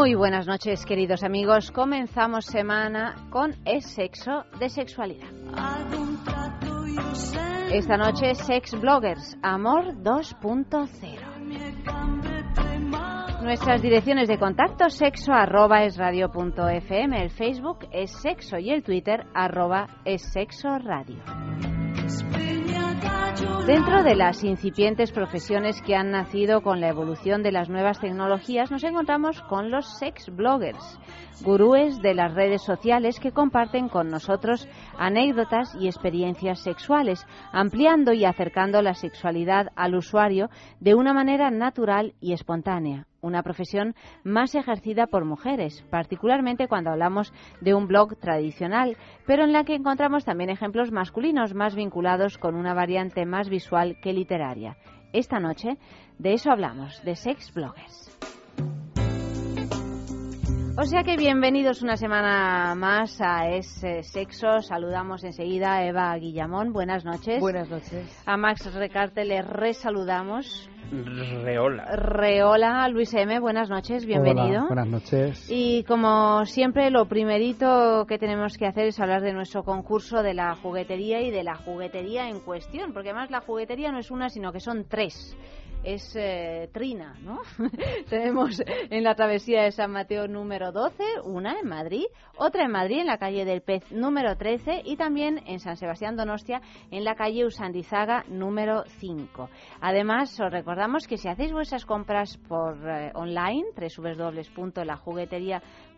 Muy buenas noches, queridos amigos. Comenzamos semana con Es Sexo de Sexualidad. Esta noche, Sex Bloggers, Amor 2.0. Nuestras direcciones de contacto, sexo arroba es el Facebook es sexo y el Twitter arroba es sexo radio. Dentro de las incipientes profesiones que han nacido con la evolución de las nuevas tecnologías, nos encontramos con los sex bloggers, gurúes de las redes sociales que comparten con nosotros anécdotas y experiencias sexuales, ampliando y acercando la sexualidad al usuario de una manera natural y espontánea una profesión más ejercida por mujeres, particularmente cuando hablamos de un blog tradicional, pero en la que encontramos también ejemplos masculinos más vinculados con una variante más visual que literaria. Esta noche de eso hablamos, de sex bloggers. O sea que bienvenidos una semana más a ese Sexo. Saludamos enseguida a Eva Guillamón. Buenas noches. Buenas noches. A Max Recarte le resaludamos. Reola. Reola, Luis M., buenas noches, bienvenido. buenas noches. Y como siempre, lo primerito que tenemos que hacer es hablar de nuestro concurso de la juguetería y de la juguetería en cuestión, porque además la juguetería no es una, sino que son tres es eh, Trina, ¿no? Tenemos en la travesía de San Mateo número 12, una en Madrid, otra en Madrid en la calle del Pez número 13 y también en San Sebastián Donostia en la calle Usandizaga número 5. Además, os recordamos que si hacéis vuestras compras por eh, online, www.lajuguetería.com,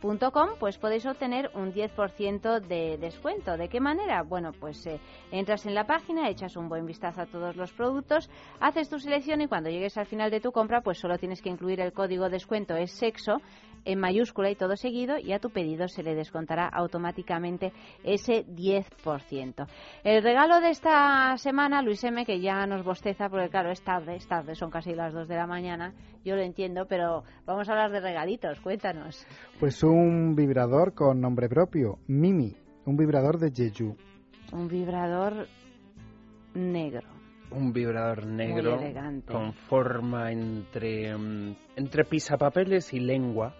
pues podéis obtener un 10% de descuento. ¿De qué manera? Bueno, pues eh, entras en la página, echas un buen vistazo a todos los productos, haces tu selección y cuando llegues al final de tu compra, pues solo tienes que incluir el código descuento es sexo en mayúscula y todo seguido y a tu pedido se le descontará automáticamente ese 10%. El regalo de esta semana, Luis M, que ya nos bosteza, porque claro, es tarde, es tarde, son casi las 2 de la mañana, yo lo entiendo, pero vamos a hablar de regalitos, cuéntanos. Pues un vibrador con nombre propio, Mimi, un vibrador de Jeju. Un vibrador negro un vibrador negro con forma entre, mm, entre pisapapeles y lengua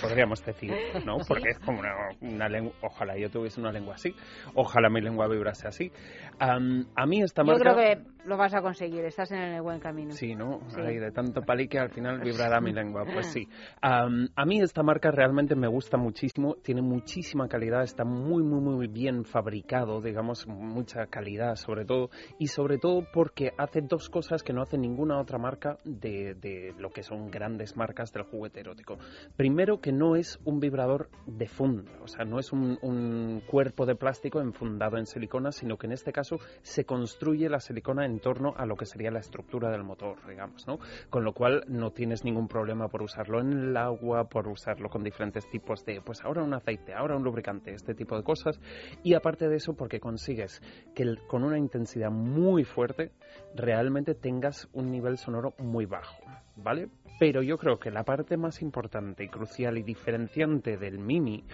podríamos decir, ¿no? Porque es como una, lengua, ojalá yo tuviese una lengua así, ojalá mi lengua vibrase así. a mí esta marca... Yo creo que lo vas a conseguir, estás en el buen camino. Sí, ¿no? de tanto palique al final vibrará mi lengua, pues sí. a mí esta marca realmente me gusta muchísimo, tiene muchísima calidad, está muy, muy, muy bien fabricado, digamos, mucha calidad sobre todo, y sobre todo porque hace dos cosas que no hace ninguna otra marca de, de lo que son grandes marcas del juguete erótico. Primero, que no es un vibrador de funda, o sea, no es un, cuerpo de plástico enfundado en silicona, sino que en este caso se construye la silicona en torno a lo que sería la estructura del motor, digamos, ¿no? Con lo cual no tienes ningún problema por usarlo en el agua, por usarlo con diferentes tipos de, pues ahora un aceite, ahora un lubricante, este tipo de cosas. Y aparte de eso, porque consigues que con una intensidad muy fuerte realmente tengas un nivel sonoro muy bajo, ¿vale? Pero yo creo que la parte más importante y crucial y diferenciante del Mimi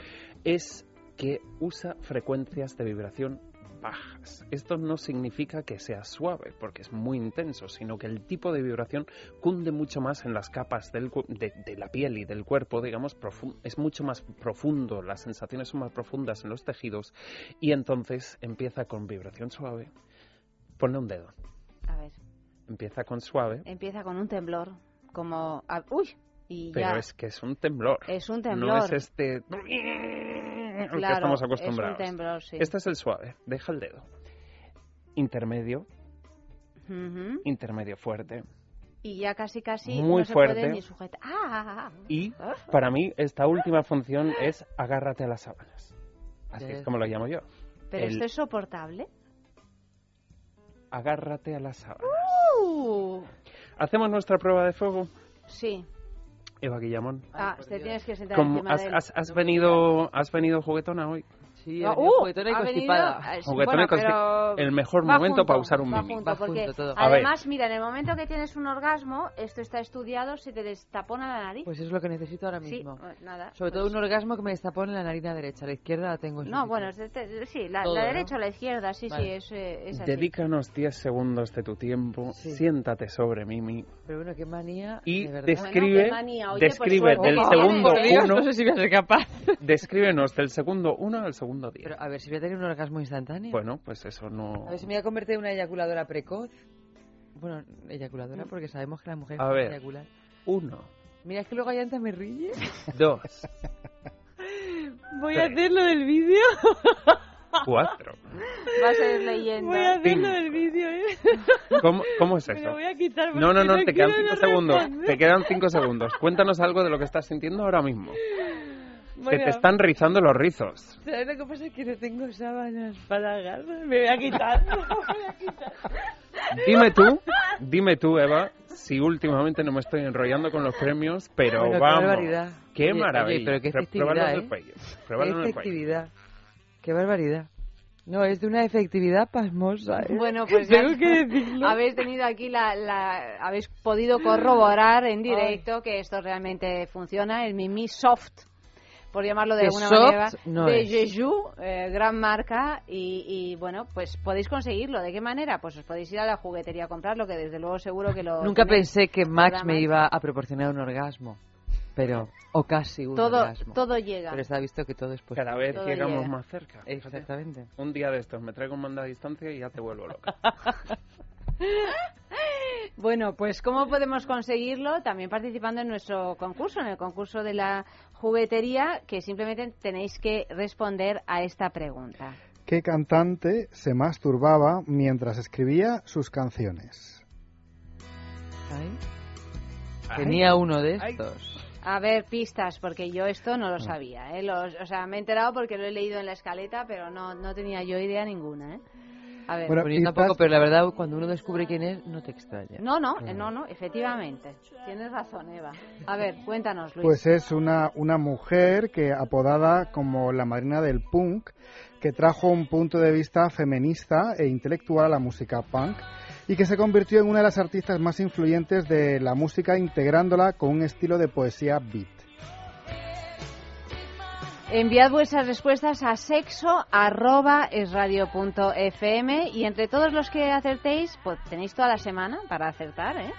es que usa frecuencias de vibración bajas. Esto no significa que sea suave, porque es muy intenso, sino que el tipo de vibración cunde mucho más en las capas de, la piel y del cuerpo, digamos, es mucho más profundo, las sensaciones son más profundas en los tejidos y entonces empieza con vibración suave. Ponle un dedo. A ver. Empieza con suave. Empieza con un temblor como... uy, y Pero es que es un temblor. Es un temblor. No es este... Claro, que estamos acostumbrados. Es un temblor, sí. Este es el suave. Deja el dedo. Intermedio. Intermedio fuerte. Y ya casi casi Muy no se fuerte. puede ni sujetar. ¡Ah! Y para mí esta última función es agárrate a las sábanas. Así es como lo llamo yo. ¿Pero esto es soportable? Agárrate a las sábanas. Uh. ¿Hacemos nuestra prueba de fuego? Sí. Eva Guillamón. Ah, te tienes que sentar ¿Cómo- encima has, de él. has- has venido, ¿Has venido juguetona hoy? Sí, Ah, he venido uh, juguetona y ha venido- constipada. Juguetona bueno, y el mejor momento para junto, usar un va mimi. junto, Va porque junto todo. Además, mira, en el momento que tienes un orgasmo, esto está estudiado, se te destapona la nariz. Pues eso es lo que necesito ahora sí, mismo. eh, nada. Sobre todo pues- un orgasmo que me destapó en la narina derecha. La izquierda la tengo en No, bueno, sitio. es de- de- sí, la, Todo, la ¿no? derecha o la izquierda, sí, sí, Vale. es, eh, es así. Dedícanos 10 segundos de tu tiempo, Sí. siéntate sobre Mimi Pero bueno, qué manía. y de describe, Bueno, manía. Oye, pues describe suerte del segundo uno, no sé si voy a ser capaz. descríbenos del segundo uno al segundo 10. Pero a ver si voy a tener un orgasmo instantáneo. Bueno, pues eso no... A ver si me voy a convertir en una eyaculadora precoz. Bueno, eyaculadora porque sabemos que la mujer A ver. eyacular. Uno, Mira, es que luego Ayanta me ríe. dos, Voy a a hacer lo del vídeo. cuatro. Va a ser leyenda. Voy a hacer lo del vídeo, ¿eh? ¿Cómo, cómo es Me eso? voy a quitar No, no, porque no, te quedan cinco segundos. responder. Te quedan cinco segundos. Cuéntanos algo de lo que estás sintiendo ahora mismo. Se Bueno, te están rizando los rizos. ¿Sabes lo que pasa? Es que no tengo sábanas para agarrar. Me voy a quitar. me voy a quitar. Dime tú, dime tú, Eva, si últimamente no me estoy enrollando con los premios, pero Bueno, qué vamos. barbaridad. Qué Oye, oye, maravilla. pero qué en ¿eh? el cuello. Qué efectividad. Qué barbaridad. No, es de una efectividad pasmosa. ¿eh? Bueno, pues ya Tengo que decirlo. habéis tenido aquí la, la- habéis podido corroborar en directo que esto realmente funciona, el Mimi Soft, por llamarlo de Que alguna soft manera, no de es. Jeju, eh, gran marca y, y, bueno, pues podéis conseguirlo. ¿De qué manera? Pues os podéis ir a la juguetería a comprarlo, que desde luego seguro que lo Nunca pensé que Max me iba a proporcionar un orgasmo. Pero, o casi un todo orgasmo. todo llega. Pero está visto que todo es posible. Cada vez Todo llegamos llega. más cerca. Fíjate. Exactamente. Un día de estos me traigo un mando a distancia y ya te vuelvo loca. Bueno, pues ¿cómo podemos conseguirlo? También participando en nuestro concurso, en el concurso de la juguetería, que simplemente tenéis que responder a esta pregunta. ¿Qué cantante se masturbaba mientras escribía sus canciones? Ay, Tenía uno de estos. A ver, pistas, porque yo esto no lo sabía. ¿eh? Los- o sea, me he enterado porque lo he leído en la escaleta, pero no, no tenía yo idea ninguna. ¿eh? A ver. Bueno, yo tampoco, pero la verdad, cuando uno descubre quién es, no te extraña. no, no, eh, no, no, efectivamente. Tienes razón, Eva. A ver, cuéntanos, Luis. Pues es una, una mujer que apodada como la madrina del punk, que trajo un punto de vista feminista e intelectual a la música punk y que se convirtió en una de las artistas más influyentes de la música integrándola con un estilo de poesía beat. Enviad vuestras respuestas a sexo@esradio.fm y entre todos los que acertéis, pues tenéis toda la semana para acertar, ¿eh?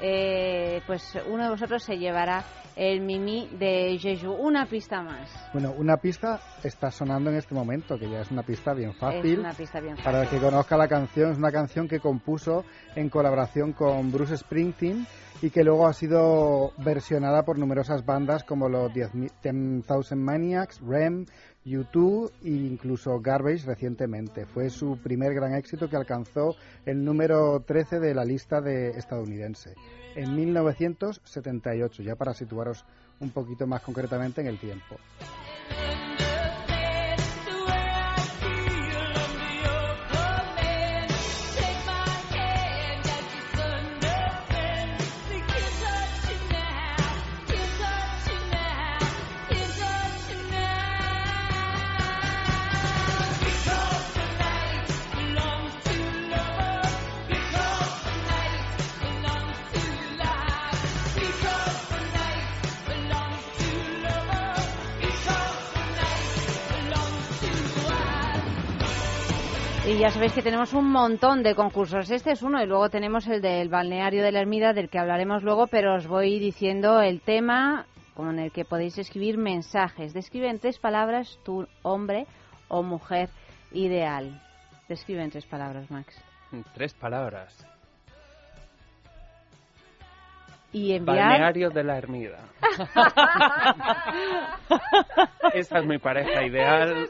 Eh, pues uno de vosotros se llevará el Mimi de Jeju. Una pista más. Bueno, una pista está sonando en este momento, que ya es una pista bien Es fácil. una pista bien Para el fácil. que conozca la canción, es una canción que compuso en colaboración con Bruce Springsteen y que luego ha sido versionada por numerosas bandas como los 10,000 10,000 Maniacs, Rem, U2 e incluso Garbage recientemente. Fue su primer gran éxito que alcanzó el número 13 de la lista de estadounidense en 1978, ya para situaros un poquito más concretamente en el tiempo. Ya sabéis que tenemos un montón de concursos. Este es uno y luego tenemos el del balneario de la Ermida del que hablaremos luego, pero os voy diciendo el tema con el que podéis escribir mensajes. Describe en tres palabras tu hombre o mujer ideal. Describe en tres palabras, Max. Tres palabras. Y enviar Balneario de la Ermida. Esa es mi pareja ideal.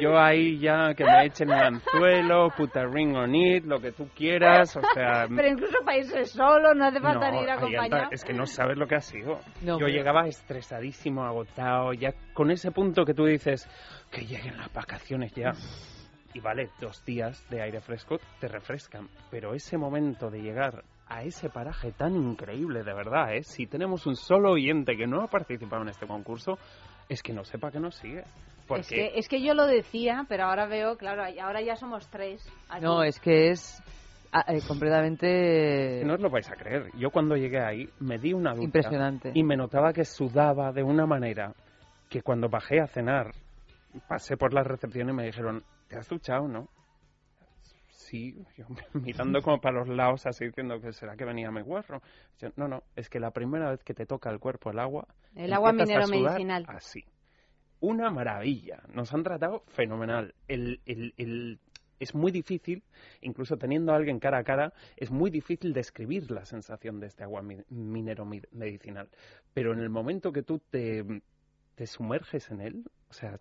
Yo ahí ya que me echen el anzuelo, put a ring on it, lo que tú quieras, o sea... Pero incluso para irse solo, no hace falta no, ni ir acompañado. es que no sabes lo que ha sido. No, Yo llegaba estresadísimo, agotado, ya con ese punto que tú dices que lleguen las vacaciones ya. Y vale, dos días de aire fresco te refrescan, pero ese momento de llegar a ese paraje tan increíble, de verdad, ¿eh? Si tenemos un solo oyente que no ha participado en este concurso, es que no sepa que nos sigue. Es que, es que yo lo decía, pero ahora veo, claro, ahora ya somos tres. No, es que es ah, eh, completamente... No os lo vais a creer. Yo cuando llegué ahí me di una ducha. Impresionante. Y me notaba que sudaba de una manera que cuando bajé a cenar, pasé por la recepción y me dijeron, ¿te has duchado, no? Sí, yo mirando como para los lados así diciendo que será que venía mi guarro. no, no, es que la primera vez que te toca el cuerpo el agua... El agua minero medicinal. Así una maravilla. Nos han tratado fenomenal. El, es muy difícil, incluso teniendo a alguien cara a cara, es muy difícil describir la sensación de este agua minero medicinal. Pero en el momento que tú te, te sumerges en él, o sea,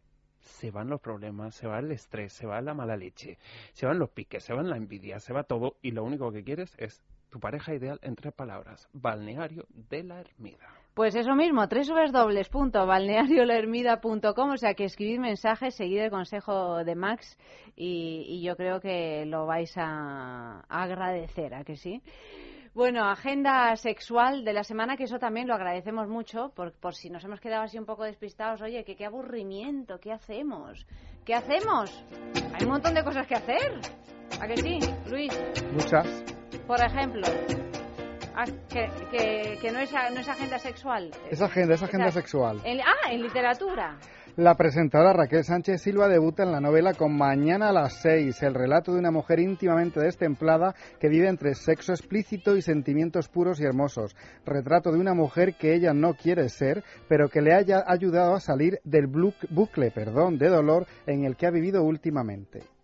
se van los problemas, se va el estrés, se va la mala leche, se van los piques, se van la envidia, se va todo y lo único que quieres es tu pareja ideal en tres palabras, balneario de la Ermida. Pues eso mismo, www.balneariolahermida.com, o sea que escribid mensajes, seguid el consejo de Max y, yo creo que lo vais a, agradecer, ¿a que sí? Bueno, agenda sexual de la semana, que eso también lo agradecemos mucho, por, por si nos hemos quedado así un poco despistados. Oye, que qué aburrimiento, ¿qué hacemos? ¿Qué hacemos? Hay un montón de cosas que hacer. ¿A que sí, Luis? Muchas. Por ejemplo, Ah, que, que, no, es, no es agenda sexual. Es agenda, es agenda sexual. ah, en literatura. La presentadora Raquel Sánchez Silva debuta en la novela con Mañana a las seis, el relato de una mujer íntimamente destemplada que vive entre sexo explícito y sentimientos puros y hermosos. Retrato de una mujer que ella no quiere ser, pero que le haya ayudado a salir del bucle perdón, de dolor en el que ha vivido últimamente.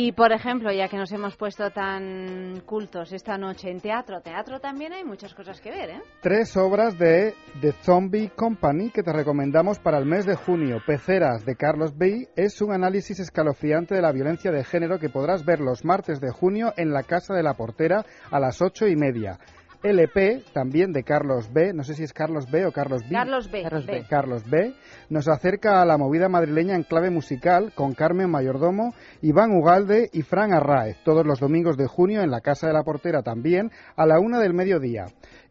Y, por ejemplo, ya que nos hemos puesto tan cultos esta noche en teatro, teatro también hay muchas cosas que ver, ¿eh? Tres obras de The Zombie Company que te recomendamos para el mes de junio. Peceras de Carlos Bay es un análisis escalofriante de la violencia de género que podrás ver los martes de junio en la Casa de la Portera a las ocho y media. LP, también de Carlos B, no sé si es Carlos B o Carlos B. Carlos B. Carlos B. nos acerca a la movida madrileña en clave musical con Carmen Mayordomo, Iván Ugalde y Fran Arraez, todos los domingos de junio en la Casa de la Portera también, a la una del mediodía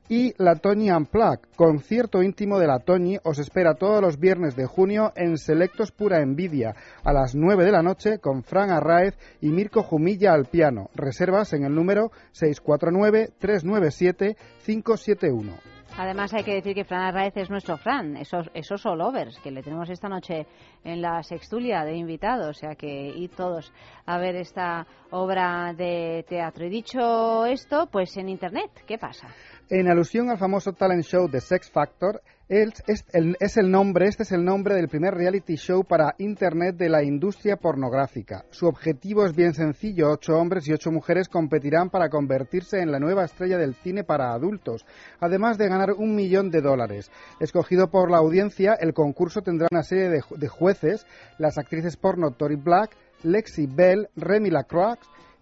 y la Tony Unplugged, concierto íntimo de la Tony, os espera todos los viernes de junio en Selectos Pura Envidia, a las 9 de la noche con Fran Arraez y Mirko Jumilla al piano. Reservas en el número 649-397-571. Además hay que decir que Fran Arraez es nuestro Fran, esos, esos Lovers que le tenemos esta noche en la sextulia de invitados, o sea que ir todos a ver esta obra de teatro. Y dicho esto, pues en Internet, ¿qué pasa? En alusión al famoso talent show de Sex Factor, es, el, nombre, este es el nombre del primer reality show para Internet de la industria pornográfica. Su objetivo es bien sencillo. Ocho hombres y ocho mujeres competirán para convertirse en la nueva estrella del cine para adultos, además de ganar un millón de dólares. Escogido por la audiencia, el concurso tendrá una serie de, de jueces, las actrices porno Tori Black, Lexi Bell, Remy Lacroix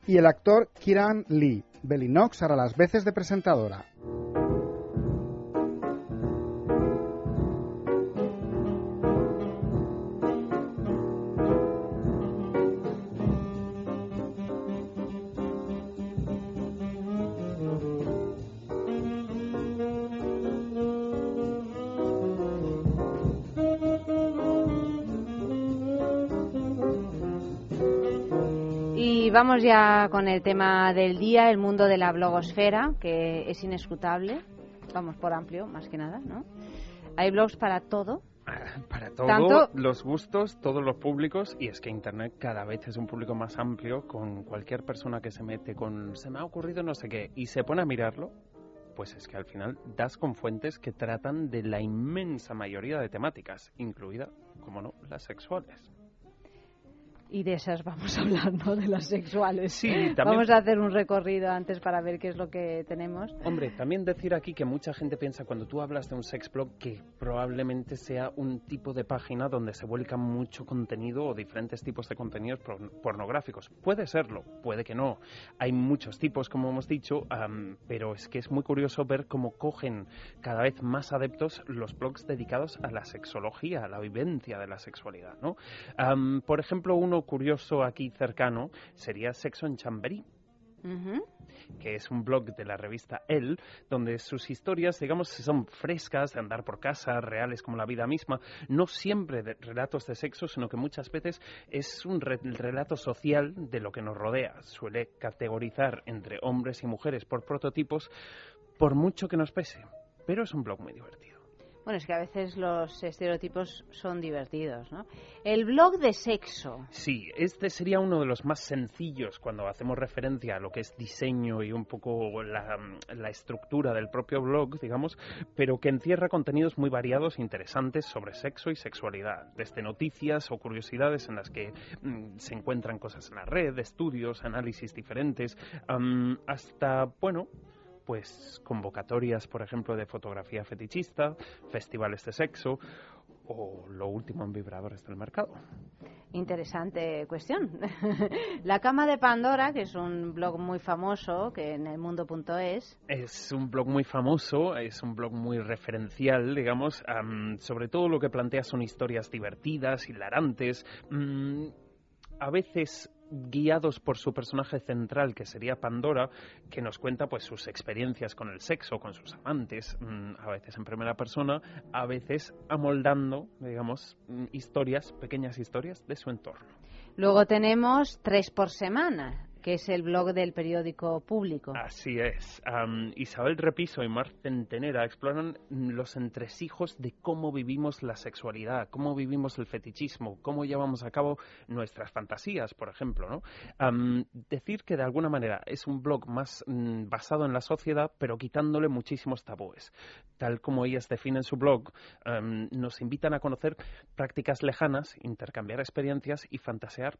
y el actor Kieran Lee. Belinox hará las veces de presentadora. Vamos ya con el tema del día, el mundo de la blogosfera, que es inescrutable, vamos por amplio, más que nada, ¿no? Hay blogs para todo. Para todo, los gustos, todos los públicos, y es que Internet cada vez es un público más amplio, con cualquier persona que se mete con se me ha ocurrido no sé qué, y se pone a mirarlo, pues es que al final das con fuentes que tratan de la inmensa mayoría de temáticas, incluida, como no, las sexuales. Y de esas vamos a hablar, ¿no? De las sexuales. Sí, también... Vamos a hacer un recorrido antes para ver qué es lo que tenemos. Hombre, también decir aquí que mucha gente piensa cuando tú hablas de un sex blog que probablemente sea un tipo de página donde se vuelca mucho contenido o diferentes tipos de contenidos pornográficos. Puede serlo, puede que no. Hay muchos tipos, como hemos dicho, pero es que es muy curioso ver cómo cogen cada vez más adeptos los blogs dedicados a la sexología, a la vivencia de la sexualidad, ¿no? por ejemplo, uno curioso aquí cercano sería Sexo en Chamberí. que es un blog de la revista Elle, donde sus historias, digamos, son frescas, de andar por casa, reales como la vida misma, no siempre de relatos de sexo, sino que muchas veces es un relato social de lo que nos rodea. Suele categorizar entre hombres y mujeres por prototipos, por mucho que nos pese, pero es un blog muy divertido. Bueno, es que a veces los estereotipos son divertidos, ¿no? El blog de sexo. Sí, este sería uno de los más sencillos cuando hacemos referencia a lo que es diseño y un poco la, la estructura del propio blog, digamos, pero que encierra contenidos muy variados e interesantes sobre sexo y sexualidad, desde noticias o curiosidades en las que mm, se encuentran cosas en la red, estudios, análisis diferentes, hasta, bueno, pues convocatorias, por ejemplo, de fotografía fetichista, festivales de sexo o lo último en vibradores del mercado. Interesante cuestión. La Cama de Pandora, que es un blog muy famoso, que en el mundo.es. Es un blog muy famoso, es un blog muy referencial, digamos. sobre todo lo que plantea son historias divertidas, hilarantes. Mm, a veces guiados por su personaje central, que sería Pandora, que nos cuenta pues sus experiencias con el sexo, con sus amantes, mm, a veces en primera persona, a veces amoldando, digamos, mm, historias, pequeñas historias de su entorno. Luego tenemos tres por semana, que es el blog del periódico público. Así es. Isabel Repiso y Mar Centenera exploran los entresijos de cómo vivimos la sexualidad, cómo vivimos el fetichismo, cómo llevamos a cabo nuestras fantasías, por ejemplo. ¿no? decir que de alguna manera es un blog más mm, basado en la sociedad, pero quitándole muchísimos tabúes. Tal como ellas definen su blog, nos invitan a conocer prácticas lejanas, intercambiar experiencias y fantasear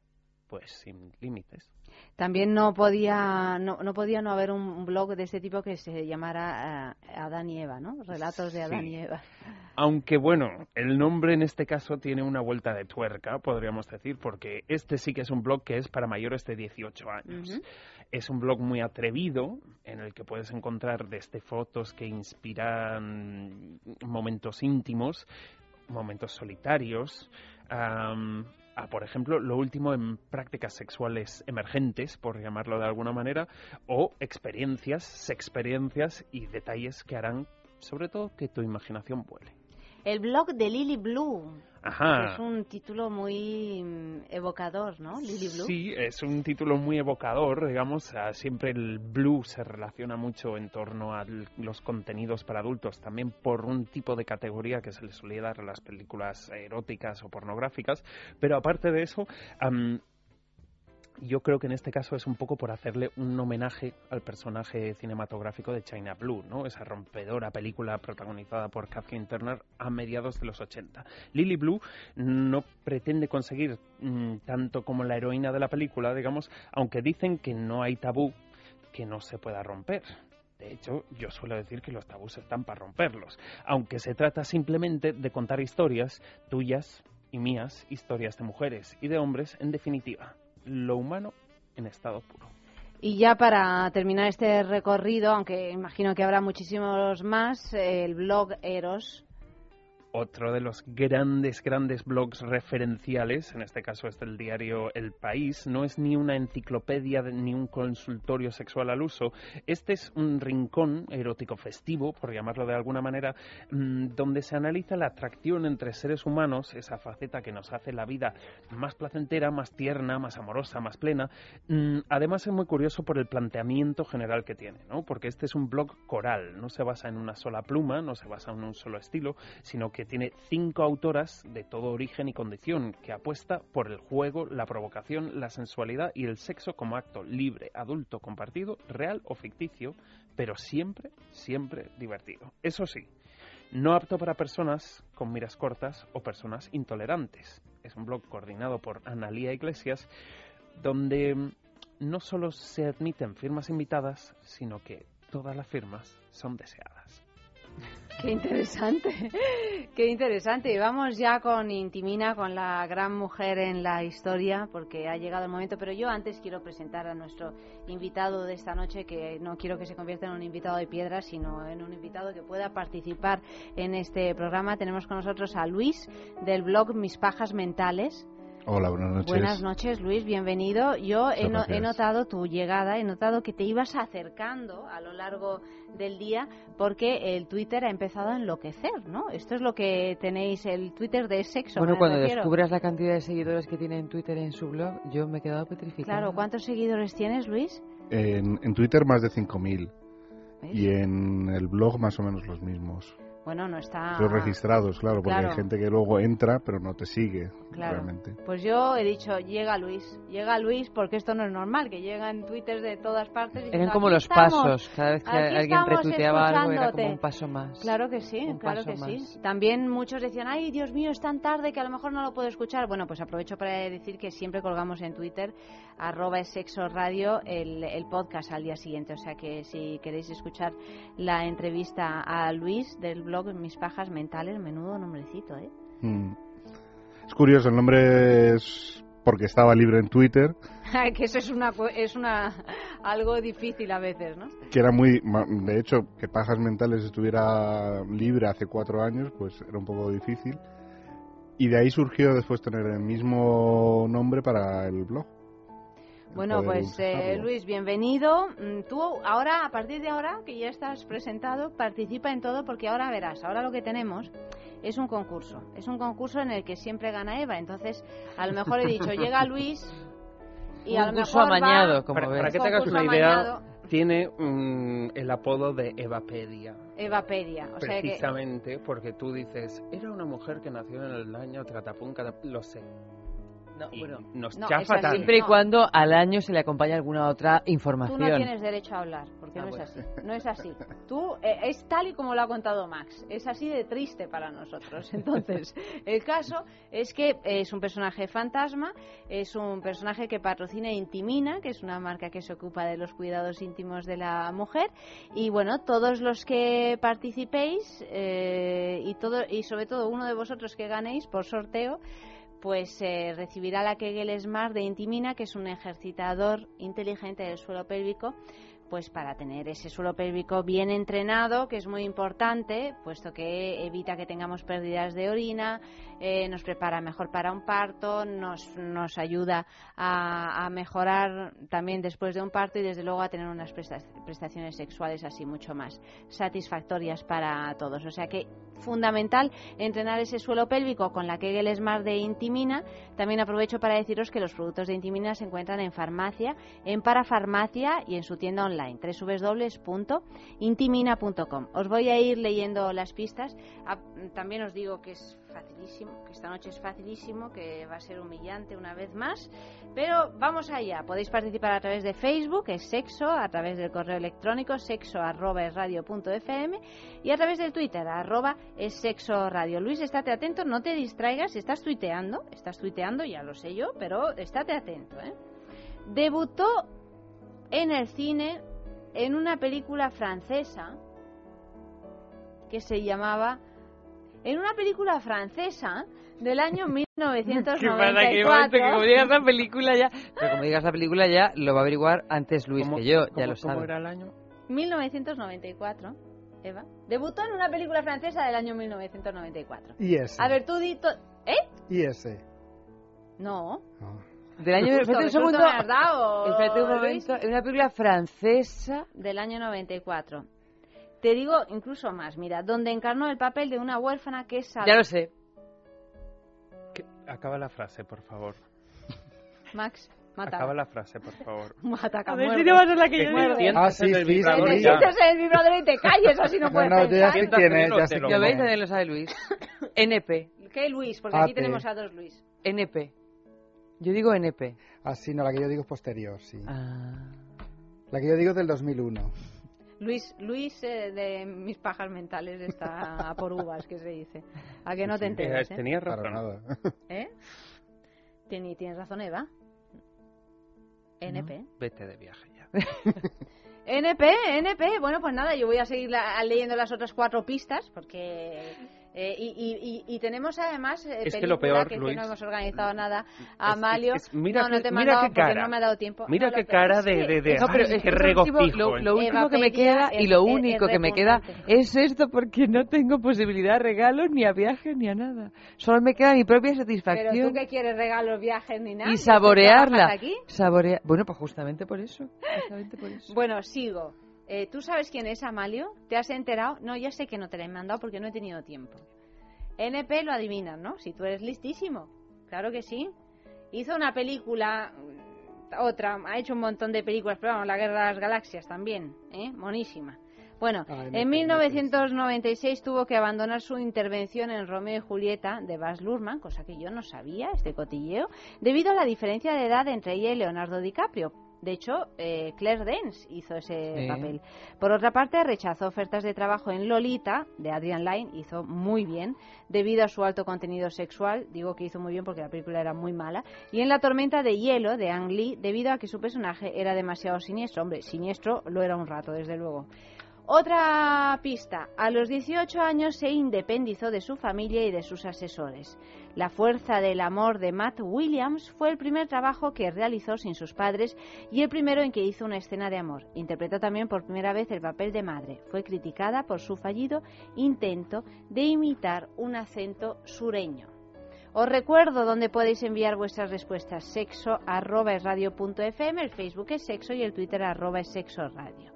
pues sin límites. También no podía no, no podía no haber un blog de este tipo que se llamara uh, Adán y Eva, ¿no? Relatos de Adán y Eva. Aunque bueno, el nombre en este caso tiene una vuelta de tuerca, podríamos decir, porque este sí que es un blog que es para mayores de 18 años. Es un blog muy atrevido en el que puedes encontrar desde fotos que inspiran momentos íntimos, momentos solitarios, a, por ejemplo, lo último en prácticas sexuales emergentes, por llamarlo de alguna manera, o experiencias, experiencias y detalles que harán, sobre todo, que tu imaginación vuele. El blog de Lily Blue. Ajá. Es un título muy mm, evocador, ¿no? Lily Blue. Sí, es un título muy evocador, digamos. Siempre el blue se relaciona mucho en torno a los contenidos para adultos, también por un tipo de categoría que se le solía dar a las películas eróticas o pornográficas. Pero aparte de eso, yo creo que en este caso es un poco por hacerle un homenaje al personaje cinematográfico de China Blue, ¿no? Esa rompedora película protagonizada por Kathleen Turner a mediados de los 80. Lily Blue no pretende conseguir mm, tanto como la heroína de la película, digamos, aunque dicen que no hay tabú que no se pueda romper. De hecho, yo suelo decir que los tabús están para romperlos, aunque se trata simplemente de contar historias tuyas y mías, historias de mujeres y de hombres en definitiva lo humano en estado puro. Y ya para terminar este recorrido, aunque imagino que habrá muchísimos más, el blog Eros otro de los grandes, grandes blogs referenciales, en este caso es del diario El País, no es ni una enciclopedia ni un consultorio sexual al uso. Este es un rincón erótico festivo, por llamarlo de alguna manera, mm, donde se analiza la atracción entre seres humanos, esa faceta que nos hace la vida más placentera, más tierna, más amorosa, más plena. Mm, además es muy curioso por el planteamiento general que tiene, ¿no? porque este es un blog coral, no se basa en una sola pluma, no se basa en un solo estilo, sino que tiene cinco autoras de todo origen y condición, que apuesta por el juego, la provocación, la sensualidad y el sexo como acto libre, adulto, compartido, real o ficticio, pero siempre, siempre divertido. Eso sí, no apto para personas con miras cortas o personas intolerantes. Es un blog coordinado por Analía Iglesias, donde no solo se admiten firmas invitadas, sino que todas las firmas son deseadas. Qué interesante, qué interesante. Vamos ya con Intimina, con la gran mujer en la historia, porque ha llegado el momento. Pero yo antes quiero presentar a nuestro invitado de esta noche, que no quiero que se convierta en un invitado de piedra, sino en un invitado que pueda participar en este programa. Tenemos con nosotros a Luis del blog Mis Pajas Mentales Hola, buenas noches. Buenas noches, Luis, bienvenido. Yo he, no- he notado tu llegada, he notado que te ibas acercando a lo largo del día porque el Twitter ha empezado a enloquecer, ¿no? Esto es lo que tenéis, el Twitter de sexo. Bueno, cuando refiero. descubras la cantidad de seguidores que tiene en Twitter en su blog, yo me he quedado petrificada. Claro, ¿cuántos seguidores tienes, Luis? En, en Twitter más de 5.000 ¿Ves? y en el blog más o menos los mismos. Bueno, no está... Los registrados, claro, porque. Claro. hay gente que luego entra pero no te sigue Claro. realmente. Pues yo he dicho, llega Luis, llega Luis, porque esto no es normal, que llegan twitters de todas partes. Eran diciendo, como "Aquí los estamos". pasos. Cada vez que alguien retuiteaba algo era como un paso más. Claro que sí, Un claro que sí. También muchos decían, ay, Dios mío, es tan tarde que a lo mejor no lo puedo escuchar. Bueno, pues aprovecho para decir que siempre colgamos en Twitter, arroba es sexo radio, el, el podcast al día siguiente. O sea que si queréis escuchar la entrevista a Luis del blog Mis Pajas Mentales, menudo nombrecito, ¿eh? Mm. Es curioso, el nombre es porque estaba libre en Twitter, que eso es una, es una algo difícil a veces, ¿no? que era muy... De hecho, que Pajas Mentales estuviera libre hace cuatro años, pues era un poco difícil. Y de ahí surgió después tener el mismo nombre para el blog. Bueno, pues eh. Luis, bienvenido. Mm, Tú ahora, a partir de ahora, que ya estás presentado, participa en todo porque ahora verás, ahora lo que tenemos es un concurso. Es un concurso en el que siempre gana Eva. Entonces, a lo mejor he dicho, llega Luis y a lo mejor va- amañado, como Para, ves. para que te hagas una idea, amañado. tiene mm, el apodo de Evapedia. Evapedia. O sea que precisamente porque tú dices, era una mujer que nació en el año Tratapún, lo sé. No, Y bueno, nos No, chafa es así. tanto. siempre y cuando al año se le acompañe alguna otra Tú información. no tienes derecho a hablar, porque Ah, no bueno. es así. No es así. Tú eh, es tal y como lo ha contado Max. Es así de triste para nosotros. Entonces, el caso es que es un personaje fantasma, es un personaje que patrocina Intimina, que es una marca que se ocupa de los cuidados íntimos de la mujer. Y bueno, todos los que participéis eh, y todo y sobre todo uno de vosotros que ganéis por sorteo pues eh, recibirá la Kegel Smart de Intimina, que es un ejercitador inteligente del suelo pélvico, pues para tener ese suelo pélvico bien entrenado, que es muy importante, puesto que evita que tengamos pérdidas de orina, eh, nos prepara mejor para un parto, nos, nos ayuda a, a mejorar también después de un parto y desde luego a tener unas presta- prestaciones sexuales así mucho más satisfactorias para todos. O sea que fundamental entrenar ese suelo pélvico con la Kegel Smart de Intimina. También aprovecho para deciros que los productos de Intimina se encuentran en farmacia, en parafarmacia y en su tienda online www.intimina.com. Os voy a ir leyendo las pistas. Ah, También os digo que es facilísimo, que esta noche es facilísimo, que va a ser humillante una vez más. Pero vamos allá. Podéis participar a través de Facebook, es sexo, a través del correo electrónico sexo arroba es y a través del Twitter arroba es sexo radio. Luis, estate atento, no te distraigas. Estás tuiteando, estás tuiteando, ya lo sé yo, pero estate atento. ¿eh? Debutó en el cine en una película francesa que se llamaba en una película francesa del año Que para que, que como 1994 digas la película ya, pero como digas la película ya, lo va a averiguar antes Luis ¿Cómo- que yo, cómo- ya lo cómo sabe. era el año? 1994 Eva debutó en una película francesa del año 1994 Y ese. a ver tú di to- ¿eh? Y ese. no No. Del año, espérate un ¿qué segundo, espérate un momento, en una película francesa, del año 94 te digo incluso más mira donde encarnó el papel de una huérfana que es ya lo sé, ¿Qué? Acaba la frase, por favor. Max mata Acaba la frase, por favor. mata a ver si no va a ser la que yo digo. Ah, sí, el sí, vibrador te sí. ya. sientes en el vibrador y te calles así no No, puedes no, ya pensar es, el ya sé otro. ¿Lo quién veis? También lo sabe Luis. NP, ¿Qué Luis? porque aquí tenemos a dos Luis NP. Yo digo NP. Ah, sí, no, la que yo digo es posterior, sí. Ah. La que yo digo es del 2001. Luis, Luis eh, de mis pajas mentales está a por uvas, que se dice. ¿A que no te enteras? eh? Tenías razón. nada. ¿Eh? Tien- Tienes razón, Eva. NP. Vete de viaje ya. NP, NP. Bueno, pues nada, yo voy a seguir la- leyendo las otras cuatro pistas porque Eh, y, y- y- y tenemos además eh, Es que lo película, peor, que, que Luis, no hemos organizado nada. es- Amalio, es- mira no, no que- te he mira qué cara. no me ha dado tiempo. Mira No, lo qué cara es de, que- de, de- No, pero ay, es qué que lo regocijo. lo, lo último que me queda y es- lo es- único es que me queda es esto porque no tengo posibilidad de regalos ni a viajes ni a nada. Solo me queda mi propia Pero satisfacción tú que quieres regalos, viajes ni nada. y ¿no saborearla. aquí? Saborea- Bueno, pues justamente por eso. Justamente por eso. Bueno, sigo. Eh, ¿Tú sabes quién es Amalio? ¿Te has enterado? No, ya sé que no te la he mandado porque no he tenido tiempo. NP lo adivinas, ¿no? Si tú eres listísimo. Claro que sí. Hizo una película, mm, otra, ha hecho un montón de películas, pero vamos, La Guerra de las Galaxias también, ¿eh? Monísima. Bueno, Ah, en NP, 1996 tuvo que abandonar su intervención en Romeo y Julieta de Baz Luhrmann, cosa que yo no sabía, este cotilleo, debido a la diferencia de edad entre ella y Leonardo DiCaprio. De hecho, eh, Claire Danes hizo ese Sí. papel. Por otra parte, rechazó ofertas de trabajo en Lolita, de Adrian Lyne, hizo muy bien, debido a su alto contenido sexual, digo que hizo muy bien porque la película era muy mala, y en La tormenta de hielo, de Ang Lee, debido a que su personaje era demasiado siniestro. Hombre, siniestro lo era un rato, desde luego. Otra pista. A los 18 años se independizó de su familia y de sus asesores. La fuerza del amor de Matt Williams fue el primer trabajo que realizó sin sus padres y el primero en que hizo una escena de amor. Interpretó también por primera vez el papel de madre. Fue criticada por su fallido intento de imitar un acento sureño. Os recuerdo dónde podéis enviar vuestras respuestas. Sexo el Facebook es sexo y el Twitter arroba es sexo radio.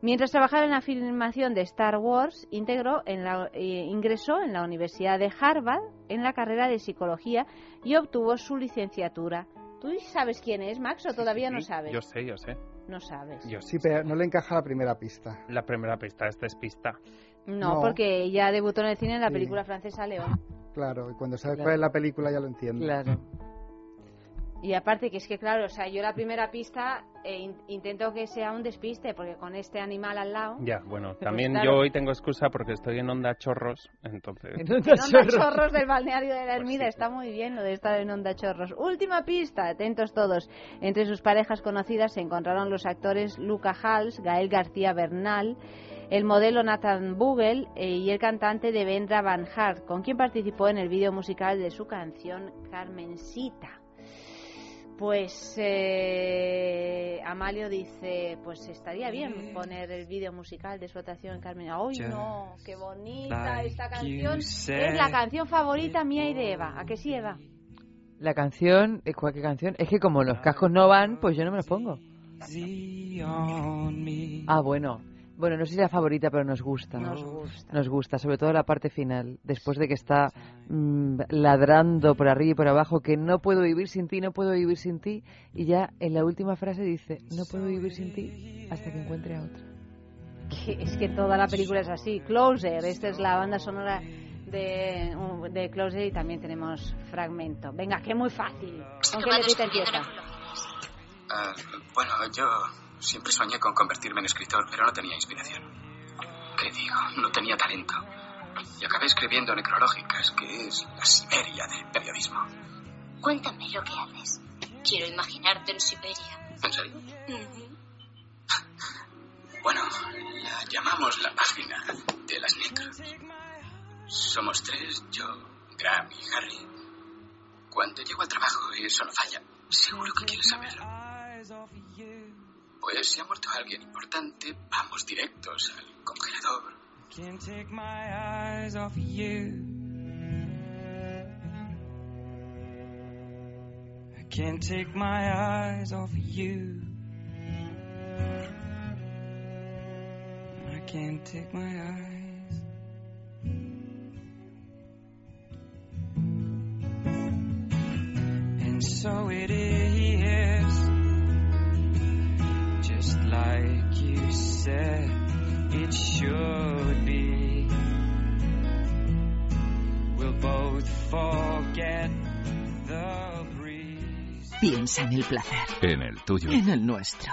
Mientras trabajaba en la filmación de Star Wars, integró en la- eh, ingresó en la Universidad de Harvard en la carrera de psicología y obtuvo su licenciatura. ¿Tú sabes quién es, Max, o todavía Sí, no sabes? Yo sé, yo sé. No sabes. Yo Sí, pero no le encaja la primera pista. La primera pista es despista. No, No. porque ella debutó en el cine en la Sí. película francesa León. Claro, y cuando sabes Claro. cuál es la película ya lo entiendo. Claro. Y aparte que es que, claro, o sea, yo la primera pista eh, in- intento que sea un despiste, porque con este animal al lado... Ya, bueno, también claro. yo hoy tengo excusa porque estoy en onda chorros, entonces... En Onda En Onda Chorros. Chorros del balneario de la Pues Ermida sí. está muy bien lo de estar en Onda Chorros. Última pista, atentos todos. Entre sus parejas conocidas se encontraron los actores Luca Hals, Gael García Bernal, el modelo Nathan Bugel eh, y el cantante Devendra Van Hart, con quien participó en el vídeo musical de su canción Carmencita. Pues eh, Amalio dice, pues estaría bien poner el vídeo musical de su actuación en Carmen. ¡Ay, no! ¡Qué bonita esta canción! Es la canción favorita mía y de Eva. ¿A que sí, Eva? La canción, ¿cuál qué canción? Es que como los cascos no van, pues yo no me los pongo. Ah, bueno. Bueno, no sé si es la favorita, pero nos gusta. Nos gusta. Nos gusta, sobre todo la parte final, después de que está mm, ladrando por arriba y por abajo que no puedo vivir sin ti, no puedo vivir sin ti, y ya en la última frase dice, no puedo vivir sin ti hasta que encuentre a otro. Que es que toda la película es así. Closer, esta es la banda sonora de, de Closer y también tenemos fragmento. Venga, que muy fácil. ¿Con qué letrita empieza? Ah, bueno, yo siempre soñé con convertirme en escritor, pero no tenía inspiración. ¿Qué digo? No tenía talento. Y acabé escribiendo necrológicas, que es la Siberia del periodismo. Cuéntame lo que haces. Quiero imaginarte en Siberia. ¿En serio? Bueno, la llamamos la página de las necros. Somos tres, yo, Graham y Harry. Cuando llego al trabajo y eso no falla, seguro que quieres saberlo. Pues si ha muerto alguien importante, vamos directos al congelador. Can't take my eyes off of you. I can't take my eyes off of you. I can't take my eyes. And so it is, you said it should be. We'll both forget the breeze. Piensa en el placer, En el tuyo. en el nuestro,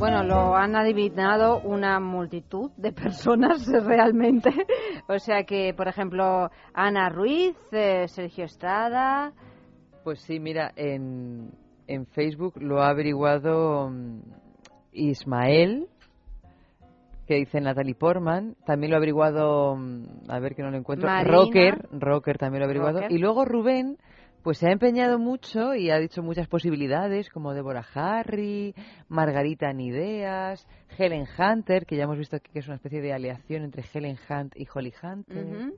Bueno, lo han adivinado una multitud de personas realmente. O sea que, por ejemplo, Ana Ruiz, eh, Sergio Estrada. Pues sí, mira, en, en Facebook lo ha averiguado mm, Ismael, que dice Natalie Portman. También lo ha averiguado, mm, a ver que no lo encuentro, Marina. Rocker. Rocker también lo ha averiguado. Rocker. Y luego Rubén, pues se ha empeñado mucho y ha dicho muchas posibilidades, como Deborah Harry, Margarita Nideas, Helen Hunter, que ya hemos visto aquí que es una especie de aleación entre Helen Hunt y Holly Hunter.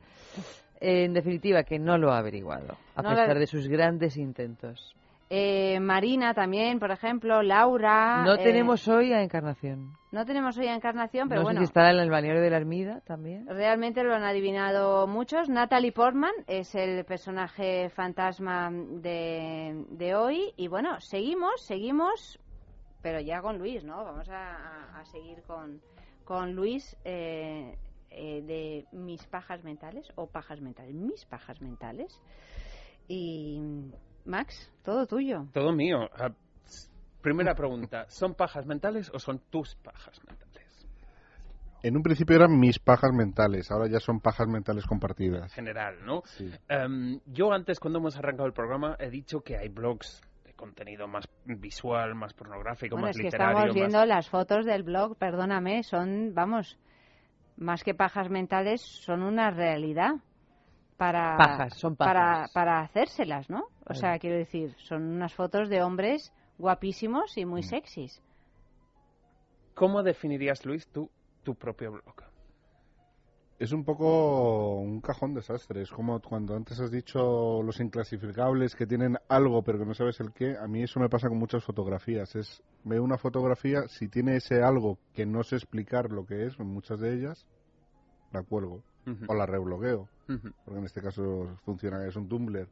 En definitiva, que no lo ha averiguado, a No pesar de sus grandes intentos. Eh, Marina también, por ejemplo, Laura. No eh, tenemos hoy a Encarnación. No tenemos hoy a Encarnación, pero no bueno. sé si estará en el balneario de la Ermida también. Realmente lo han adivinado muchos. Natalie Portman es el personaje fantasma de, de hoy. Y bueno, seguimos, seguimos, pero ya con Luis, ¿no? Vamos a, a- a seguir con, con Luis eh, eh, de Mis Pajas Mentales, o Pajas Mentales, Mis Pajas Mentales. Y Max, todo tuyo. Todo mío. Ah, primera pregunta, ¿son pajas mentales o son tus pajas mentales? En un principio eran mis pajas mentales, ahora ya son pajas mentales compartidas. General, ¿no? Sí. Em, yo antes, cuando hemos arrancado el programa, he dicho que hay blogs de contenido más visual, más pornográfico, Bueno, más es que literario. estamos más- viendo las fotos del blog, perdóname, son, vamos, más que pajas mentales, son una realidad para Pajas, son para pajas. para hacérselas, ¿no? O sea, quiero decir, son unas fotos de hombres guapísimos y Mm. muy sexys. ¿Cómo definirías, Luis, tú, tu propio blog? Es un poco un cajón desastre. Es como cuando antes has dicho los inclasificables que tienen algo pero que no sabes el qué. A mí eso me pasa con muchas fotografías. Es veo una fotografía, si tiene ese algo que no sé explicar lo que es, en muchas de ellas, la cuelgo o la rebloqueo. Ujú. Porque en este caso funciona, es un Tumblr.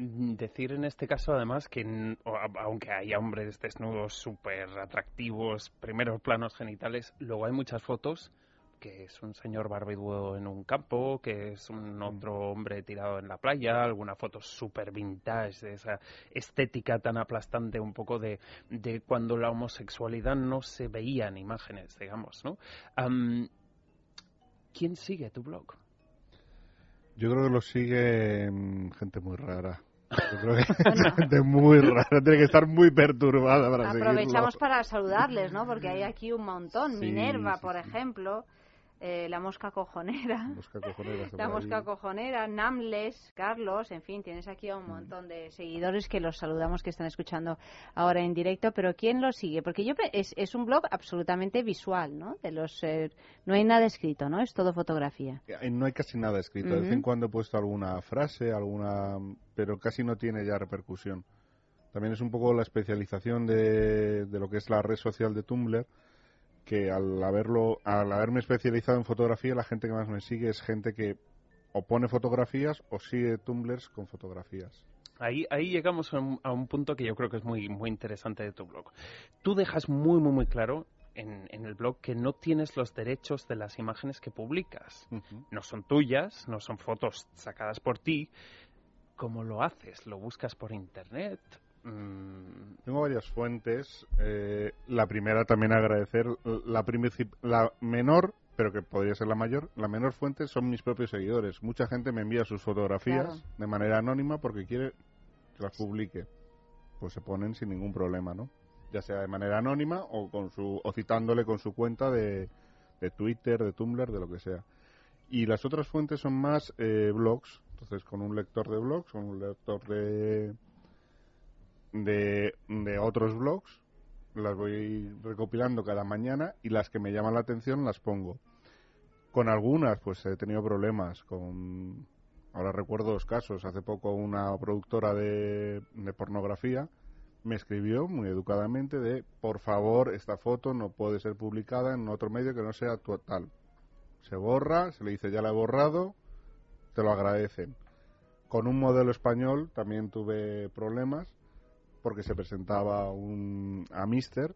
Mm, Decir en este caso, además, que n- o a- aunque haya hombres desnudos súper atractivos, primeros planos genitales, luego hay muchas fotos que es un señor barbidudo en un campo, que es un otro hombre tirado en la playa, alguna foto súper vintage de esa estética tan aplastante un poco de, de cuando la homosexualidad no se veía en imágenes, digamos, ¿no? Am, ¿Quién sigue tu blog? Yo creo que lo sigue mm, gente muy rara. Yo creo que gente muy rara. Tiene que estar muy perturbada para Aprovechamos seguirlo. para saludarles, ¿no? Porque hay aquí un montón. Sí, Minerva, sí, por sí. ejemplo, eh, la mosca cojonera. Mosca cojonera está La mosca cojonera, Namles, Carlos, en fin, tienes aquí a un montón de seguidores que los saludamos que están escuchando ahora en directo, pero ¿quién lo sigue? Porque yo es, es un blog absolutamente visual, ¿no? De los eh, no hay nada escrito, ¿no? Es todo fotografía. Eh, No hay casi nada escrito. De vez en cuando he puesto alguna frase, alguna, pero casi no tiene ya repercusión. También es un poco la especialización de, de lo que es la red social de Tumblr, que al haberlo, al haberme especializado en fotografía, la gente que más me sigue es gente que o pone fotografías o sigue Tumblrs con fotografías. Ahí, ahí llegamos a un, a un punto que yo creo que es muy, muy interesante de tu blog. Tú dejas muy, muy, muy claro en, en el blog que no tienes los derechos de las imágenes que publicas. No son tuyas, no son fotos sacadas por ti. ¿Cómo lo haces? ¿Lo buscas por internet? Mm, Tengo varias fuentes. eh, la primera también agradecer. La, la menor, pero que podría ser la mayor, la menor fuente son mis propios seguidores. Mucha gente me envía sus fotografías Claro. de manera anónima porque quiere que las publique. Pues se ponen sin ningún problema, ¿no? ya sea de manera anónima o, con su, o citándole con su cuenta de, de Twitter, de Tumblr, de lo que sea. Y las otras fuentes son más eh, blogs, entonces con un lector de blogs, con un lector de, de, otros blogs, las voy recopilando cada mañana y las que me llaman la atención las pongo. Con algunas, pues he tenido problemas. Con ahora recuerdo dos casos. Hace poco una productora de, de pornografía me escribió muy educadamente de por favor esta foto no puede ser publicada en otro medio que no sea total. Se borra, se le dice ya la he borrado, te lo agradecen. Con un modelo español también tuve problemas porque se presentaba un, a Mister,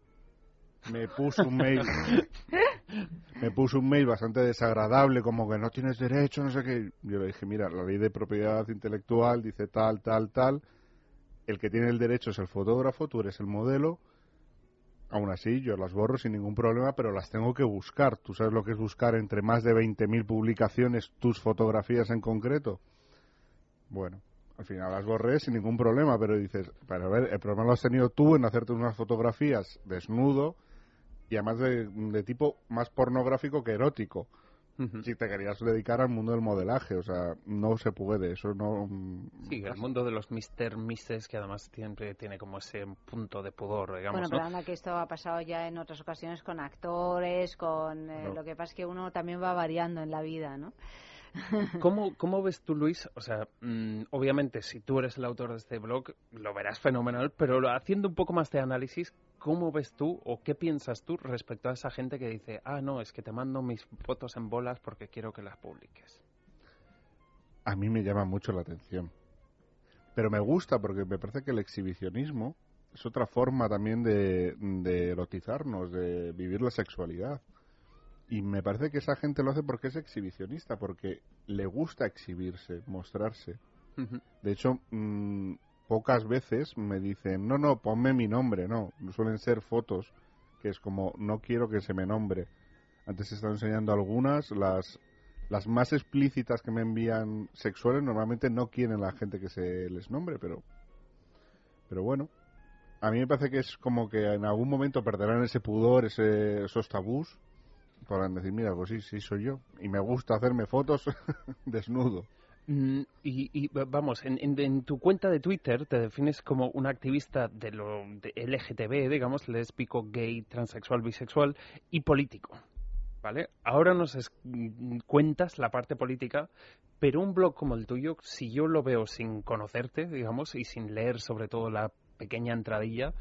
me puso un mail, me puso un mail bastante desagradable, como que no tienes derecho, no sé qué. Yo le dije, mira, la ley de propiedad intelectual dice tal, tal, tal. El que tiene el derecho es el fotógrafo, tú eres el modelo. Aún así, yo las borro sin ningún problema, pero las tengo que buscar. ¿Tú sabes lo que es buscar entre más de 20.000 publicaciones tus fotografías en concreto? Bueno, al final las borré sin ningún problema, pero dices, pero a ver, el problema lo has tenido tú en hacerte unas fotografías desnudo y además de, tipo más pornográfico que erótico. Si te querías dedicar al mundo del modelaje, o sea, no se puede, eso no... Sí, el mundo de los Mr. Misses, que además siempre tiene como ese punto de pudor, digamos, Bueno, pero anda que esto ha pasado ya en otras ocasiones con actores, con... Eh, lo que pasa es que uno también va variando en la vida, ¿no? ¿Cómo, ¿Cómo ves tú, Luis? O sea, mm, obviamente, si tú eres el autor de este blog, lo verás fenomenal, pero haciendo un poco más de análisis, ¿cómo ves tú o qué piensas tú respecto a esa gente que dice, ah, no, es que te mando mis fotos en bolas porque quiero que las publiques? A mí me llama mucho la atención. Pero me gusta porque me parece que el exhibicionismo es otra forma también de, de erotizarnos, de vivir la sexualidad. Y me parece que esa gente lo hace porque es exhibicionista, porque le gusta exhibirse, mostrarse. De hecho, mm, pocas veces me dicen, no, no, ponme mi nombre, no. Suelen ser fotos que es como, no quiero que se me nombre. Antes he estado enseñando algunas, las, las más explícitas que me envían sexuales normalmente no quieren la gente que se les nombre, pero, pero bueno. A mí me parece que es como que en algún momento perderán ese pudor, ese, esos tabús, podrán decir, mira, pues sí, sí soy yo. Y me gusta hacerme fotos desnudo. Mm, y, vamos, en, tu cuenta de Twitter te defines como un activista de lo de LGTB, digamos, lésbico, gay, transexual, bisexual y político. ¿Vale? Ahora nos mm, cuentas la parte política, pero un blog como el tuyo, si yo lo veo sin conocerte, digamos, y sin leer sobre todo la pequeña entradilla,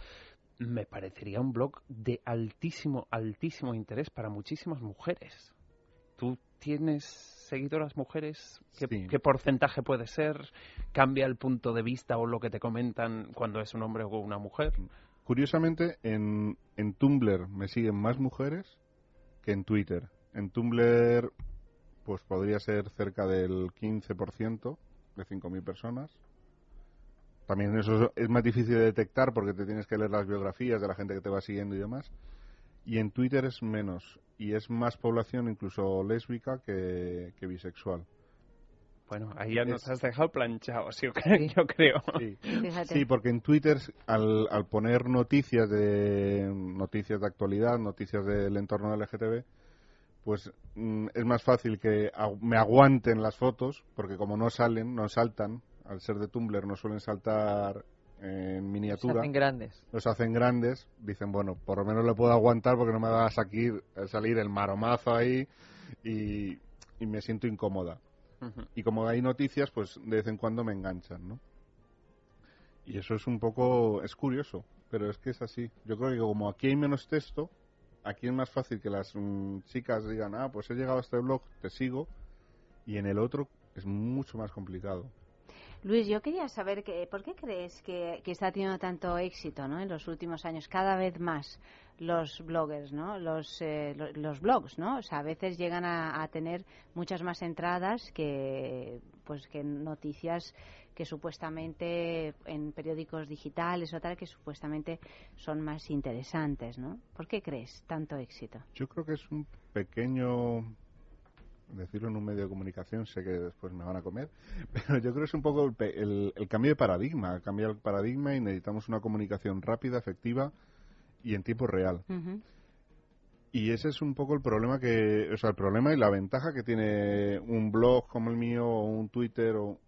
me parecería un blog de altísimo, altísimo interés para muchísimas mujeres. ¿Tú tienes seguidoras mujeres? ¿Qué, porcentaje puede ser? ¿Cambia el punto de vista o lo que te comentan cuando es un hombre o una mujer? Curiosamente, en, en Tumblr me siguen más mujeres que en Twitter. En Tumblr, pues podría ser cerca del 15% de 5.000 personas también eso es más difícil de detectar porque te tienes que leer las biografías de la gente que te va siguiendo y demás. Y en Twitter es menos. Y es más población incluso lésbica que, bisexual. Bueno, ahí ya nos has dejado planchados, yo creo. Sí. porque en Twitter, al, al, poner noticias de noticias de actualidad, noticias del entorno LGTB, pues mm, es más fácil que me aguanten las fotos, porque como no salen, no saltan, al ser de Tumblr, no suelen saltar en miniatura. Los hacen grandes. Los hacen grandes. Dicen, bueno, por lo menos le puedo aguantar porque no me va a salir, salir el maromazo ahí y, me siento incómoda. Y como hay noticias, pues de vez en cuando me enganchan, ¿no? Y eso es un poco, es curioso, pero es que es así. Yo creo que como aquí hay menos texto, aquí es más fácil que las mm, chicas digan, ah, pues he llegado a este blog, te sigo, y en el otro es mucho más complicado. Luis, yo quería saber que, por qué crees que, está teniendo tanto éxito ¿no? en los últimos años, cada vez más los bloggers, ¿no? los, eh, los, blogs, ¿no? O sea, a veces llegan a, tener muchas más entradas que, pues, que noticias que supuestamente en periódicos digitales o tal que supuestamente son más interesantes, ¿no? ¿Por qué crees tanto éxito? Yo creo que es un pequeño decirlo en un medio de comunicación, sé que después me van a comer, pero yo creo que es un poco el, cambio de paradigma, cambiar el paradigma y necesitamos una comunicación rápida, efectiva y en tiempo real. Y ese es un poco el problema que, o sea, el problema y la ventaja que tiene un blog como el mío o un Twitter o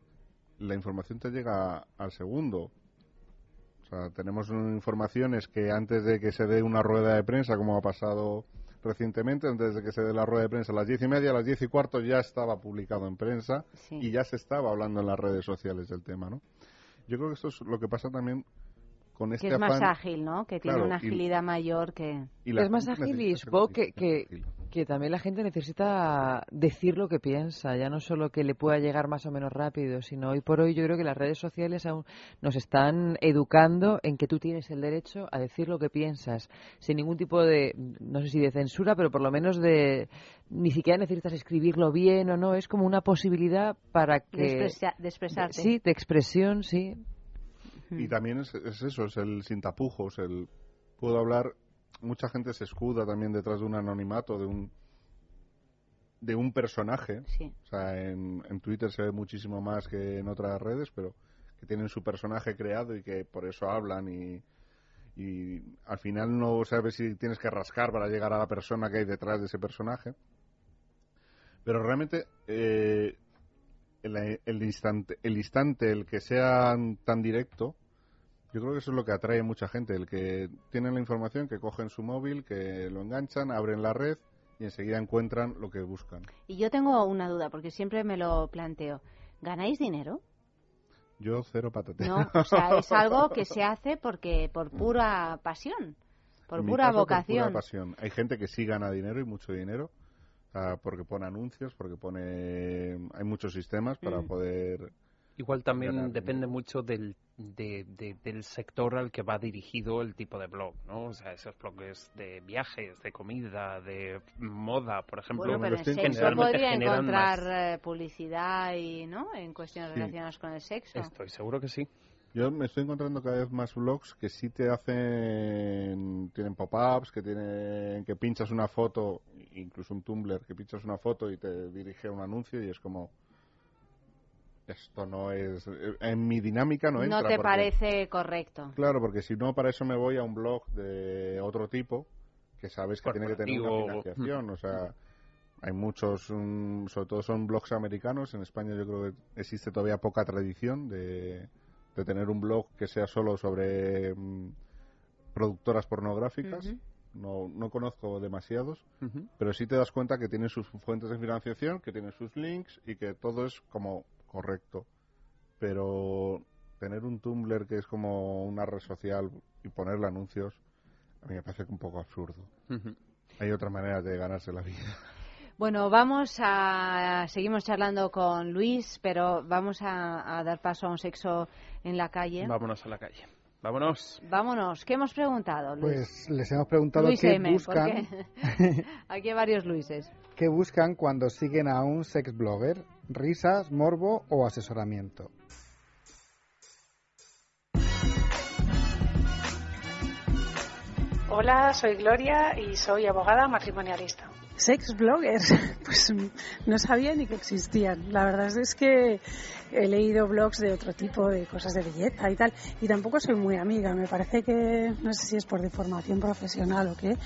la información te llega al segundo. O sea, tenemos informaciones que antes de que se dé una rueda de prensa, como ha pasado recientemente, antes de que se dé la rueda de prensa a las diez y media, a las diez y cuarto ya estaba publicado en prensa y ya se estaba hablando en las redes sociales del tema, ¿no? Yo creo que esto es lo que pasa también con este que es más ágil, ¿no? Que tiene Claro, una y- agilidad mayor que... y la es más ágil y supongo que, que, que también la gente necesita decir lo que piensa, ya no solo que le pueda llegar más o menos rápido, sino hoy por hoy yo creo que las redes sociales aún nos están educando en que tú tienes el derecho a decir lo que piensas, sin ningún tipo de, no sé si de censura, pero por lo menos de, ni siquiera necesitas escribirlo bien o no, es como una posibilidad para que... De, expresa- de expresarte. Sí, de expresión, sí. Y también es, es eso, es el sin tapujos, el puedo hablar, mucha gente se escuda también detrás de un anonimato, de un de un personaje. O sea, en, en Twitter se ve muchísimo más que en otras redes, pero que tienen su personaje creado y que por eso hablan y, y al final no sabes si tienes que rascar para llegar a la persona que hay detrás de ese personaje. Pero realmente eh, el, el instante, el instante, el que sea tan directo, yo creo que eso es lo que atrae a mucha gente, el que tienen la información, que cogen su móvil, que lo enganchan, abren la red y enseguida encuentran lo que buscan. Y yo tengo una duda, porque siempre me lo planteo. ¿Ganáis dinero? Yo cero patatero. No, o sea, es algo que se hace porque por pura pasión, por pura caso, vocación. Por pura pasión. Hay gente que sí gana dinero y mucho dinero, ah, porque pone anuncios, porque pone... Hay muchos sistemas para Mm. poder... Igual también ganar depende mucho del, de- de- del sector al que va dirigido el tipo de blog, ¿no? O sea, esos blogs de viajes, de comida, de moda, por ejemplo. Bueno, pero en sexo generalmente podría encontrar más. eh, publicidad y, ¿no? En cuestiones Sí. relacionadas con el sexo. Estoy seguro que sí. Yo me estoy encontrando cada vez más blogs que sí te hacen, tienen pop-ups, que tienen, que pinchas una foto, incluso un Tumblr, que pinchas una foto y te dirige a un anuncio y es como, esto no es, en mi dinámica no entra. No te porque- parece correcto. Claro, porque si no, para eso me voy a un blog de otro tipo, que sabes que tiene que tener una financiación, o sea, hay muchos, mm, sobre todo son blogs americanos, en España yo creo que existe todavía poca tradición de, de tener un blog que sea solo sobre mm, productoras pornográficas. No, no conozco demasiados, pero sí te das cuenta que tienen sus fuentes de financiación, que tienen sus links y que todo es como correcto. Pero tener un Tumblr que es como una red social y ponerle anuncios, a mí me parece un poco absurdo. Hay otra manera de ganarse la vida. Bueno, vamos a. Seguimos charlando con Luis, pero vamos a, a dar paso a un sexo en la calle. Vámonos a la calle. Vámonos. Vámonos. ¿Qué hemos preguntado, Luis? Pues les hemos preguntado Luis qué M, buscan, porque aquí hay varios Luises. qué buscan cuando siguen a un sex blogger, risas, morbo o asesoramiento. Hola, soy Gloria y soy abogada matrimonialista. Sex bloggers, pues no sabía ni que existían. La verdad es que he leído blogs de otro tipo, de cosas de belleza y tal, y tampoco soy muy amiga. Me parece que, no sé si es por deformación profesional o qué,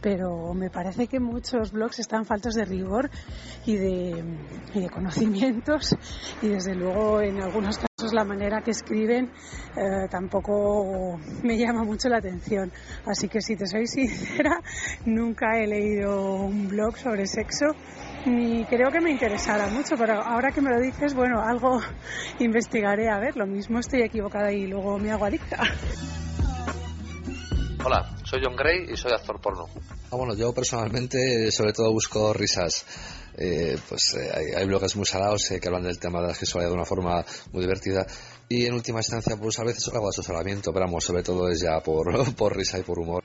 pero me parece que muchos blogs están faltos de rigor y de, y de conocimientos y desde luego en algunos casos la manera que escriben eh, tampoco me llama mucho la atención. Así que si te soy sincera, nunca he leído un blog sobre sexo ni creo que me interesara mucho, pero ahora que me lo dices, bueno, algo investigaré a ver, lo mismo estoy equivocada y luego me hago adicta. Hola, soy John Gray y soy actor porno. Ah, bueno, yo personalmente sobre todo busco risas. Eh, pues eh, hay, hay blogs muy salados eh, que hablan del tema de la sexualidad de una forma muy divertida y en última instancia pues a veces hago asesoramiento, pero vamos, sobre todo es ya por, por risa y por humor.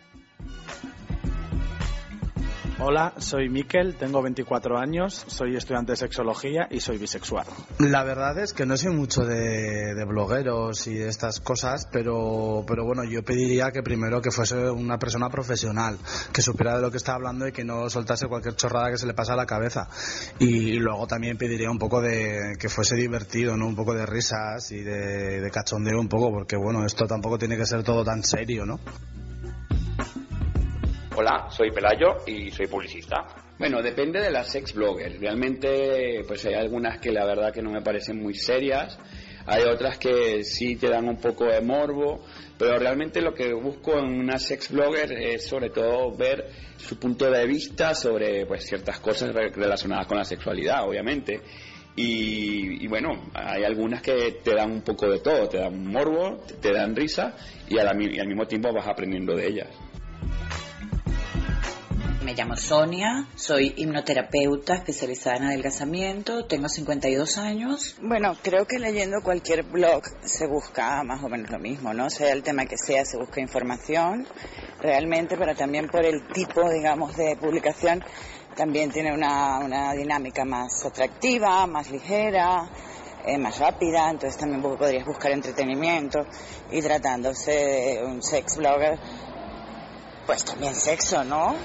Hola, soy Miquel, tengo 24 años, soy estudiante de sexología y soy bisexual. La verdad es que no soy mucho de, de blogueros y de estas cosas, pero, pero bueno, yo pediría que primero que fuese una persona profesional, que supiera de lo que está hablando y que no soltase cualquier chorrada que se le pase a la cabeza. Y, luego también pediría un poco de que fuese divertido, ¿no? Un poco de risas y de, de cachondeo un poco, porque bueno, esto tampoco tiene que ser todo tan serio, ¿no? Hola, soy Pelayo y soy publicista. Bueno, depende de las sex bloggers. Realmente, pues hay algunas que la verdad que no me parecen muy serias. Hay otras que sí te dan un poco de morbo, pero realmente lo que busco en una sex blogger es sobre todo ver su punto de vista sobre pues ciertas cosas relacionadas con la sexualidad, obviamente. Y, y, bueno, hay algunas que te dan un poco de todo, te dan morbo, te dan risa y, a la, y al mismo tiempo vas aprendiendo de ellas. Me llamo Sonia, soy hipnoterapeuta especializada en adelgazamiento, tengo 52 años. Bueno, creo que leyendo cualquier blog se busca más o menos lo mismo, ¿no? Sea el tema que sea, se busca información realmente, pero también por el tipo, digamos, de publicación también tiene una, una dinámica más atractiva, más ligera, eh, más rápida, entonces también podrías buscar entretenimiento y tratándose de un sex blogger, pues también sexo, ¿no?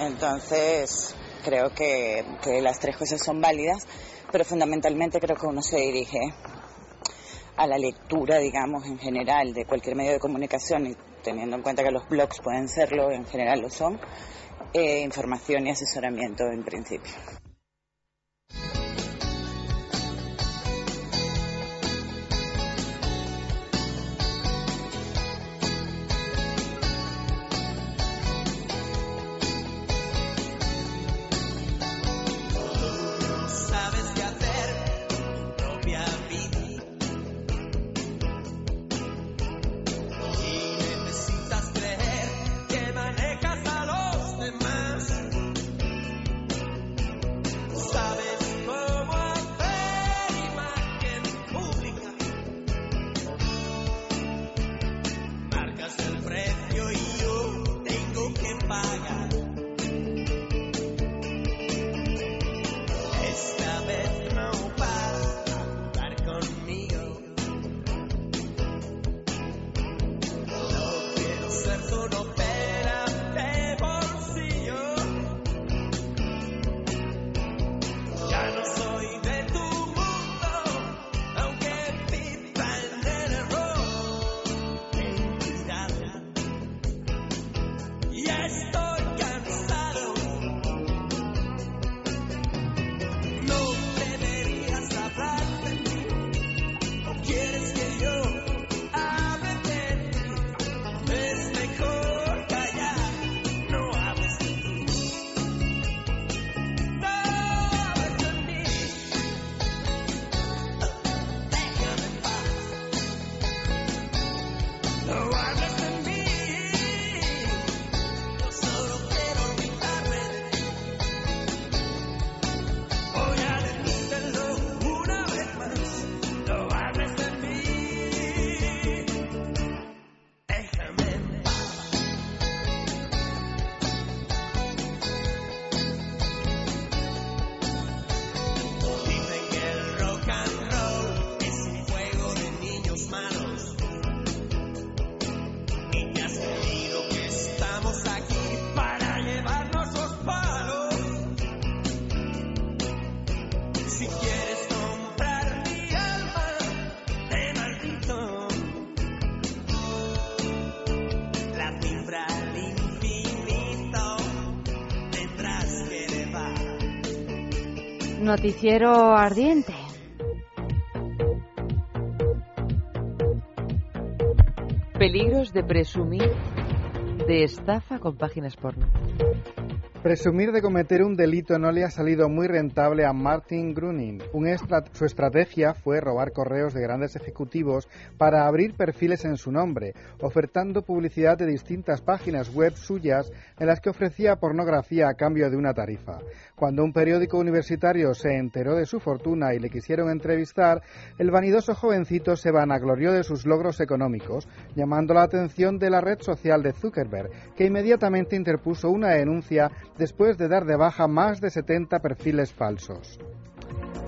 Entonces creo que, las tres cosas son válidas, pero fundamentalmente creo que uno se dirige a la lectura, digamos, en general de cualquier medio de comunicación y teniendo en cuenta que los blogs pueden serlo, en general lo son, eh, información y asesoramiento en principio. Noticiero ardiente. Peligros de presumir de estafa con páginas porno. Presumir de cometer un delito no le ha salido muy rentable a Martin Gruning. Su estrategia fue robar correos de grandes ejecutivos para abrir perfiles en su nombre, ofertando publicidad de distintas páginas web suyas en las que ofrecía pornografía a cambio de una tarifa. Cuando un periódico universitario se enteró de su fortuna y le quisieron entrevistar, el vanidoso jovencito se vanaglorió de sus logros económicos, llamando la atención de la red social de Zuckerberg, que inmediatamente interpuso una denuncia después de dar de baja más de 70 perfiles falsos.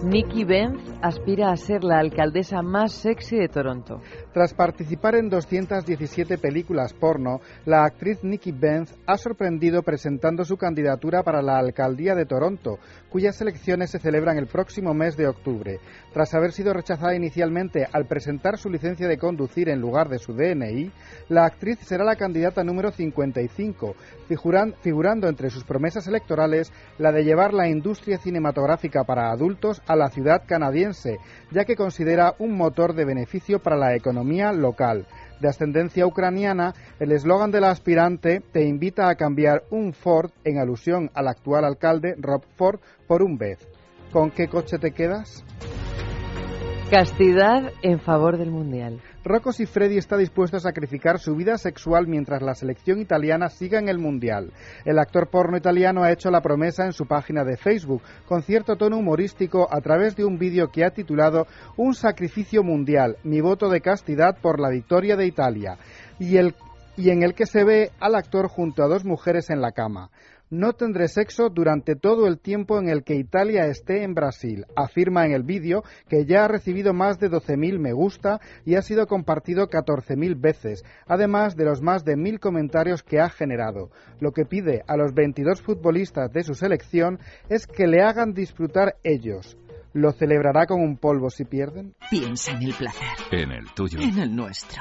Nikki Benz aspira a ser la alcaldesa más sexy de Toronto. Tras participar en 217 películas porno, la actriz Nikki Benz ha sorprendido presentando su candidatura para la alcaldía de Toronto, cuyas elecciones se celebran el próximo mes de octubre. Tras haber sido rechazada inicialmente al presentar su licencia de conducir en lugar de su DNI, la actriz será la candidata número 55, figuran- figurando entre sus promesas electorales la de llevar la industria cinematográfica para adultos a la ciudad canadiense, ya que considera un motor de beneficio para la economía local. De ascendencia ucraniana, el eslogan de la aspirante te invita a cambiar un Ford en alusión al actual alcalde Rob Ford por un Beth. ¿Con qué coche te quedas? Castidad en favor del Mundial. Rocco Siffredi está dispuesto a sacrificar su vida sexual mientras la selección italiana siga en el Mundial. El actor porno italiano ha hecho la promesa en su página de Facebook, con cierto tono humorístico, a través de un vídeo que ha titulado Un sacrificio mundial, mi voto de castidad por la victoria de Italia, y, el, y en el que se ve al actor junto a dos mujeres en la cama. No tendré sexo durante todo el tiempo en el que Italia esté en Brasil, afirma en el vídeo que ya ha recibido más de 12.000 me gusta y ha sido compartido 14.000 veces, además de los más de 1.000 comentarios que ha generado. Lo que pide a los 22 futbolistas de su selección es que le hagan disfrutar ellos. ¿Lo celebrará con un polvo si pierden? Piensa en el placer, En el tuyo. en el nuestro,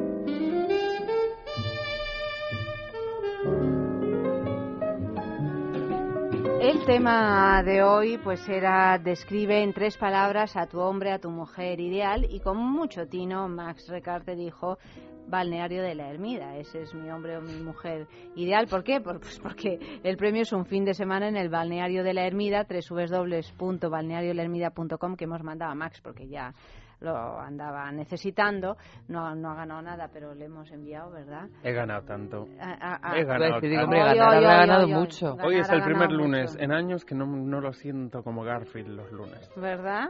El tema de hoy pues era describe en tres palabras a tu hombre, a tu mujer ideal y con mucho tino Max Recarte dijo balneario de la Ermida, ese es mi hombre o mi mujer ideal. ¿Por qué? Pues porque el premio es un fin de semana en el balneario de la Ermida, www.balneariodelermida.com que hemos mandado a Max porque ya lo andaba necesitando. No, no ha ganado nada, pero le hemos enviado, ¿verdad? He ganado tanto. Ah, ah, ah. He ganado Decir, digo, tanto. hombre, Oy, ganar, oy, habrá oy, ganado mucho. Hoy es el ha primer lunes mucho. en años que no, no lo siento como Garfield los lunes. ¿Verdad?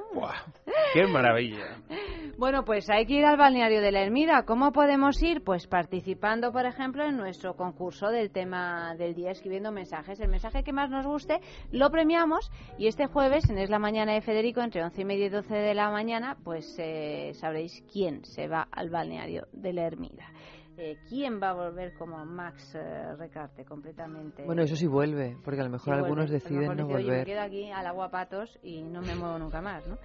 ¡Qué maravilla! Bueno, pues hay que ir al balneario de la Ermida. ¿Cómo podemos ir? Pues participando, por ejemplo, en nuestro concurso del tema del día, escribiendo mensajes. El mensaje que más nos guste lo premiamos y este jueves, en Es la Mañana de Federico, entre 11 y media y 12 de la mañana, pues eh, sabréis quién se va al balneario de la Ermida. Eh, ¿Quién va a volver como Max eh, Recarte completamente? Bueno, eso sí vuelve, porque a lo mejor Sí, algunos vuelve. Deciden mejor no dice, Oye, me volver. quedo aquí al agua patos y no me muevo nunca más, ¿no?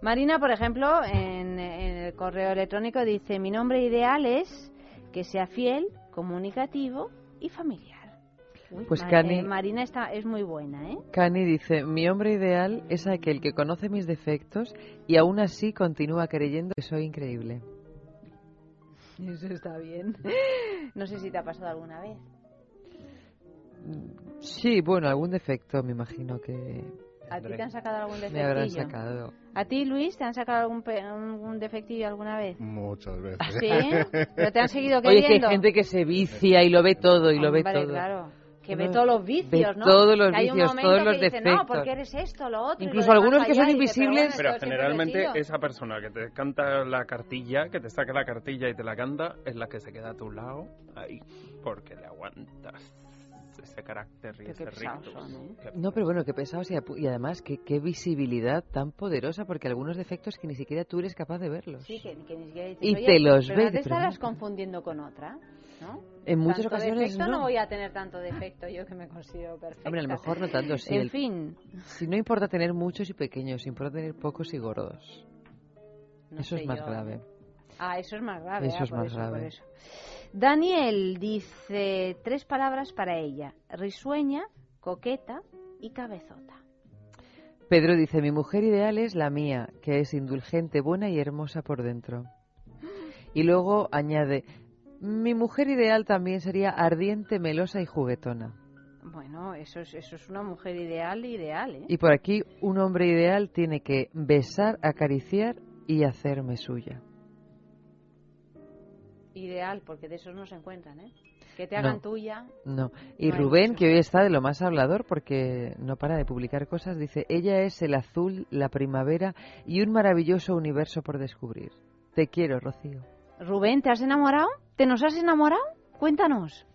Marina, por ejemplo, en, en el correo electrónico dice, mi nombre ideal es que sea fiel, comunicativo y familiar. Uy, Pues Cani- eh, Marina está, es muy buena, ¿eh? Cani dice, mi hombre ideal es aquel que conoce mis defectos y aún así continúa creyendo que soy increíble. Eso está bien. No sé si te ha pasado alguna vez. Sí, bueno, algún defecto me imagino que ¿A ti te han sacado algún defectillo? me habrán sacado. ¿A ti, Luis, te han sacado algún, pe- algún defectillo alguna vez? Muchas veces. ¿Sí? ¿Pero te han seguido Oye, que hay queriendo? gente que se vicia y lo ve todo y lo ve Hombre, todo. claro. Que ve todos los ve vicios, ¿no? todos los Que hay un vicios, momento todos los que dice, No, defectos. porque eres esto, lo otro. Incluso lo algunos que son allá", y dice, invisibles. "Pero generalmente esa persona que te canta la cartilla, que te saca la cartilla y te la canta, es la que se queda a tu lado ahí, porque le aguantas. ese carácter y ese rictus. ¿eh? No, pero bueno, qué pesados y, además qué, qué visibilidad tan poderosa porque algunos defectos que ni siquiera tú eres capaz de verlos. Sí, que, que ni siquiera dices, Y "Oye, te los pero ve no te estarás pronto". confundiendo con otra, ¿no? En muchas Tanto ocasiones defecto no. no. voy a tener tanto defecto yo que me considero perfecta. Hombre, a lo mejor no tanto, sí. En el- fin, Si no importa tener muchos y pequeños, importa tener pocos y gordos. No Eso es más yo. grave. Ah, eso es más grave. Eso ah, es más por grave. eso. Daniel dice tres palabras para ella: risueña, coqueta y cabezota. Pedro dice, mi mujer ideal es la mía, que es indulgente, buena y hermosa por dentro. Y luego añade, mi mujer ideal también sería ardiente, melosa y juguetona. Bueno, eso es, eso es una mujer ideal, ideal, ¿eh? Y por aquí, un hombre ideal tiene que besar, acariciar y hacerme suya. Ideal, porque de esos no se encuentran, ¿eh? Que te No. hagan tuya. No. Y No hay Rubén, que hoy está de lo más hablador porque no para de publicar cosas, dice, ella es el azul, la primavera y un maravilloso universo por descubrir. Te quiero, Rocío. Rubén, ¿te has enamorado? ¿Te nos has enamorado? Cuéntanos.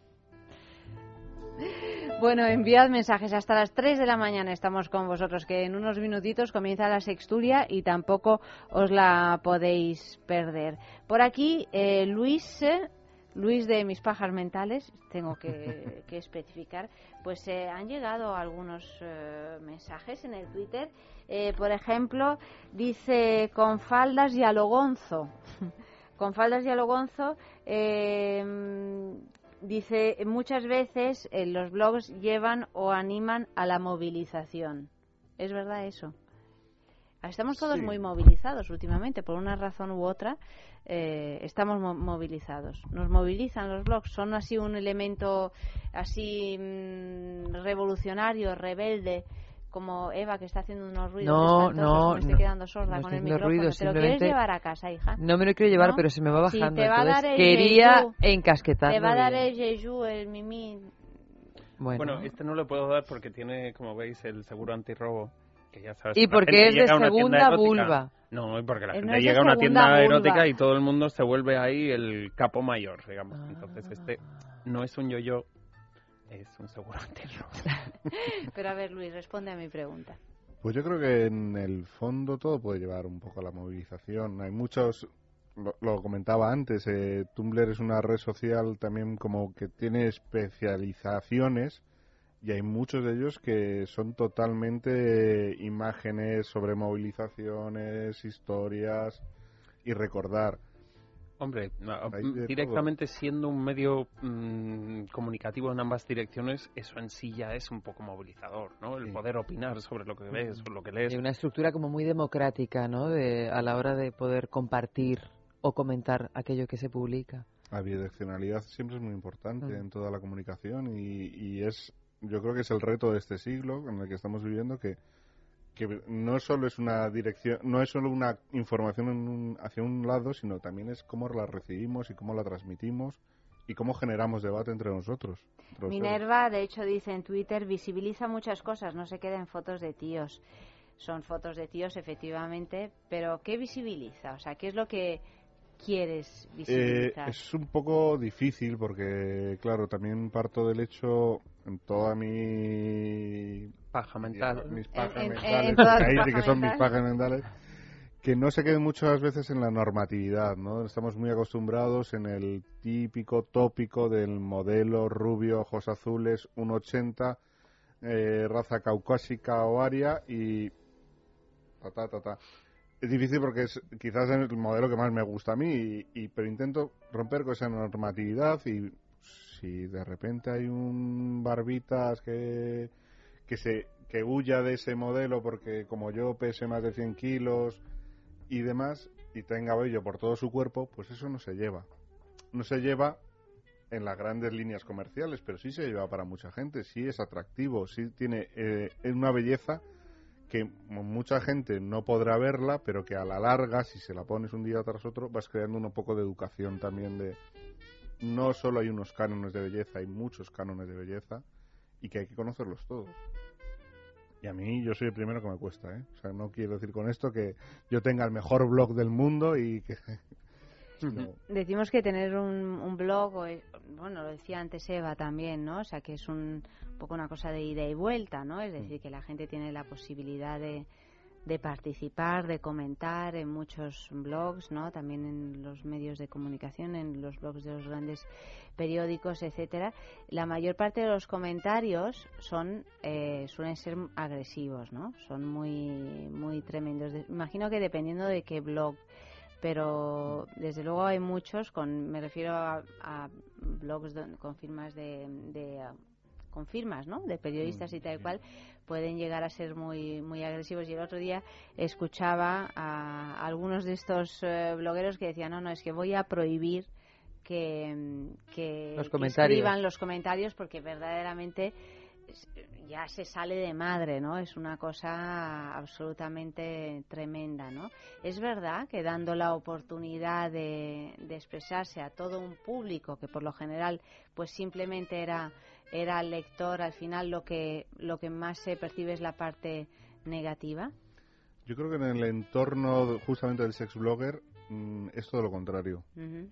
Bueno, enviad mensajes hasta las 3 de la mañana. Estamos con vosotros, que en unos minutitos comienza la sexturia y tampoco os la podéis perder. Por aquí, eh, Luis, eh, Luis de mis pajas mentales, tengo que, que especificar, pues eh, han llegado algunos eh, mensajes en el Twitter. Eh, por ejemplo, dice con faldas y alogonzo. Con faldas y alogonzo eh, dice muchas veces eh, los blogs llevan o animan a la movilización es verdad eso estamos todos Sí. muy movilizados últimamente por una razón u otra eh, estamos mo- movilizados. Nos movilizan los blogs son así un elemento así mm, revolucionario rebelde como Eva que está haciendo unos ruidos No, no, me estoy no. quedando sorda No con el micrófono ruidos, te lo quieres llevar a casa hija No me lo quiero llevar, ¿No? pero se me va bajando. Sí, te va a entonces dar el quería jeju. encasquetarlo Te va a dar el jeju, el mimi. Bueno. Bueno, este no lo puedo dar porque tiene, como veis, el seguro antirrobo. Que ya sabes, Y porque es de segunda vulva. No, y porque la Eh, no gente llega a una tienda vulva. erótica y todo el mundo se vuelve ahí el capo mayor, digamos. Ah. Entonces este no es un yo-yo, es un seguro antirrobo. Pero a ver, Luis, responde a mi pregunta. Pues yo creo que en el fondo todo puede llevar un poco a la movilización. Hay muchos, lo, lo comentaba antes, eh, Tumblr es una red social también como que tiene especializaciones y hay muchos de ellos que son totalmente imágenes sobre movilizaciones, historias y recordar. Hombre, mm, directamente siendo un medio mm, comunicativo en ambas direcciones, eso en sí ya es un poco movilizador, ¿no? El poder opinar sobre lo que ves o lo que lees. Y una estructura como muy democrática, ¿no? De, a la hora de poder compartir o comentar aquello que se publica. La bidireccionalidad siempre es muy importante Mm. en toda la comunicación y, y es, yo creo que es el reto de este siglo en el que estamos viviendo que, que no solo es una dirección, no es solo una información en un- hacia un lado, sino también es cómo la recibimos y cómo la transmitimos y cómo generamos debate entre nosotros. entre. Minerva, de hecho, dice en Twitter, visibiliza muchas cosas, no se queda en fotos de tíos. Son fotos de tíos, efectivamente, pero ¿qué visibiliza? O sea, ¿qué es lo que quieres Eh, visibilizar? es un poco difícil porque, claro, también parto del hecho en toda mi paja mental. mis pajas en- mentales, en ahí sí que son mis pajas mentales, que no se queden muchas veces en la normatividad, ¿no? Estamos muy acostumbrados en el típico tópico del modelo rubio, ojos azules, 1,80, eh, raza caucásica o aria y ta ta ta ta. Es difícil porque es quizás el modelo que más me gusta a mí, y, y- pero intento romper con esa normatividad y si de repente hay un barbitas que, que se que huya de ese modelo porque como yo pese más de 100 kilos y demás y tenga vello por todo su cuerpo, pues eso no se lleva. No se lleva en las grandes líneas comerciales, pero sí se lleva para mucha gente, sí es atractivo, sí tiene eh, una belleza que mucha gente no podrá verla, pero que a la larga, si se la pones un día tras otro, vas creando un poco de educación también de... No solo hay unos cánones de belleza, hay muchos cánones de belleza y que hay que conocerlos todos. Y a mí yo soy el primero que me cuesta, ¿eh? O sea, no quiero decir con esto que yo tenga el mejor blog del mundo y que... Decimos que tener un, un blog, o, eh, bueno, lo decía antes Eva también, ¿no? O sea, que es un, poco una cosa de ida y vuelta, ¿no? Es decir, que la gente tiene la posibilidad de, de participar, de comentar en muchos blogs, ¿no? También en los medios de comunicación, en los blogs de los grandes periódicos, etcétera. La mayor parte de los comentarios son eh, suelen ser agresivos, ¿no? Son muy muy tremendos. Imagino que dependiendo de qué blog pero desde luego hay muchos con me refiero a, a blogs con firmas de, de, con firmas no de periodistas y tal y cual pueden llegar a ser muy muy agresivos y el otro día escuchaba a algunos de estos eh, blogueros que decían no no es que voy a prohibir que, mm, que, Los que comentarios. escriban los comentarios porque verdaderamente ya se sale de madre, ¿no? Es una cosa absolutamente tremenda, ¿no? Es verdad que dando la oportunidad de, de expresarse a todo un público que por lo general pues simplemente era era el lector, al final lo que lo que más se percibe es la parte negativa. Yo creo que en el entorno justamente del sex blogger mm, es todo lo contrario. Ujú.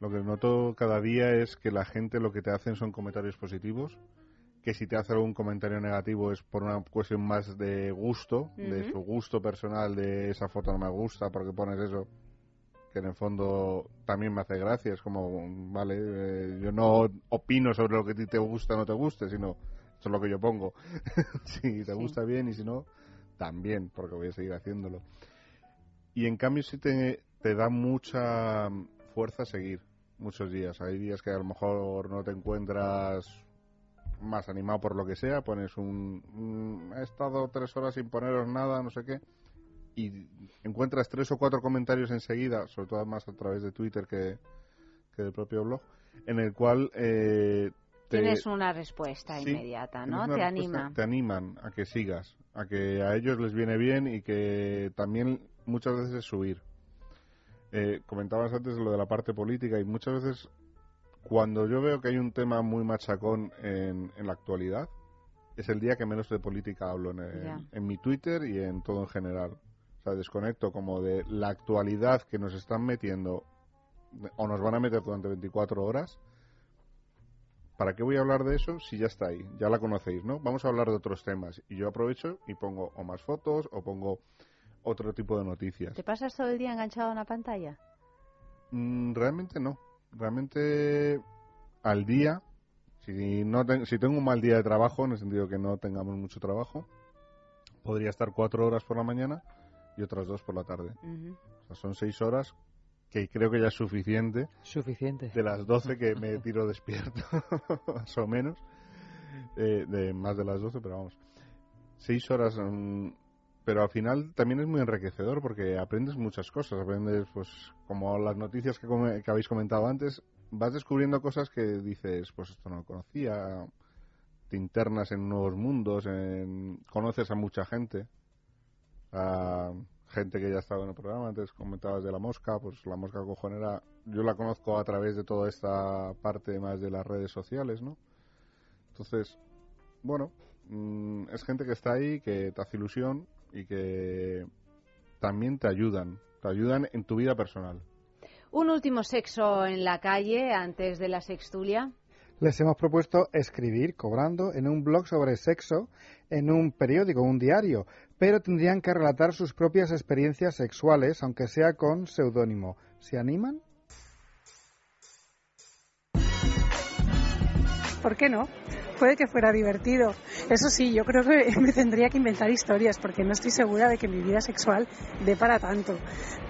Lo que noto cada día es que la gente lo que te hacen son comentarios positivos, que si te hace algún comentario negativo es por una cuestión más de gusto, de su gusto personal, de esa foto no me gusta porque pones eso, que en el fondo también me hace gracia, es como, vale, eh, yo no opino sobre lo que a ti te gusta o no te guste, sino eso es lo que yo pongo. si te gusta bien y si no, también, porque voy a seguir haciéndolo. Y en cambio sí te, te da mucha fuerza seguir muchos días. Hay días que a lo mejor no te encuentras más animado por lo que sea, pones un... un, he estado tres horas sin poneros nada, no sé qué, y encuentras tres o cuatro comentarios enseguida, sobre todo más a través de Twitter que, que del propio blog, en el cual eh, te, Tienes una respuesta Sí, inmediata, ¿no? Te anima. Te animan a que sigas, a que a ellos les viene bien y que también muchas veces es subir. Eh, comentabas antes lo de la parte política y muchas veces cuando yo veo que hay un tema muy machacón en, en la actualidad, es el día que menos de política hablo en, el- en mi Twitter y en todo en general. O sea, desconecto como de la actualidad que nos están metiendo o nos van a meter durante 24 horas. ¿Para qué voy a hablar de eso si ya está ahí? Ya la conocéis, ¿no? Vamos a hablar de otros temas. Y yo aprovecho y pongo o más fotos o pongo otro tipo de noticias. ¿Te pasas todo el día enganchado a una pantalla? Mm, realmente no. Realmente al día, si, no ten- si tengo un mal día de trabajo, en el sentido que no tengamos mucho trabajo, podría estar cuatro horas por la mañana y otras dos por la tarde. O sea, son seis horas que creo que ya es suficiente. Suficiente. De las 12 que me tiro despierto, más o menos. Eh, de más de las 12, pero vamos. Seis horas, mm, pero al final también es muy enriquecedor porque aprendes muchas cosas. Aprendes, pues, como las noticias que, come- que habéis comentado antes, vas descubriendo cosas que dices, pues esto no lo conocía. Te internas en nuevos mundos, en- conoces a mucha gente a gente que ya ha estado en el programa. Antes comentabas de la mosca, pues la mosca cojonera, yo la conozco a través de toda esta parte más de las redes sociales, ¿no? Entonces, bueno, mm, es gente que está ahí, que te hace ilusión y que también te ayudan, te ayudan en tu vida personal. Un último sexo en la calle antes de la sextulia. Les hemos propuesto escribir cobrando en un blog sobre sexo, en un periódico, un diario, pero tendrían que relatar sus propias experiencias sexuales, aunque sea con seudónimo. ¿Se animan? ¿Por qué no? Puede que fuera divertido. Eso sí, yo creo que me tendría que inventar historias porque no estoy segura de que mi vida sexual dé para tanto.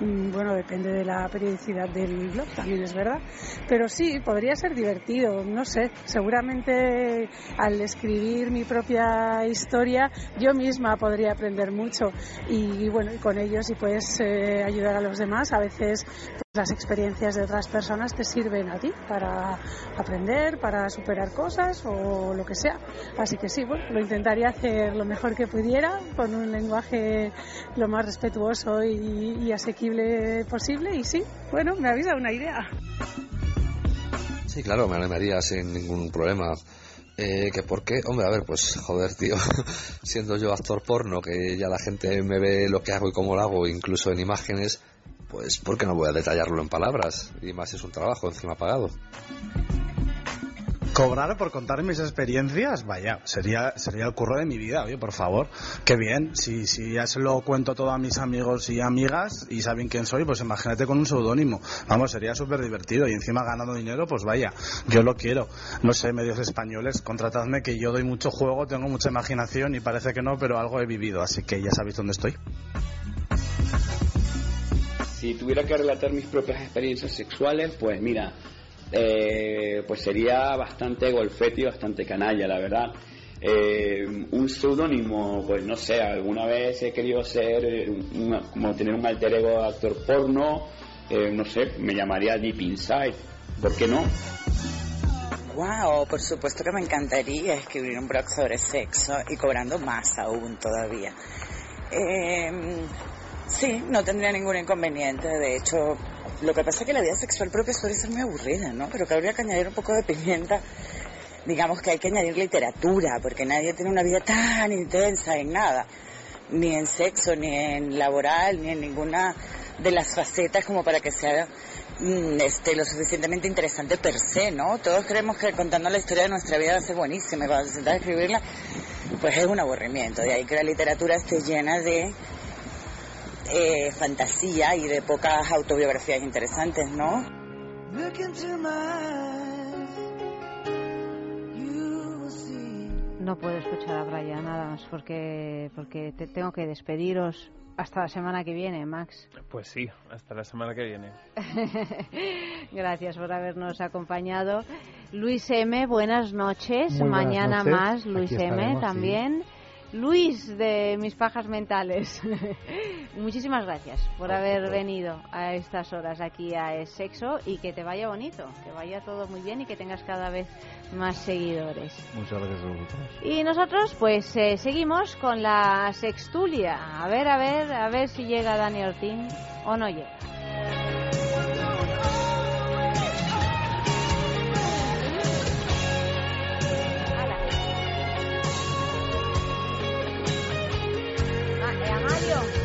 Mm, Bueno, depende de la periodicidad del blog, también es verdad. Pero sí, podría ser divertido, no sé. Seguramente al escribir mi propia historia yo misma podría aprender mucho y, bueno, con ello si puedes eh, ayudar a los demás, a veces las experiencias de otras personas te sirven a ti para aprender, para superar cosas o lo que sea. Así que sí, bueno, lo intentaría hacer lo mejor que pudiera, con un lenguaje lo más respetuoso y, asequible posible. Y sí, bueno, me dado una idea. Sí, claro, me animaría sin ningún problema. Eh, ¿Que por qué? Hombre, a ver, pues joder, tío, siendo yo actor porno, que ya la gente me ve lo que hago y cómo lo hago, incluso en imágenes, pues ¿por qué no voy a detallarlo en palabras? Y más es un trabajo encima pagado. Cobrar por contar mis experiencias, vaya, sería, sería el curro de mi vida, oye, por favor. Qué bien, si, si ya se lo cuento todo a mis amigos y amigas y saben quién soy, pues imagínate con un seudónimo. Vamos, sería súper divertido y encima ganando dinero, pues vaya, yo lo quiero. No sé, medios españoles, contratadme que yo doy mucho juego, tengo mucha imaginación y parece que no, pero algo he vivido, así que ya sabéis dónde estoy. Si tuviera que relatar mis propias experiencias sexuales, pues mira, eh, pues sería bastante golfete y bastante canalla, la verdad. Eh, un seudónimo, pues no sé, alguna vez he querido ser, eh, como tener un alter ego de actor porno, no sé, me llamaría Deep Inside, ¿por qué no? Wow, por supuesto que me encantaría escribir un blog sobre sexo y cobrando más aún todavía. Sí, no tendría ningún inconveniente. De hecho, lo que pasa es que la vida sexual propia suele ser muy aburrida, ¿no? Pero que habría que añadir un poco de pimienta. Digamos que hay que añadir literatura, porque nadie tiene una vida tan intensa en nada. Ni en sexo, ni en laboral, ni en ninguna de las facetas como para que sea mm, este, lo suficientemente interesante per se, ¿no? Todos creemos que contando la historia de nuestra vida va a ser buenísima y cuando se a escribirla, pues es un aburrimiento. De ahí que la literatura esté llena de eh, fantasía y de pocas autobiografías interesantes, ¿no? No puedo escuchar a Brian nada más porque, porque te tengo que despediros hasta la semana que viene, Max. Pues sí, hasta la semana que viene. Gracias por habernos acompañado. Luis M, buenas noches. Buenas Mañana noches. más, Luis Aquí M sí. Luis de mis pajas mentales. Muchísimas gracias por haber venido a estas horas aquí a Es Sexo y que te vaya bonito, que vaya todo muy bien y que tengas cada vez más seguidores. Muchas gracias a vosotros. Y nosotros pues eh, seguimos con la sextulia. A ver, a ver, a ver si llega Dani Ortín o no llega. Eh,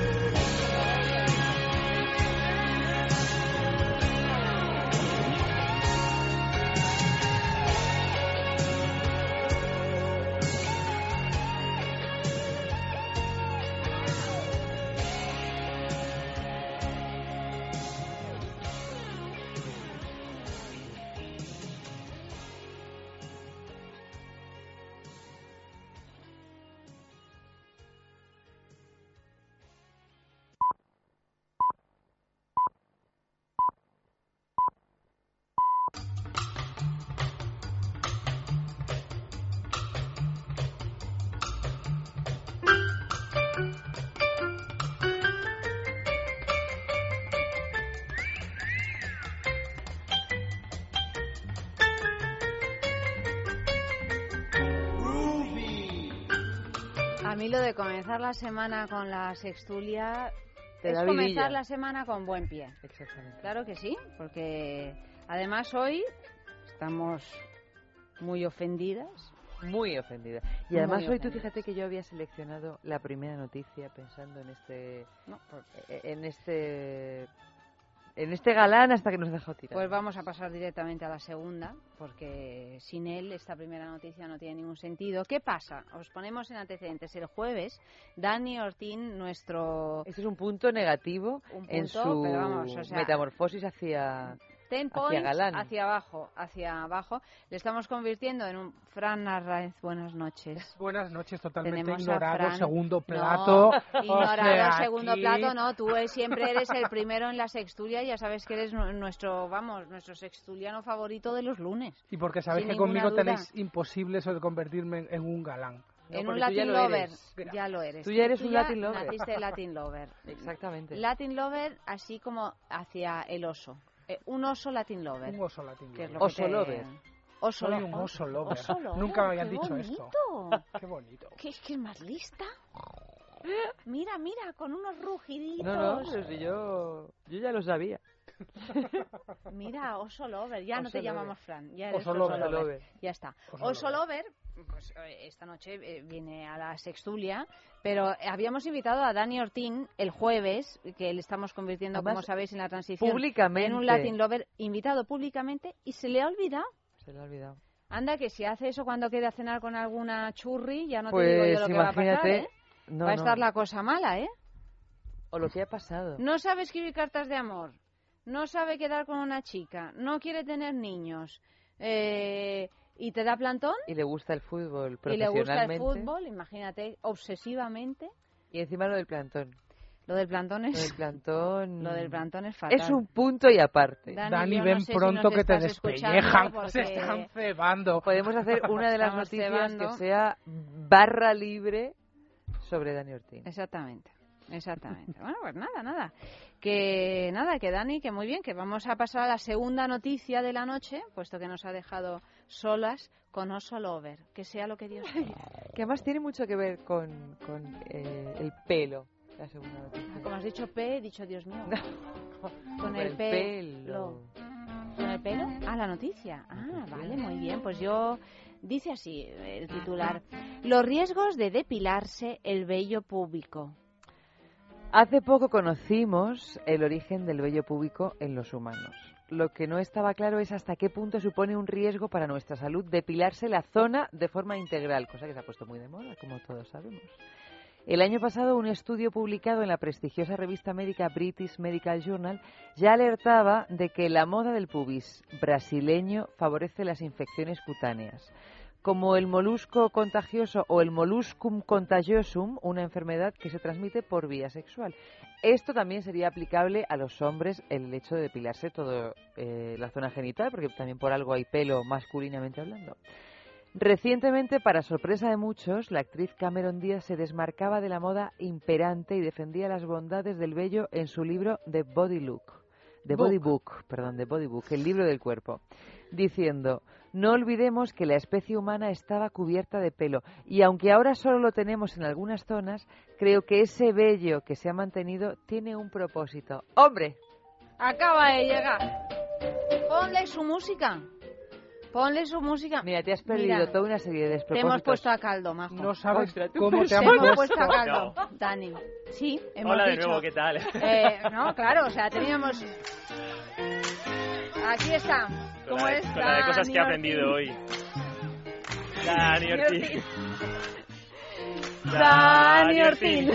de comenzar la semana con la sextulia Te es comenzar vidilla. la semana con buen pie. Exactamente. Claro que sí, porque además hoy estamos muy ofendidas. Muy ofendida. Y Muy además hoy tú ofendidas. fíjate que yo había seleccionado la primera noticia pensando en este No. en este en este galán hasta que nos dejó tirar. Pues vamos a pasar directamente a la segunda, porque sin él esta primera noticia no tiene ningún sentido. ¿Qué pasa? Os ponemos en antecedentes. El jueves, Dani Ortín, nuestro... Este es un punto negativo Un en su pero vamos, o sea, metamorfosis hacia Ten hacia galán. hacia abajo, hacia abajo. Le estamos convirtiendo en un Fran Arraez. Buenas noches. Buenas noches, totalmente Tenemos ignorado, Fran. segundo plato. Ignorado, sea, segundo aquí- plato, no. Tú eh, siempre eres el primero en la sextulia. Ya sabes que eres nu- nuestro, vamos, nuestro sextuliano favorito de los lunes. Y porque sabéis Sin que conmigo duda. tenéis imposible eso de convertirme en, un galán. en un ya Latin lo lover, ya lo eres. Tú ya eres un ya Latin lover. Naciste Latin lover. Exactamente. Latin lover, así como hacia el oso. Eh, un oso Latin lover. Un oso Latin lover. lo Oso te- lover. Oso Soy lo- un oso lover. Oso lover, Nunca me habían dicho esto. bonito. Qué bonito. ¿Qué es que es más lista? Mira, mira, con unos rugiditos. No, no, pero si yo yo ya lo sabía. Mira, oso lover. Ya no te lover. llamamos Fran. Ya eres Oso oso, lover. Ya está. Oso Oso lover, pues eh, esta noche eh, viene a la Sextulia, pero habíamos invitado a Dani Ortín el jueves, que le estamos convirtiendo, Además, como sabéis, en la transición, públicamente. en un Latin Lover, invitado públicamente, y se le ha olvidado. Se le ha olvidado. Anda, que si hace eso cuando quede a cenar con alguna churri, ya no Pues te digo yo lo que va a pasar. ¿eh? No, va a no. estar la cosa mala, ¿eh? O lo que ha pasado. No sabe escribir cartas de amor, no sabe quedar con una chica, no quiere tener niños, eh, y te da plantón, Y le gusta el fútbol y le gusta el profesionalmente. fútbol, imagínate, obsesivamente. Y encima lo del plantón. Lo del plantón Lo es... del plantón... Lo del plantón es fatal. Es un punto y aparte. Dani, Dani, yo no ven sé pronto que te despellejan. porque- Se están cebando. Podemos hacer una de las Estamos noticias cebando. que sea barra libre sobre Dani Ortín. Exactamente, exactamente. bueno, pues nada, nada. Que nada, que Dani, que muy bien, que vamos a pasar a la segunda noticia de la noche, puesto que nos ha dejado solas con Oso Lover. Que sea lo que Dios quiera. Que además tiene mucho que ver con, con eh, el pelo. La segunda noticia. Ah, Como has dicho P, he dicho Dios mío. Con Con el, el pelo. ¿Con el pelo? Ah, la noticia. Ah, vale, muy bien. Pues yo. Dice así el titular: Los riesgos de depilarse el vello púbico. Hace poco conocimos el origen del vello púbico en los humanos. Lo que no estaba claro es hasta qué punto supone un riesgo para nuestra salud depilarse la zona de forma integral, cosa que se ha puesto muy de moda, como todos sabemos. El año pasado, un estudio publicado en la prestigiosa revista médica British Medical Journal ya alertaba de que la moda del pubis brasileño favorece las infecciones cutáneas, como el molusco contagioso o el molluscum contagiosum, una enfermedad que se transmite por vía sexual. Esto también sería aplicable a los hombres el hecho de depilarse toda la zona genital, porque también por algo hay pelo masculinamente hablando. Recientemente, para sorpresa de muchos, la actriz Cameron Díaz se desmarcaba de la moda imperante y defendía las bondades del vello en su libro The Body Look, The Book. Body Book, perdón, The Body Book, el libro del cuerpo, diciendo, no olvidemos que la especie humana estaba cubierta de pelo y aunque ahora solo lo tenemos en algunas zonas, creo que ese vello que se ha mantenido tiene un propósito. ¡Hombre! Acaba de llegar. Ponle su música. Ponle su música. Mira, te has perdido Mira, toda una serie de Te despropósitos. hemos puesto a caldo, majo. No sabes Contra cómo te Te hemos puesto. puesto a caldo, Dani. Sí, hemos Hola de dicho. nuevo, ¿qué tal? Eh, no, claro, o sea, teníamos... Aquí está. Con ¿Cómo la, es? con la de cosas que he aprendido Ortiz. hoy. Dani Ortiz. Dani Ortín.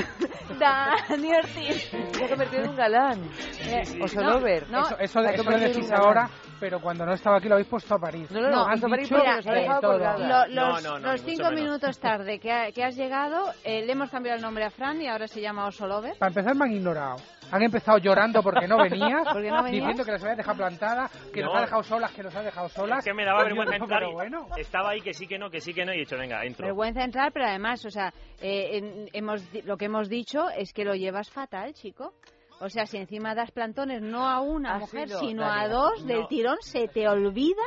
Dani Ortín. Se ha convertido en un galán. Eh, Oso no, Lover. no, Eso, eso, eso lo decís ahora, pero cuando no estaba aquí lo habéis puesto a París. No, no, no, has París dicho porque Mira, nos ha eh, dejado todo. colgada. Lo- los no, no, los ni cinco menos. minutos tarde que, ha- que has llegado, eh, le hemos cambiado el nombre a Fran y ahora se llama Oso Lover. Para empezar me han ignorado. Han empezado llorando porque no venías, Porque no venías. diciendo que las había dejado plantada, que nos No. ha dejado solas, que nos ha dejado solas. Es que me daba Pues vergüenza entrar y bueno. estaba ahí que sí que no, que sí que no y he dicho, venga, entro. Vergüenza entrar, pero además, o sea, eh, en- hemos, lo que hemos dicho es que lo llevas fatal, chico. O sea, si encima das plantones no a una Ah, mujer, no, sino a dos del no. tirón, se te olvida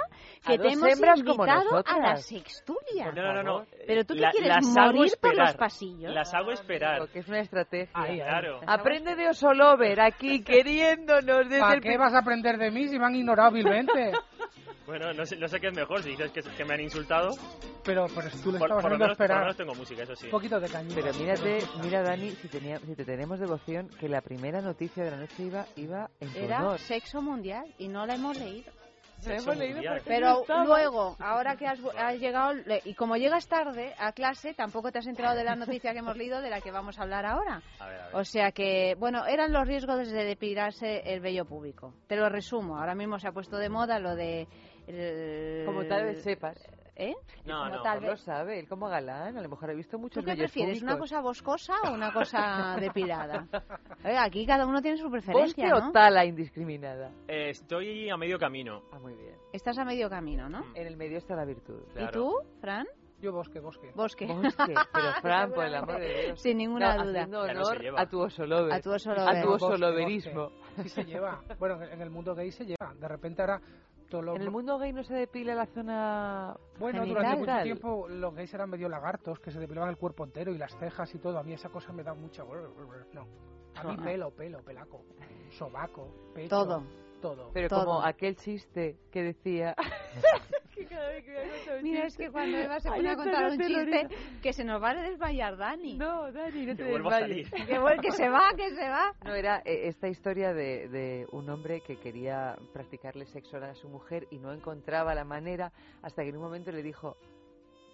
que te hemos invitado a la sextulia. No, no, no. Pero tú qué La- quieres, las hago morir por esperar. los pasillos. Las hago esperar. Porque es una estrategia. Ahí, ahí. Claro. Aprende de Oso Lover aquí, queriéndonos desde ¿Para el qué vas a aprender de mí si me han ignorado vilmente? Bueno, no sé, no sé qué es mejor, si dices que, que me han insultado. Pero, pero tú le Por, estabas por lo haciendo menos, por lo esperar menos tengo música, eso sí. un poquito de cañita. Pero mírate, mira Dani, si, tenía, si te tenemos devoción, que la primera noticia de la noche iba, iba en tu Era honor. sexo mundial y no la hemos leído. Hemos leído mundial. porque Pero estaba. luego, ahora que has, has llegado, le- y como llegas tarde a clase, tampoco te has enterado de la noticia que hemos leído de la que vamos a hablar ahora. A ver, a ver. O sea que, bueno, eran los riesgos de depilarse el vello público. Te lo resumo. Ahora mismo se ha puesto de moda lo de. El- Como tal vez sepas. ¿Eh? No, Como no, tal Él lo vez. sabe, él como galán, a lo mejor ha visto ¿Tú muchos qué bellos prefieres? ¿Una públicos. cosa boscosa o una cosa depilada? Oiga, aquí cada uno tiene su preferencia, ¿Bosque ¿no? o tala indiscriminada? Eh, estoy a medio camino. Ah, muy bien. Estás a medio camino, ¿no? En el medio está la virtud. Claro. ¿Y tú, Fran? Yo bosque, bosque. Bosque. Bosque, pero Fran, por el amor de Dios. Sin ninguna No, duda. haciendo no honor se lleva. a tu oso lover. A tu oso A tu oso Bosque, loverismo. bosque. Sí se lleva. Bueno, en el mundo gay se lleva. De repente ahora En el mundo gay no se depila la zona Bueno, genital. durante mucho tiempo los gays eran medio lagartos, que se depilaban el cuerpo entero y las cejas y todo. A mí esa cosa me da mucha... No. A mí No. pelo, pelo, pelaco. Sobaco, pecho. Todo. Todo. Pero Todo. como aquel chiste que decía Mira, es que cuando Eva se pone a contar no un chiste, que se nos va a desmayar Dani. No, Dani, no te Que a desmayes. Que, que se va, que se va. No, era eh, esta historia de, de un hombre que quería practicarle sexo a su mujer y no encontraba la manera hasta que en un momento le dijo,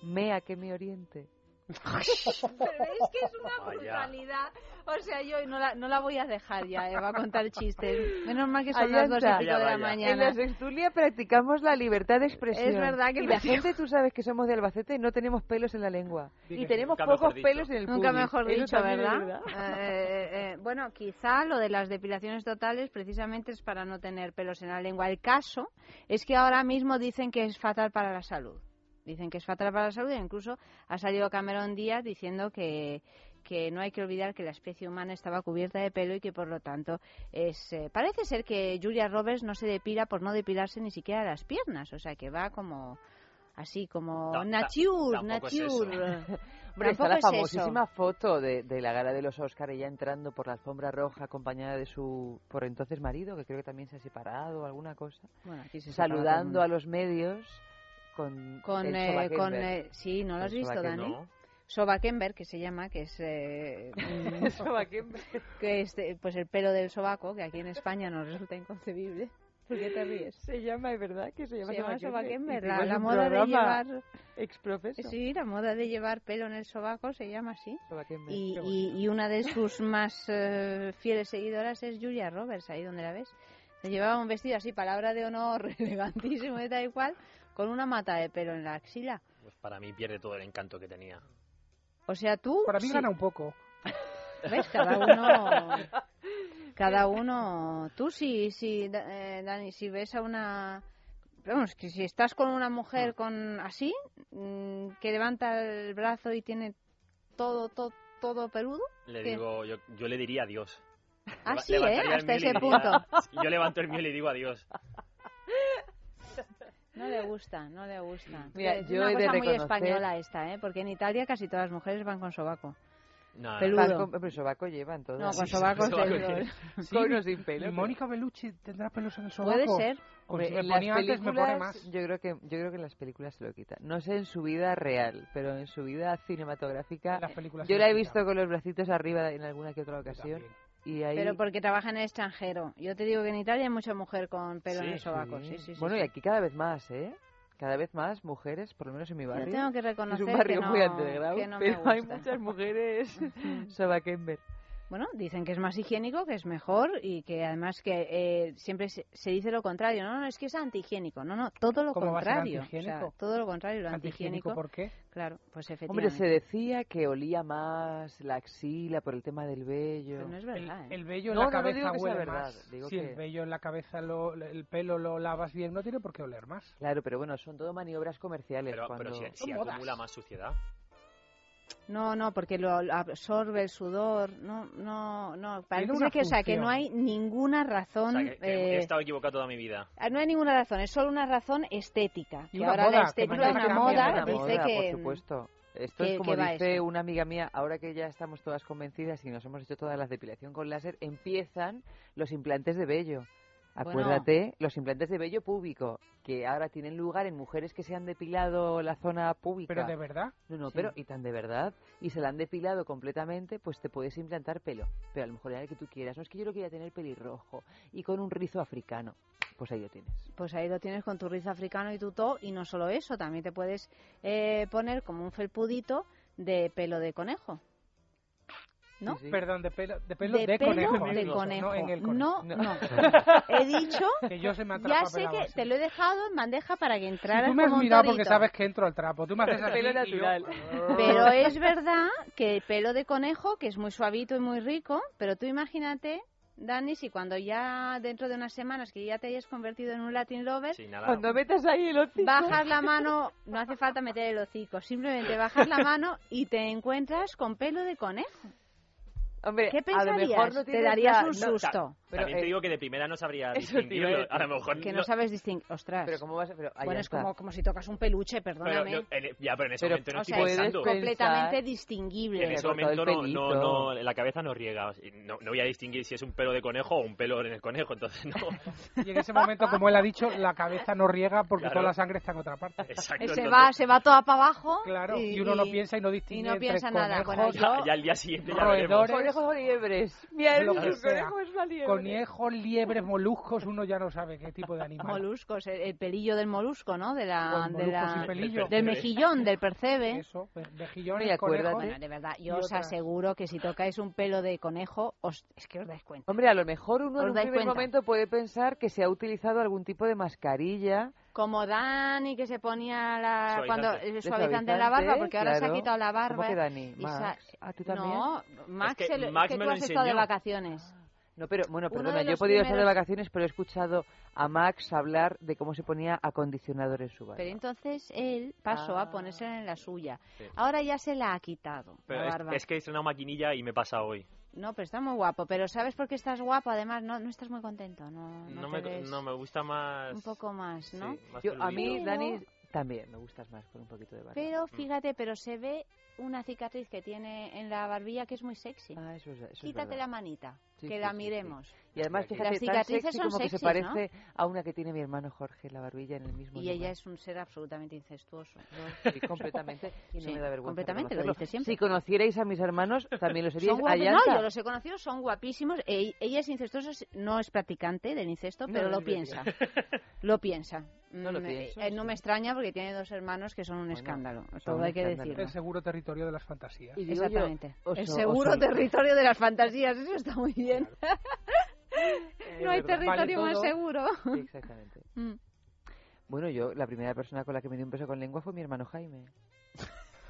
mea que me oriente. Pero es que es una brutalidad. O sea, yo no la, no la voy a dejar ya, Eva, a contar chistes. Menos mal que son Ahí las dos y pico de la vaya. En mañana. la sextulia practicamos la libertad de expresión. Es verdad que y la gente, tú sabes que somos de Albacete, no tenemos pelos en la lengua. Sí, y tenemos nunca pocos mejor dicho. pelos en el Nunca mejor dicho, ¿verdad? Eh, eh, bueno, quizá lo de las depilaciones totales precisamente es para no tener pelos en la lengua. El caso es que ahora mismo dicen que es fatal para la salud. Dicen que es fatal para la salud e incluso ha salido Cameron Díaz diciendo que, que no hay que olvidar que la especie humana estaba cubierta de pelo y que por lo tanto es... eh, parece ser que Julia Roberts no se depila por no depilarse ni siquiera las piernas, o sea que va como... Así como ta- nature, tampoco es eso. nature. Hombre, está la es eso. famosísima foto de, de la gala de los Oscar, ella entrando por la alfombra roja acompañada de su por entonces marido, que creo que también se ha separado o alguna cosa, Bueno, aquí se saludando a los medios con, con, eh, con eh, sí no lo has visto. Dani No. Sobakenberg que se llama que es eh, que es eh, pues el pelo del sobaco que aquí en España nos resulta inconcebible ¿por qué te ríes? Se llama, es verdad, que se llama, se llama Sobakenberg. La, moda de llevar sí la moda de llevar pelo en el sobaco se llama así y, y, y una de sus más eh, fieles seguidoras es Julia Roberts ahí donde la ves se llevaba un vestido así palabra de honor elegantísimo y tal y cual con una mata de pelo en la axila Pues para mí pierde todo el encanto que tenía. o sea tú Para mí sí- gana un poco. ¿Ves? Cada uno. Cada uno. Tú sí, sí, eh, Dani, si ves a una. Vamos, que si estás con una mujer con así, mm, que levanta el brazo y tiene todo, todo, todo peludo. Le ¿qué? digo, yo, yo le diría adiós. Ah, sí, ¿eh? Hasta ese punto. Yo levanto el mío y le digo adiós. No le gusta, no le gusta. Mira, es yo una he de cosa muy reconocer- española esta, ¿eh? Porque en Italia casi todas las mujeres van con sobaco. No, Peludo. Con- pero sobaco llevan todos. No, con Sí, sobaco de- tiene. Sí, Con o sin pelo, ¿Y Mónica Bellucci tendrá pelos en el sobaco? Puede ser. Pues si me ponía antes, me pone películas, más. yo creo que yo creo que en las películas se lo quita. No sé en su vida real, pero en su vida cinematográfica, En las películas yo la he visto con los bracitos arriba en alguna que otra ocasión. Y ahí, Pero porque trabaja en el extranjero. Yo te digo que en Italia hay mucha mujer con pelo en Sí, el sobaco. sí. Sí, bueno, y aquí cada vez más, ¿eh? Cada vez más mujeres, por lo menos en mi barrio. Yo tengo que es reconocer un barrio que no, muy underground, no pero hay muchas mujeres sobaquember. Bueno, dicen que es más higiénico, que es mejor y que además que eh, siempre se, se dice lo contrario. No, no, es que es antihigiénico. No, no, todo lo ¿Cómo va a ser contrario. O antihigiénico? sea, todo lo contrario, lo ¿Antihigiénico antihigiénico. por qué? Claro, pues Hombre, efectivamente. se decía que olía más la axila por el tema del vello. Pero no es El, verdad, ¿eh? el vello en No, la no, no cabeza digo que sea huele verdad, más. digo si que- el vello en la cabeza, lo, el pelo lo lavas bien, no tiene por qué oler más. Claro, pero bueno, son todo maniobras comerciales. Pero, cuando... pero si, si acumula más suciedad. No, no, porque lo absorbe el sudor. No, no, no. Parece que, o sea, que no hay ninguna O razón. sea, que, que eh, he estado equivocado toda mi vida. Ah, No hay ninguna razón, es solo una razón estética. Y Que una ahora moda, la estética, una moda, dice moda, que... por supuesto. Esto que- es como dice una amiga mía, ahora que ya estamos todas convencidas y nos hemos hecho todas las depilación con láser, empiezan los implantes de vello. Bueno. Acuérdate, los implantes de vello púbico, que ahora tienen lugar en mujeres que se han depilado la zona pública. Pero de verdad. No, no, Sí. pero y tan de verdad, y se la han depilado completamente, pues te puedes implantar pelo. Pero a lo mejor era el que tú quieras. No es que yo lo quería tener pelirrojo y con un rizo africano. Pues ahí lo tienes. Pues ahí lo tienes con tu rizo africano y tu to, y no solo eso, también te puedes eh, poner como un felpudito de pelo de conejo. ¿No? Sí, sí. Perdón, de pelo de, pelo de de pelo conejo. de no conejo. en el No, conejo. no. He dicho, Que yo se me atrapa ya sé que así. te lo he dejado en bandeja para que Si entraras tú me has mirado porque sabes que entro al trapo. Tú me haces así Pelo yo- natural. Pero es verdad que el pelo de conejo, que es muy suavito y muy rico, pero tú imagínate, Dani, si cuando ya dentro de unas semanas que ya te hayas convertido en un Latin lover, Sí, nada. Cuando metas ahí el hocico. bajas la mano, no hace falta meter el hocico, simplemente bajas la mano y te encuentras con pelo de conejo. Hombre, ¿Qué a lo mejor pensarías? no Te darías la- un susto. Pero, También te eh, digo que de primera no sabría distinguirlo. A lo mejor Que no sabes distinguir. Ostras. Pero ¿cómo vas a- pero bueno, ya es está. como, como si tocas un peluche, Pero perdóname. no, en- ya, pero en ese Pero momento no o estoy sea, es pensando. completamente distinguible. En ese momento no, no, no, la cabeza no riega. No, no voy a distinguir si es un pelo de conejo o un pelo en el conejo, entonces no. Y en ese momento, como él ha dicho, la cabeza no riega porque Claro. toda la sangre está en otra parte. Exacto. se va, se va toda para abajo. Claro, y, uno no piensa y no distingue y no entre piensa nada. conejos, Bueno, yo- Ya al día siguiente ya veremos. Conejos o liebres. Mira, el conejo es una liebre. Conejos, liebres, moluscos, uno ya no sabe qué tipo de animal. Moluscos, el, el pelillo del molusco, ¿no? De la, el de la- pelillo. del mejillón, del percebe. Eso, ve- mejillones, Y acuérdate- conejos. Bueno, de verdad, y yo os aseguro que si tocáis un pelo de conejo, os, es que os dais cuenta. Hombre, a lo mejor uno ¿Os en un primer cuenta? momento puede pensar que se ha utilizado algún tipo de mascarilla. Como Dani que se ponía la, Suavizante. cuando De el suavizante en la barba, porque ahora se ha quitado la barba. ¿Cómo que Dani? y Max. ¿Ah, tú también? No, Max, Es que se lo- es Max que me tú lo has estado de enseñó. vacaciones. No, pero bueno, Uno perdona, yo he podido estar de primeros- vacaciones, pero he escuchado a Max hablar de cómo se ponía acondicionador en su barba. Pero entonces él pasó Ah. a ponerse en la suya. Sí. Ahora ya se la ha quitado, Pero la es, barba. es que he estrenado maquinilla y me pasa hoy. No, pero está muy guapo. Pero ¿sabes por qué estás guapo? Además, no, no estás muy contento. No, no, No, me, ves no me gusta más. un poco más, ¿no? sí, más Yo, a mí. Dani, también me gustas más con un poquito de barba. Pero fíjate, pero se ve una cicatriz que tiene en la barbilla que es muy sexy. Ah, eso es, eso es Quítate verdad. la manita, Sí, que sí, la miremos. sí. Y además, fíjate, Las tan cicatrices sexy son como que se parece a una que tiene mi hermano Jorge, la barbilla en el mismo Y lugar. ella es un ser absolutamente incestuoso. Sí, completamente. Y no Sí, me da vergüenza completamente, lo dice siempre. Si conocierais a mis hermanos, también lo seríais. No, yo los he conocido, son guapísimos. E- ella es incestuosa, no es practicante del incesto, pero no lo piensa. lo piensa. No lo Mm, pienso, eh, no me extraña porque tiene dos hermanos que son un escándalo. Todo hay que decirlo. El seguro territorio de las fantasías. Y digo yo, Exactamente. oso- el seguro oso- territorio de las fantasías, eso está muy bien. no hay territorio más seguro. Exactamente. Mm. Bueno, yo, la primera persona con la que me dio un beso con lengua fue mi hermano Jaime.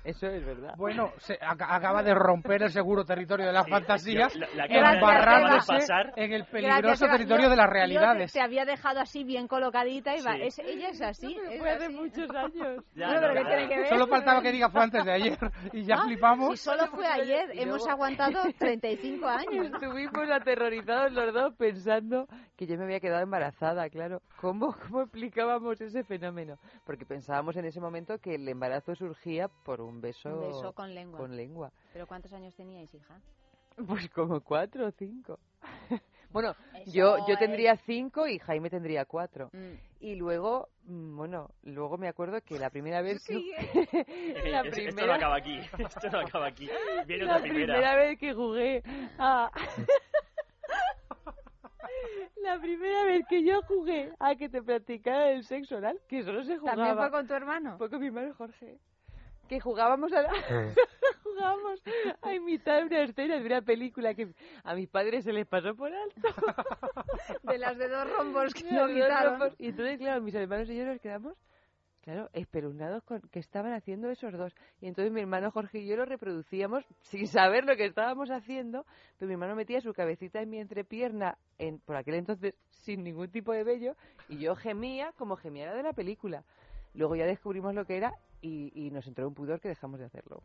Eso es verdad. Bueno, se ac- acaba de romper el seguro territorio de las fantasías, la- acaba de- embarrándose pasar. en el Gracias, peligroso Eva. territorio Yo- de las realidades. te, te había dejado así bien colocadita y va. Sí. Es- ella es así. es Fue hace muchos años. Ya, no, pero ¿qué ya. tiene que ver? Solo faltaba que diga fue antes de ayer y ya Ah, flipamos. Si solo fue ayer, hemos aguantado 35 años. Estuvimos aterrorizados los dos pensando que yo me había quedado embarazada, claro. ¿Cómo, ¿Cómo explicábamos ese fenómeno? Porque pensábamos en ese momento que el embarazo surgía por un beso, Un beso con lengua. con lengua. ¿Pero cuántos años teníais, hija? Pues como cuatro o cinco. bueno, Eso yo, yo es- tendría cinco y Jaime tendría cuatro. Mm. Y luego, mm, bueno, luego me acuerdo que la primera vez que... Eh, la es- Esto no primera... acaba aquí. Esto no acaba aquí. Viene la otra primera. primera vez que jugué a... la primera vez que yo jugué a que te practicara el sexo oral, que solo se jugaba... ¿También fue con tu hermano? Fue con mi hermano Jorge. Que jugábamos a la... jugábamos a imitar una escena de una película que a mis padres se les pasó por alto. De las de dos rombos que no dos quitaron. Y entonces, claro, mis hermanos y yo nos quedamos, claro, espeluznados con que estaban haciendo esos dos. Y entonces mi hermano Jorge y yo lo reproducíamos sin saber lo que estábamos haciendo, pero mi hermano metía su cabecita en mi entrepierna, en, por aquel entonces sin ningún tipo de vello, y yo gemía como gemía la de la película. Luego ya descubrimos lo que era y, y nos entró un pudor que dejamos de hacerlo.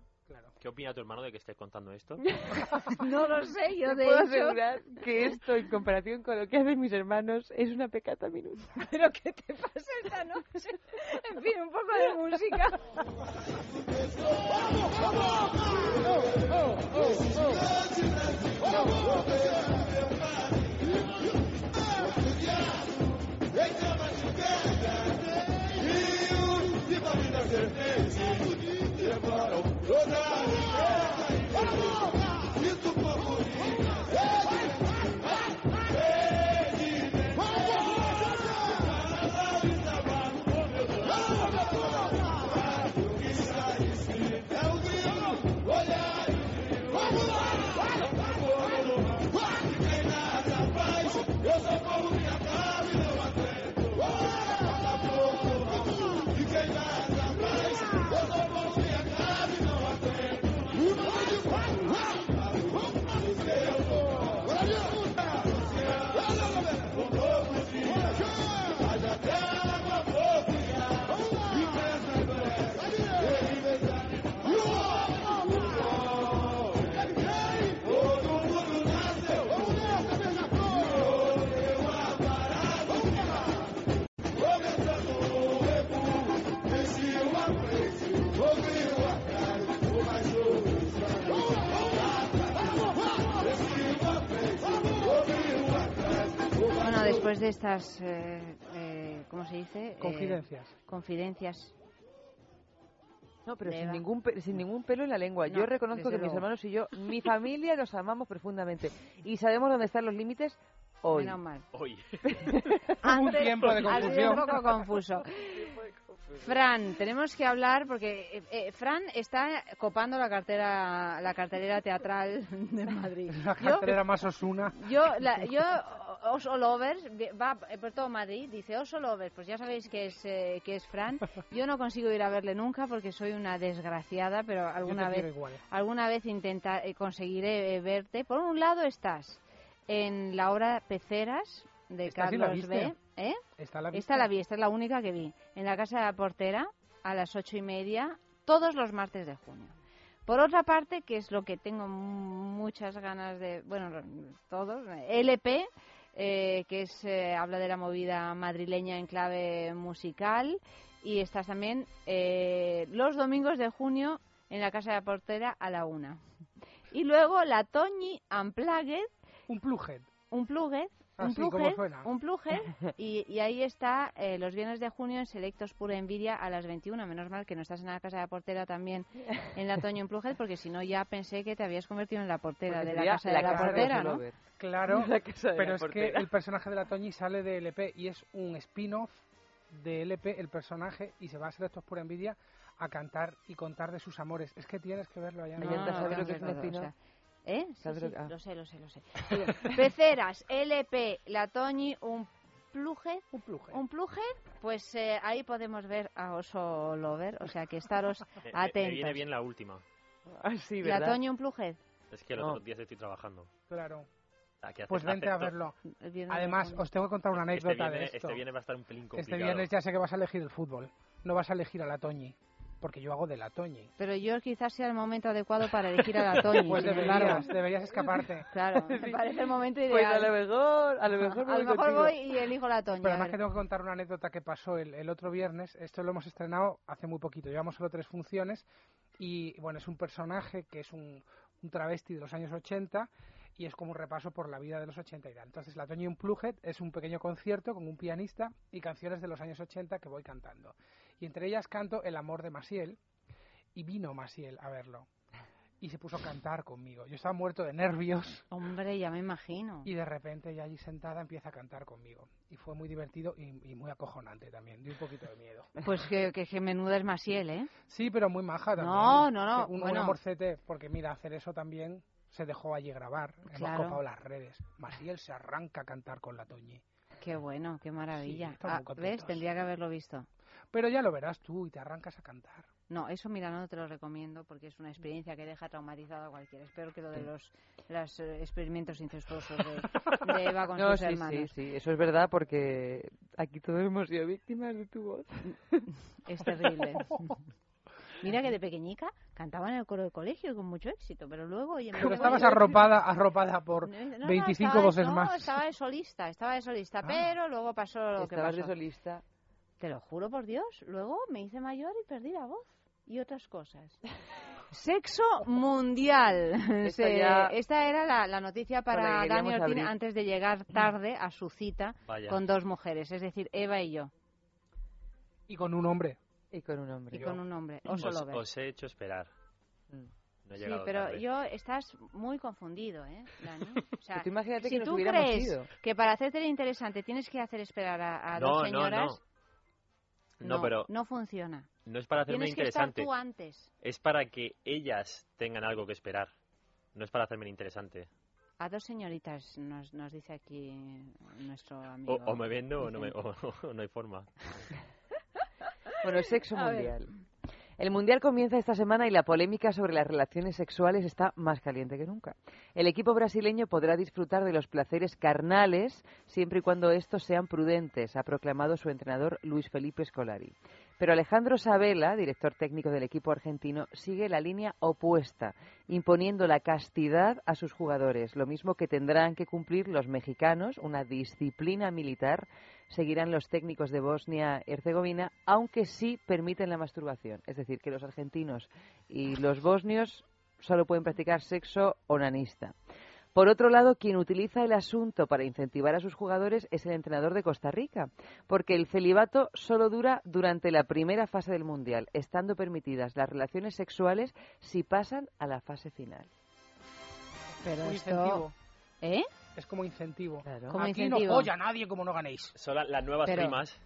¿Qué opina tu hermano de que estés contando esto? No lo sé, yo Te de puedo hecho... asegurar que esto, en comparación con lo que hacen mis hermanos, es una pecata minuta. ¿Pero qué te pasa esta noche? En fin, un poco de música. certeza de que levaram toda después de estas, eh, eh, ¿cómo se dice? Eh, Confidencias. confidencias. No, pero sin ningún, sin ningún pelo en la lengua. No, yo reconozco que mis hermanos y yo, mi familia, los amamos profundamente. Y sabemos dónde están los límites hoy. Menos mal. Hoy. Antes tiempo de confusión. un poco confuso. Fran, tenemos que hablar porque eh, eh, Fran está copando la cartera, la cartelera teatral de Madrid. La Yo- cartelera más osuna. Yo, la, yo Oso Lovers, va eh, por todo Madrid, dice Oso Lovers, pues ya sabéis que es, eh, que es Fran. Yo no consigo ir a verle nunca porque soy una desgraciada, pero alguna vez, igual. alguna vez intenta, eh, conseguiré eh, verte. Por un lado estás en la obra Peceras de Carlos. B. ¿Eh? Esta la. Esta la vi, esta es la única que vi. En la Casa de la Portera, a las ocho y media, todos los martes de junio. Por otra parte, que es lo que tengo muchas ganas de, bueno, todos, LP, eh, que es eh, habla de la movida madrileña en clave musical, y estás también eh, los domingos de junio en la Casa de la Portera a la una. Y luego la Toñi Unplugged, Un plughead. un plughead, un Así como plughead, suena. un plughead, y, y ahí está eh, los viernes de junio en Selectos Pura Envidia a las 21. Menos mal que no estás en la casa de la portera también en la Toño en plughead, porque si no ya pensé que te habías convertido en la portera Porque de la casa de la casa portera, ¿no? Claro, La casa de pero la es que el personaje de la Toñi sale de LP y es un spin-off de LP, el personaje, y se va a hacer estos por envidia a cantar y contar de sus amores. Es que tienes que verlo allá no, no, no, ¿Eh? Sí, ¿Sabes sí, lo que- ah. lo sé, lo sé, lo sé. Peceras, LP, la Toñi, un plughead. Un plughead. Un plughead, pues eh, ahí podemos ver a Oso Lover, o sea que estaros atentos. Me viene bien la última. Ah, sí, la ¿verdad? Toñi, un plughead. Es que los No. otros días estoy trabajando. Claro. Ah, Pues acepto- vente a verlo. De Además, os tengo que contar una Este anécdota viernes, de esto. este viernes va a estar un pelín complicado. Este viernes ya sé que vas a elegir el fútbol. No vas a elegir a la Toñi. Porque yo hago de la Toñi. Pero yo quizás sea el momento adecuado para elegir a la Toñi. Pues deberías, deberías escaparte. Claro, me parece el momento Pues a ideal. lo mejor, a lo mejor, a lo mejor voy y elijo la Toñi. Pero a además que tengo que contar una anécdota que pasó el, el otro viernes. Esto lo hemos estrenado hace muy poquito. Llevamos solo tres funciones. Y bueno, es un personaje que es un, un travesti de los años 80 y es como un repaso por la vida de los 80 y tal. Entonces, la Toñi Unplugged es un pequeño concierto con un pianista y canciones de los años 80 que voy cantando. Y entre ellas canto El amor de Masiel y vino Masiel a verlo. Y se puso a cantar conmigo. Yo estaba muerto de nervios Hombre, ya me imagino. y de repente ella allí sentada empieza a cantar conmigo. Y fue muy divertido y, y muy acojonante también. Dio un poquito de miedo. Pues que, que, que menuda es Masiel, ¿eh? Sí, pero muy maja también. No, no, no, Un, un bueno. amorcete, porque mira, hacer eso también se dejó allí grabar. Claro. Hemos copado las redes. Masiel se arranca a cantar con la Toñi. Qué bueno, qué maravilla. Sí, Ah. ¿Ves? Tendría que haberlo visto. Pero ya lo verás tú y te arrancas a cantar. No, eso mira, no te lo recomiendo porque es una experiencia que deja traumatizado a cualquiera. Es peor que lo de los, los eh, experimentos incestuosos de, de Eva con No, sus sí, hermanos. sí, sí, eso es verdad porque aquí todos hemos sido víctimas de tu voz. Es terrible. Mira que de pequeñica cantaba en el coro de colegio con mucho éxito, pero luego... oye, Pero estabas yo- arropada, arropada por No, no, 25 estaba- voces no, más. estaba de solista, estaba de solista, pero luego pasó lo que Estabas de pasó. solista. Te lo juro por Dios, luego me hice mayor y perdí la voz y otras cosas. Sexo mundial. Esta Se- ya- Esta era la, la noticia para que Dani antes de llegar tarde a su cita Vaya. con dos mujeres, es decir, Eva y yo, Y con un hombre. Y con un hombre. y con un hombre, Os, Lover. os he hecho esperar. Mm. No he Sí, pero tarde. yo estás muy confundido, ¿eh, Dani? O sea, Pues tú imagínate si que nos tú crees ido. que para hacerte interesante tienes que hacer esperar a, a no, dos no, señoras, no. No, pero no funciona. no es para hacerme Tienes que estar interesante. tú antes. Es para que ellas tengan algo que esperar. No es para hacerme interesante. A dos señoritas nos, nos dice aquí nuestro O, amigo. o me vendo o no, me, o- o no hay forma. Bueno, sexo A ver. El mundial comienza esta semana y la polémica sobre las relaciones sexuales está más caliente que nunca. El equipo brasileño podrá disfrutar de los placeres carnales siempre y cuando estos sean prudentes, ha proclamado su entrenador Luis Felipe Scolari. Pero Alejandro Sabela, director técnico del equipo argentino, sigue la línea opuesta, imponiendo la castidad a sus jugadores, lo mismo que tendrán que cumplir los mexicanos, una disciplina militar, seguirán los técnicos de Bosnia-Herzegovina, aunque sí permiten la masturbación. Es decir, que los argentinos y los bosnios solo pueden practicar sexo onanista. Por otro lado, quien utiliza el asunto para incentivar a sus jugadores es el entrenador de Costa Rica, porque el celibato solo dura durante la primera fase del Mundial, estando permitidas las relaciones sexuales si pasan a la fase final. Pero Un esto- incentivo. ¿Eh? Es como incentivo. Como Aquí incentivo. no folla nadie como no ganéis. Son la- las nuevas Pero- primas.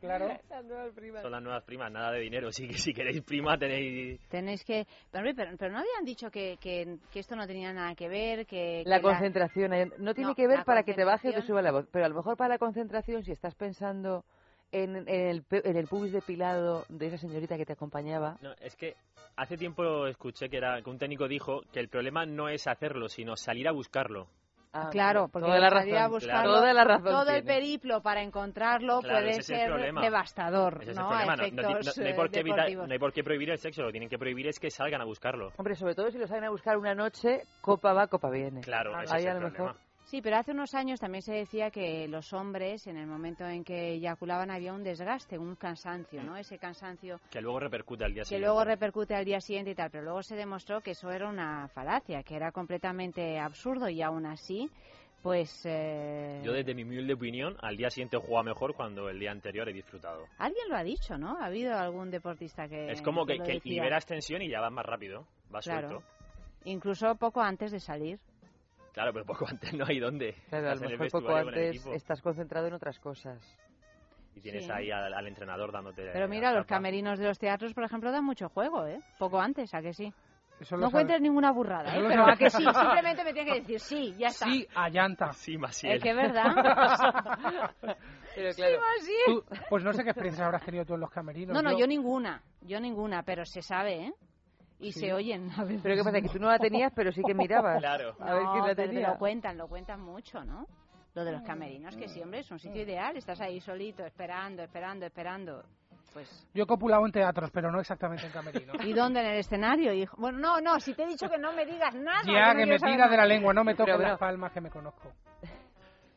Claro. Son las nuevas primas, nada de dinero. Si, si queréis prima tenéis... Tenéis que... Pero, pero, pero no habían dicho que, que, que esto no tenía nada que ver, que... La que concentración eh, no tiene No, que ver para que te baje o te suba la voz, pero a lo mejor para la concentración, si estás pensando en, en el, pe- en el pubis depilado de esa señorita que te acompañaba, No, es que hace tiempo escuché que, era, que un técnico dijo que el problema no es hacerlo, sino salir a buscarlo. Ah, Claro, porque toda la razón, buscarlo, toda la razón todo el periplo para encontrarlo Claro, puede ese ser devastador, Ese es el ¿no? No, hay eh, por qué evitar- no hay por qué prohibir el sexo, lo que tienen que prohibir es que salgan a buscarlo. Hombre, sobre todo si lo saben a buscar una noche, copa va, copa viene. Claro, ese Ahí es a lo problema. Sí, pero hace unos años también se decía que los hombres, en el momento en que eyaculaban, había un desgaste, un cansancio, ¿no? Ese cansancio Que luego repercute al día que siguiente. luego repercute al día siguiente y tal, pero luego se demostró que eso era una falacia, que era completamente absurdo y aún así, pues... eh, Yo desde mi humilde opinión, al día siguiente juega mejor cuando el día anterior he disfrutado. Alguien lo ha dicho, ¿no? Ha habido algún deportista que... es como que, que decía. liberas tensión y ya vas más rápido, vas Claro. suelto. Incluso poco antes de salir. Claro, pero poco antes no hay dónde. Claro, a Estás lo mejor poco antes estás concentrado en otras cosas. y tienes Sí. ahí al, al entrenador dándote. Pero la mira, los camerinos de los teatros, por ejemplo, dan mucho juego, ¿eh? Poco antes, ¿a que sí? Eso No sabe- cuentes ninguna burrada, ¿eh? Pero sabe- a que sí, simplemente me tienes que decir sí, ya está. Sí, a llanta. Sí, Masiel. Es que es verdad. Pero Sí, Masiel. Tú- pues no sé qué experiencias habrás tenido tú en los camerinos. No, no, yo ninguna, yo ninguna, pero se sabe, ¿eh? Y Sí. se oyen. A veces. Pero ¿qué pasa? Que tú no la tenías, pero sí que mirabas. Claro. A ver No, quién la pero tenía. lo cuentan, lo cuentan mucho, ¿no? Lo de los camerinos, que sí, hombre, es un sitio ideal. Estás ahí solito, esperando, esperando, esperando. Pues... Yo he copulado en teatros, pero no exactamente en camerinos. ¿Y dónde? ¿En el escenario, hijo? Bueno, no, no, si te he dicho que no me digas nada. Ya, no que me tira de la lengua, no me toques las palmas que me conozco.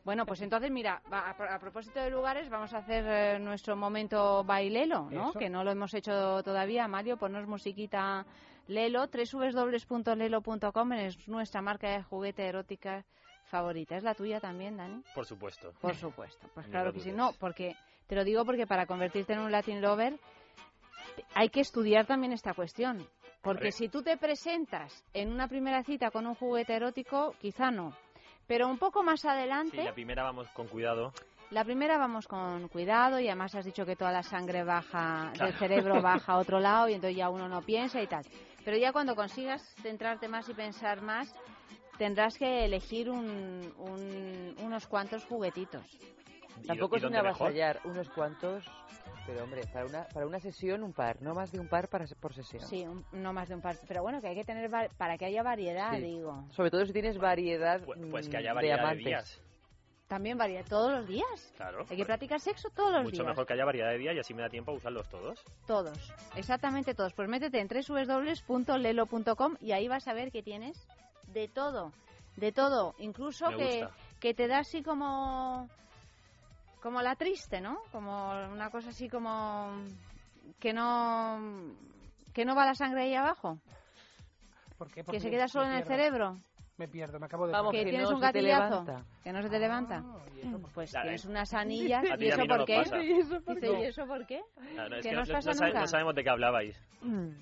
Bueno, pues entonces, mira, va- a, a propósito de lugares, vamos a hacer eh, nuestro momento bailelo, ¿no? Eso. Que no lo hemos hecho todavía. Mario, ponnos musiquita Lelo, www.lelo.com es nuestra marca de juguete erótica favorita. ¿Es la tuya también, Dani? Por supuesto. Por supuesto, pues claro que sí. No, porque te lo digo porque para convertirte en un Latin lover hay que estudiar también esta cuestión. Porque si tú te presentas en una primera cita con un juguete erótico, quizá no. Pero un poco más Sí, adelante, la primera vamos con cuidado. la primera vamos con cuidado y además has dicho que toda la sangre baja Claro. del cerebro baja a otro lado y entonces ya uno no piensa y tal. Pero ya cuando consigas centrarte más y pensar más, tendrás que elegir un- un- unos cuantos juguetitos. ¿Y Tampoco es un dónde mejor? avasallar, unos cuantos. Pero hombre, para una, para una sesión un par, no más de un par para, por sesión. Sí, un- no más de un par. Pero bueno, que hay que tener para que haya variedad, Sí. digo. Sobre todo si tienes variedad Pues, pues que mm, haya de variedad de, amantes. días. También variedad todos los días. Claro. Hay que practicar sexo todos los Mucho días. mejor que haya variedad de días y así me da tiempo a usarlos todos. Todos, exactamente todos. Pues métete en www.lelo.com y ahí vas a ver que tienes de todo, de todo, incluso Me que, gusta. que te da así como como la triste, ¿no? Como una cosa así como que no que no va la sangre ahí abajo, ¿Por qué? que Porque se queda solo en el cerebro, Me pierdo, me acabo de... Vamos, que que tienes no un gatillazo, que no se te levanta. Pues Claro, tienes unas anillas y eso no qué? pasa. ¿Y eso por qué? ¿Y eso por qué? No, no, es Que que no no, os no- pasa no sabe- nunca. no sabemos de qué hablabais.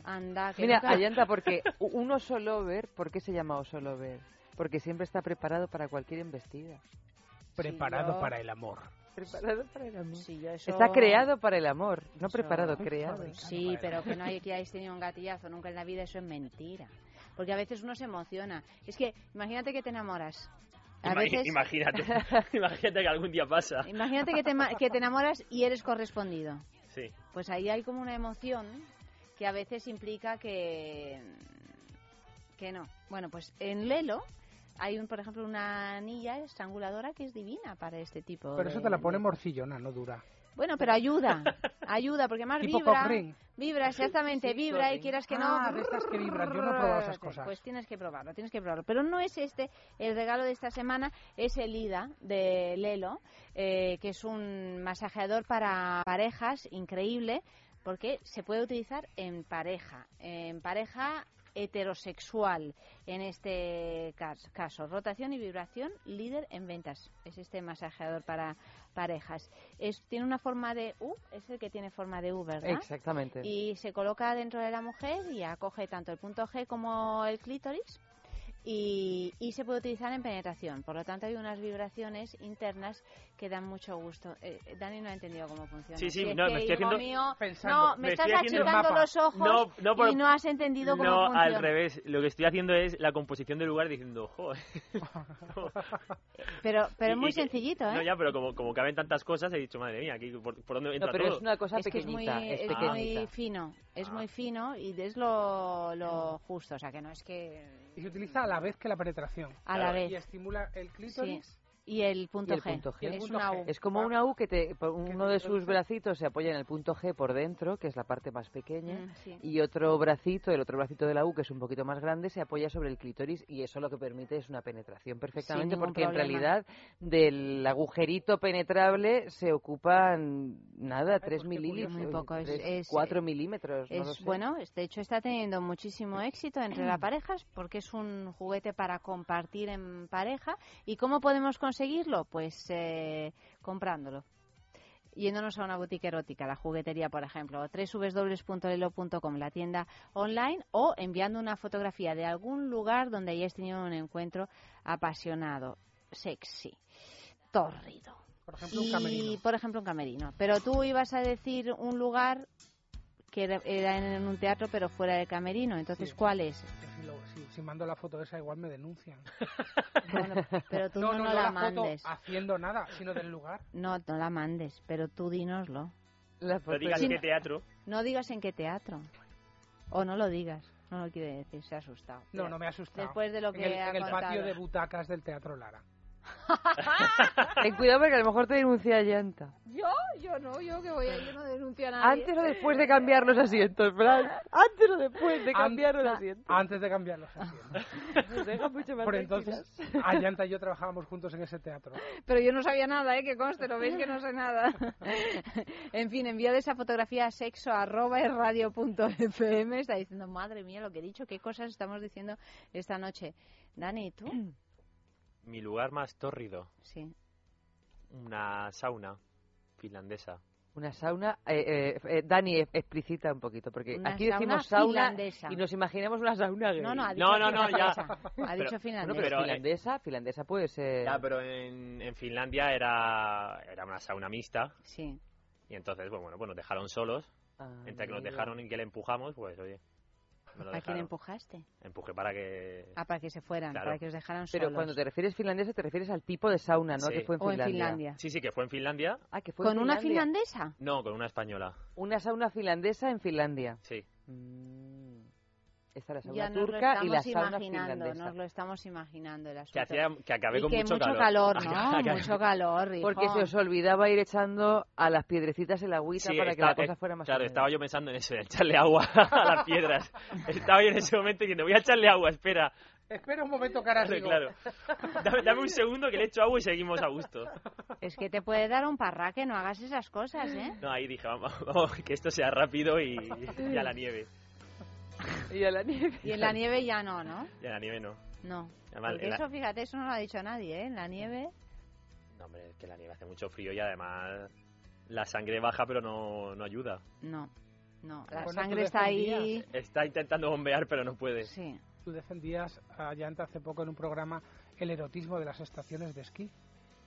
Anda, que Mira, nunca- Ayanta, porque un oso lover, ¿por qué se llama oso lover? Porque siempre está preparado para cualquier embestida. Preparado yo- para el amor. Preparado para el amor. Sí, yo eso- Está creado para el amor, no Eso- preparado, creado. Sí, pero que no hay que hayáis tenido un gatillazo nunca en la vida, eso es mentira. Porque a veces uno se emociona. Es que, imagínate que te enamoras. A Ima- veces, Imagínate, imagínate que algún día pasa. imagínate que te, que te enamoras y eres correspondido. Sí. Pues ahí hay como una emoción que a veces implica que que no. Bueno, pues en Lelo hay un, por ejemplo, una anilla estranguladora que es divina para este tipo. Pero eso te la pone morcillona, no dura. Bueno, pero ayuda, ayuda, porque más Tipo vibra, vibra exactamente, Sí, vibra y quieras que Ah, no. de estas que vibran. Yo no he probado esas cosas. Pues tienes que probarlo, tienes que probarlo. Pero no es este, el regalo de esta semana es el IDA de Lelo, eh, que es un masajeador para parejas increíble, porque se puede utilizar en pareja. En pareja heterosexual en este cas- caso. Rotación y vibración, líder en ventas. Es este masajeador para parejas. Es, tiene una forma de U, es el que tiene forma de U, ¿verdad? Exactamente. Y se coloca dentro de la mujer y acoge tanto el punto G como el clítoris. Y, y se puede utilizar en penetración. Por lo tanto, hay unas vibraciones internas que dan mucho gusto. Eh, Dani no ha entendido cómo funciona. Sí, sí, Si es no, que, me estoy haciendo- mío, Pensando. no, me, Me estás achicando los ojos No, no, por- y no has entendido cómo No, funciona. al revés. Lo que estoy haciendo es la composición del lugar diciendo, joder. Pero, pero Y- es muy y sencillito, ¿eh? No, ya, pero como, como caben tantas cosas, he dicho, madre mía, aquí, ¿por, por dónde entra pero todo? es una cosa es que es muy, pequeñita, es es muy fino, es muy fino y es lo, lo justo, o sea que no es que Y se utiliza a la vez que la penetración. A la vez. Y estimula el clítoris. Y el punto Y el G. punto G. Y el Es punto una G. U. Es como una U que te, uno de sus bracitos se apoya en el punto G por dentro, que es la parte más pequeña, Mm, sí. y otro bracito, el otro bracito de la U, que es un poquito más grande, se apoya sobre el clítoris y eso lo que permite es una penetración perfectamente, porque en realidad del agujerito penetrable se ocupan nada, 3 mililitros, Muy poco, es- es- 4 milímetros. no lo Es sé. bueno, de hecho está teniendo muchísimo éxito entre las parejas porque es un juguete para compartir en pareja. ¿Y cómo podemos conseguirlo? Pues eh, comprándolo. Yéndonos a una boutique erótica, la juguetería, por ejemplo, www.lelo.com, la tienda online, o enviando una fotografía de algún lugar donde hayáis tenido un encuentro apasionado, sexy, tórrido. Por ejemplo, un Y, camerino. por ejemplo, un camerino. Pero tú ibas a decir un lugar que era, era en un teatro, pero fuera del camerino. Entonces, Sí. ¿cuál es? Si- si mando la foto esa, igual me denuncian. Bueno, pero tú no, no, no no la, la foto mandes. haciendo nada, sino del lugar. No, no la mandes, pero tú dínoslo. La No digas Sí, qué teatro. No digas en qué teatro. O no lo digas. No lo quiere decir, se ha asustado. No, no me ha asustado. Después de lo que en el, ha en el patio de butacas del Teatro Lara. Ten cuidado porque a lo mejor te denuncia llanta. Yo, yo no, yo que voy a yo no denuncio a nadie. Antes o después de cambiar los asientos, Fran. Antes o después de cambiar los asientos. Antes de cambiar los asientos. Nos deja mucho más Por entonces. Ayanta y yo trabajábamos juntos en ese teatro. Pero yo no sabía nada, ¿eh? Que conste, lo veis que no sé nada. en fin, enviad esa fotografía a sexo arroba es radio punto fm. Está diciendo, madre mía, lo que he dicho, qué cosas estamos diciendo esta noche. Dani, ¿y tú? Mi lugar más tórrido, Sí. una sauna finlandesa. Una sauna. Eh, eh, eh, Dani, explicita un poquito, porque Una aquí decimos sauna finlandesa. y nos imaginamos una sauna gay. No, no, ha dicho No, no, no, ya. finlandesa. Ha Pero- dicho Bueno, finlandesa. pero, Pero, eh, finlandesa, finlandesa puede ser. Ya, pero en, en Finlandia era, era una sauna mixta. Sí. Y entonces, bueno, bueno, pues nos dejaron solos. Ah, Entre que nos dejaron y que le empujamos, pues oye. Me lo ¿A quién empujaste? Empujé para que. Ah, para que se fueran, Claro. para que os dejaran Pero solos. cuando te refieres finlandesa, te refieres al tipo de sauna, ¿no? Sí. Que fue en O en Finlandia. Finlandia. Sí, sí, que fue en Finlandia. Ah, que fue ¿Con en una Finlandia. finlandesa? No, con una española. Una sauna finlandesa en Finlandia. Sí. Mm. Esta es la Ya sauna nos lo turca y la estamos sauna imaginando, finlandesa. nos lo estamos imaginando el Que, hacía, que acabé y con que mucho, mucho calor, ¿no? Acabé- mucho calor, Porque hijo. se os olvidaba ir echando a las piedrecitas el agüita Sí, para que está- la cosa eh, fuera más Claro, estaba yo pensando en eso, en echarle agua a las piedras. estaba yo en ese momento diciendo, voy a echarle agua, espera. Espera un momento, cara. Claro, claro. Dame, dame un segundo que le echo agua y seguimos a gusto. Es que te puede dar un parraque, no hagas esas cosas, ¿eh? No, ahí dije, vamos, vamos, que esto sea rápido y, y a la nieve. Y a la nieve. Y en la nieve ya no, ¿no? Y a la nieve no. No. Además, Porque en la- eso, fíjate, eso no lo ha dicho nadie, ¿eh? En la nieve... No, hombre, es que la nieve hace mucho frío y además la sangre baja pero no, no ayuda. No, no. La Bueno, tú sangre está ahí... defendías. Está intentando bombear pero no puede. Sí. Tú defendías a Ayanta hace poco en un programa el erotismo de las estaciones de esquí.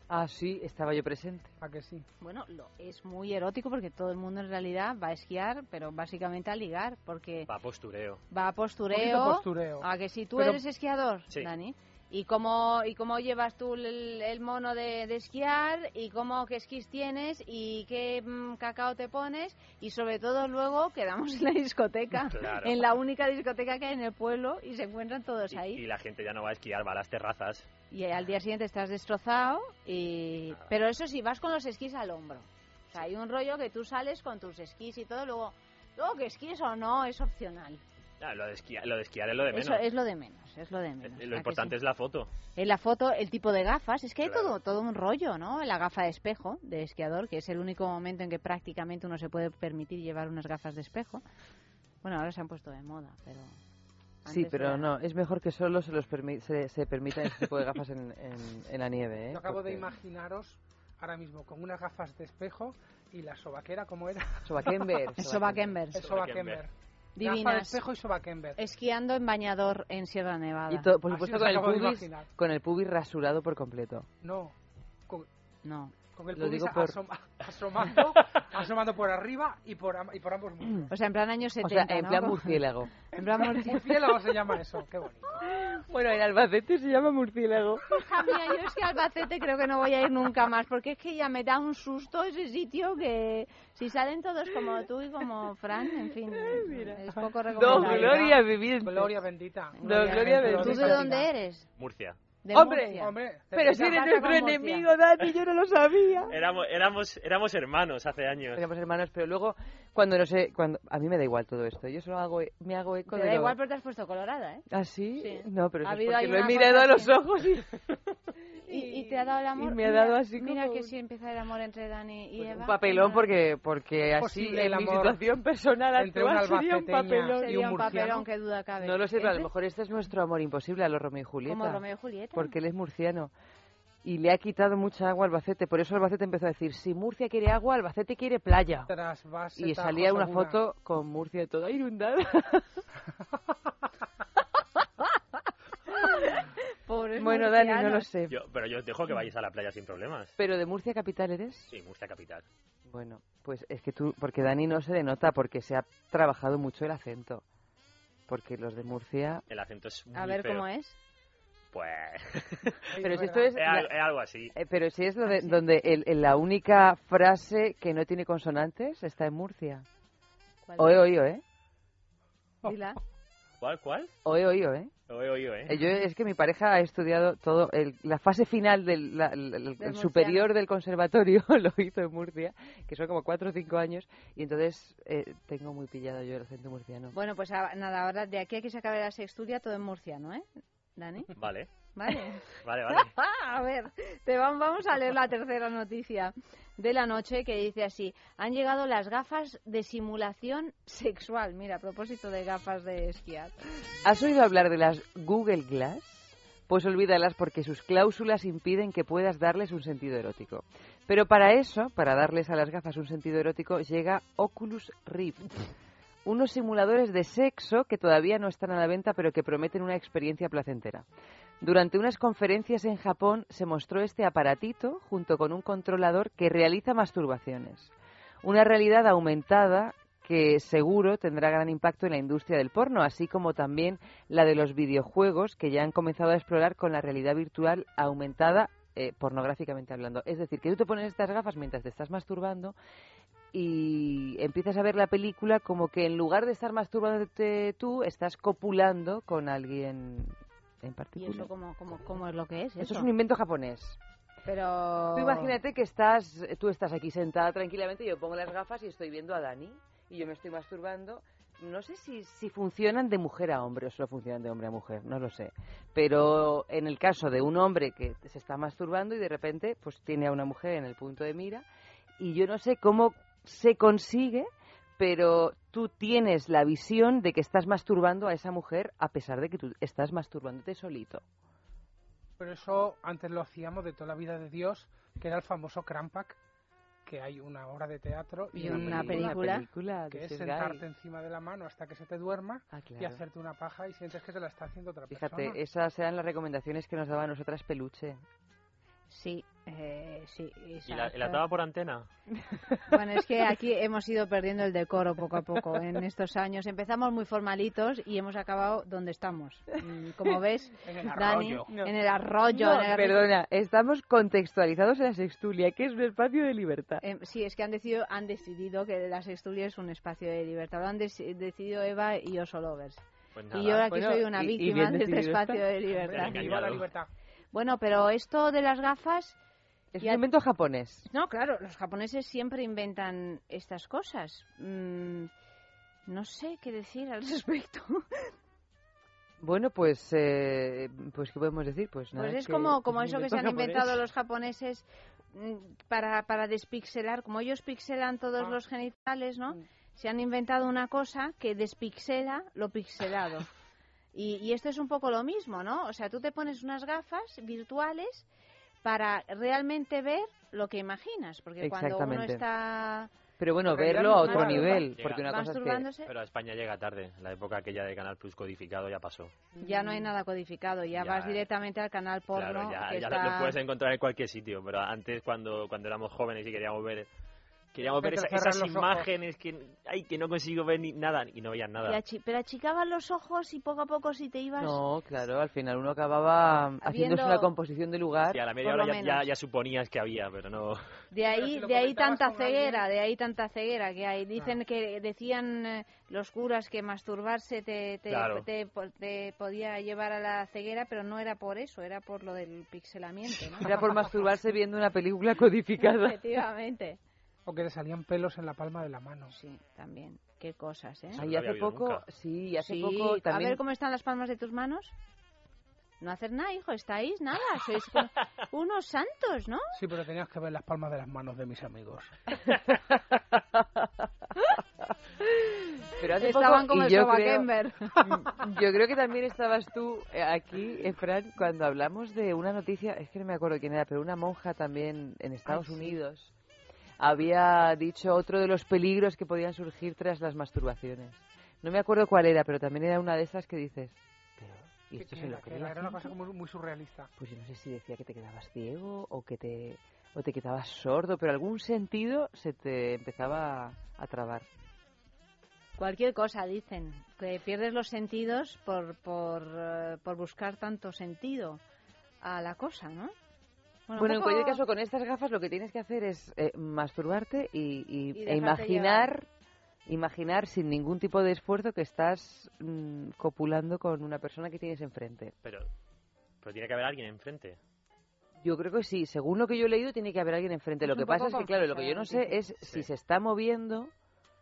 Ah, sí, estaba yo presente. ¿A que sí? Bueno, lo, es muy erótico porque todo el mundo en realidad va a esquiar, pero básicamente a ligar, porque Va a postureo. va a postureo. postureo. A que si tú Pero- eres esquiador, Sí. Dani. ¿Y cómo, ¿Y cómo llevas tú el, el mono de, de esquiar? ¿Y cómo qué esquís tienes? ¿Y qué mm, cacao te pones? Y sobre todo luego quedamos en la discoteca. Claro. En la única discoteca que hay en el pueblo y se encuentran todos Y, ahí. y la gente ya no va a esquiar, va a las terrazas. Y al día siguiente estás destrozado. y Pero eso sí, vas con los esquís al hombro. O sea, hay un rollo que tú sales con tus esquís y todo, luego, luego que esquíes o no es opcional. Ah, lo, de esquiar, lo de esquiar es lo de menos. Eso es lo de menos, es lo de menos. Eh, ¿a Lo importante sí? es la foto. En la foto, el tipo de gafas, es que hay Claro. todo, todo un rollo, ¿no? La gafa de espejo de esquiador, que es el único momento en que prácticamente uno se puede permitir llevar unas gafas de espejo. Bueno, ahora se han puesto de moda, pero Sí, pero era- no, es mejor que solo se, los permi- se, se permitan este tipo de gafas en, en- en la nieve. ¿eh? Yo acabo de Porque- imaginaros ahora mismo con unas gafas de espejo y la sobaquera, ¿cómo era? Sobaquember. Gafa de Divinas. espejo y sobaquember. Esquiando en bañador en Sierra Nevada. Y por supuesto con el, de pubis, con el pubis rasurado por completo. No, con, no. Con el Lo pubis digo por- asoma- asomando, asomando por arriba y por, am- y por ambos mundos. O sea, en plan años O 70, sea, en ¿no? plan murciélago. En plan murciélago. Se llama eso, qué bonito. Bueno, en Albacete se llama murciélago. Hija mía, yo es que a Albacete creo que no voy a ir nunca más, porque es que ya me da un susto ese sitio que si salen todos como tú y como Fran, en fin, es poco recomendable. gloria vivientes. Gloria bendita. Gloria ¿Tú bendita. de dónde eres? Murcia. De Hombre, Murcia. Hombre, Pero si eres nuestro enemigo, Dani, yo no lo sabía. Éramos, éramos, éramos hermanos hace años. Éramos hermanos, pero luego, cuando no sé, cuando a mí me da igual todo esto. Yo solo hago, me hago eco Te de da lo- igual, pero te has puesto colorada, ¿eh? ¿Ah, sí? Sí. No, pero Ha eso es habido porque lo he mirado a los ojos y... Y, y te ha dado el amor. y me ha Mira, dado así Mira como que un- sí empieza el amor entre Dani y Eva. un papelón porque porque así en mi situación personal entre una actual sería un papelón. y Sería un un murciano? papelón, que duda cabe. No lo sé, pero a lo mejor este es nuestro amor imposible a los Romeo y Julieta. Como Romeo y Julieta. Porque él es murciano. Y le ha quitado mucha agua a Albacete. Por eso Albacete empezó a decir, si Murcia quiere agua, Albacete quiere playa. Trasvase, Y salía una Segura. foto con Murcia toda inundada. Pobres bueno, Dani, no lo sé. Yo, pero yo os dejo que vayáis a la playa sin problemas. ¿Pero de Murcia capital eres? Sí, Murcia capital. Bueno, pues es que tú, porque Dani no se le nota, porque se ha trabajado mucho el acento. Porque los de Murcia... El acento es muy A ver feo. cómo es. Pues... Pero si esto es... es, al- es algo así. Eh, pero si es lo de- donde el- el- la única frase que no tiene consonantes está en Murcia. Oe oío, ¿eh? Dila. ¿Cuál, cuál? Oe oío, ¿eh? Lo he oído, ¿eh? Yo, es que mi pareja ha estudiado todo, el- la fase final del la- el- el- Del superior del conservatorio lo hizo en Murcia, que son como cuatro o cinco años, y entonces eh, tengo muy pillado yo el acento murciano. Bueno, pues a- nada, ahora de aquí a que se acabe la sexturia todo en murciano, ¿eh? Dani. Vale. Vale. Vale, vale. a ver, te vam- vamos a leer la tercera noticia de la noche que dice así: han llegado las gafas de simulación sexual. Mira, a propósito de gafas de esquiar. ¿Has oído hablar de las Google Glass? Pues olvídalas porque sus cláusulas impiden que puedas darles un sentido erótico. Pero para eso, para darles a las gafas un sentido erótico, llega Oculus Rift. Unos simuladores de sexo que todavía no están a la venta pero que prometen una experiencia placentera. Durante unas conferencias en Japón se mostró este aparatito junto con un controlador que realiza masturbaciones. Una realidad aumentada que seguro tendrá gran impacto en la industria del porno, así como también la de los videojuegos que ya han comenzado a explorar con la realidad virtual aumentada eh, pornográficamente hablando. Es decir, que tú te pones estas gafas mientras te estás masturbando y empiezas a ver la película como que en lugar de estar masturbándote tú, estás copulando con alguien en ¿Y particular. eso cómo, cómo, cómo es lo que es? Eso es un invento japonés. Pero... Tú imagínate que estás, tú estás aquí sentada tranquilamente, y yo pongo las gafas y estoy viendo a Dani y yo me estoy masturbando. No sé si, si funcionan de mujer a hombre o solo funcionan de hombre a mujer, no lo sé. Pero en el caso de un hombre que se está masturbando y de repente pues tiene a una mujer en el punto de mira y yo no sé cómo se consigue, pero tú tienes la visión de que estás masturbando a esa mujer a pesar de que tú estás masturbándote solito. Pero eso antes lo hacíamos de toda la vida de Dios, que era el famoso Crampack, que hay una obra de teatro Y una película. película que es sentarte guy. encima de la mano hasta que se te duerma Ah, y hacerte una paja y sientes que te la está haciendo otra Fíjate, persona. esas eran las recomendaciones que nos daba a nosotras Peluche. Sí, eh, sí. ¿Y la, la daba por antena? Bueno, es que aquí hemos ido perdiendo el decoro poco a poco en estos años. Empezamos muy formalitos y hemos acabado donde estamos. Mm, Como ves, En el Dani, arroyo. en el arroyo. No, en el- perdona, estamos contextualizados en la sextulia, que es un espacio de libertad. Eh, sí, es que han decidido, han decidido que la sextulia es un espacio de libertad. Lo han deci- decidido Eva y Oso Lovers. Pues Y yo aquí Bueno, soy una y- y víctima de este espacio está. de libertad. Viva la libertad. Bueno, pero esto de las gafas Es Ya- un invento japonés. No, claro, los japoneses siempre inventan estas cosas. Mm, no sé qué decir al respecto. Bueno, pues, eh, pues ¿qué podemos decir? Pues, nada, Pues es que como, como es eso que se han inventado los japoneses mm, para, para despixelar. Como ellos pixelan todos Ah. los genitales, ¿no? Mm. Se han inventado una cosa que despixela lo pixelado. Y, y esto es un poco lo mismo, ¿no? O sea, tú te pones unas gafas virtuales para realmente ver lo que imaginas, porque cuando uno está Pero bueno, Porque verlo a otro nivel, Llega. porque una cosa es que... Pero a España llega tarde. La época aquella de Canal Plus codificado ya pasó. ya no hay nada codificado, ya, Ya. vas directamente al canal porno claro, ya, que ya está... lo puedes encontrar en cualquier sitio. Pero antes, cuando, cuando éramos jóvenes y queríamos ver... Queríamos ver esa- esas imágenes que, ay, que no consigo ver ni nada y no veías Y nada. achi- pero achicaban los ojos y poco a poco si te ibas... No, claro, al final uno acababa haciéndose Habiendo- una composición de lugar. Y a la media hora ya, ya, ya suponías que había, pero no... De ahí, de ahí tanta ceguera, de ahí tanta ceguera que hay. Dicen que decían eh, los curas que masturbarse te, te, Claro. te, te podía llevar a la ceguera, pero no era por eso, era por lo del pixelamiento, ¿no? Era por masturbarse viendo una película codificada. Efectivamente. O que le salían pelos en la palma de la mano. Sí, también. Qué cosas, ¿eh? Ahí hace poco, sí, hace Sí, poco A también... ver cómo están las palmas de tus manos. No hacer nada, hijo, estáis nada, sois unos santos, ¿no? Sí, pero tenías que ver las palmas de las manos de mis amigos. Pero hace Estaban poco, como y el yo creo, Kember. yo creo que también estabas tú eh, aquí, Efran, cuando hablamos de una noticia, es que no me acuerdo quién era, pero una monja también en Estados sí. Unidos había dicho otro de los peligros que podían surgir tras las masturbaciones. No me acuerdo cuál era, pero también era una de esas que dices, pero ¿y esto Que se lo era, cree era una cosa como muy surrealista. Pues yo no sé si decía que te quedabas ciego o que te o te quedabas sordo, pero algún sentido se te empezaba a, a trabar. Cualquier cosa, dicen. Que pierdes los sentidos por, por, eh, por buscar tanto sentido a la cosa, ¿no? Bueno, en cualquier caso, con estas gafas lo que tienes que hacer es eh, masturbarte y, y- Y e imaginar, imaginar sin ningún tipo de esfuerzo que estás mm, copulando con una persona que tienes enfrente. Pero, pero tiene que haber alguien enfrente. Yo creo que sí, según lo que yo he leído, tiene que haber alguien enfrente. Es lo que pasa es que, claro, lo que yo no sé es si se está moviendo.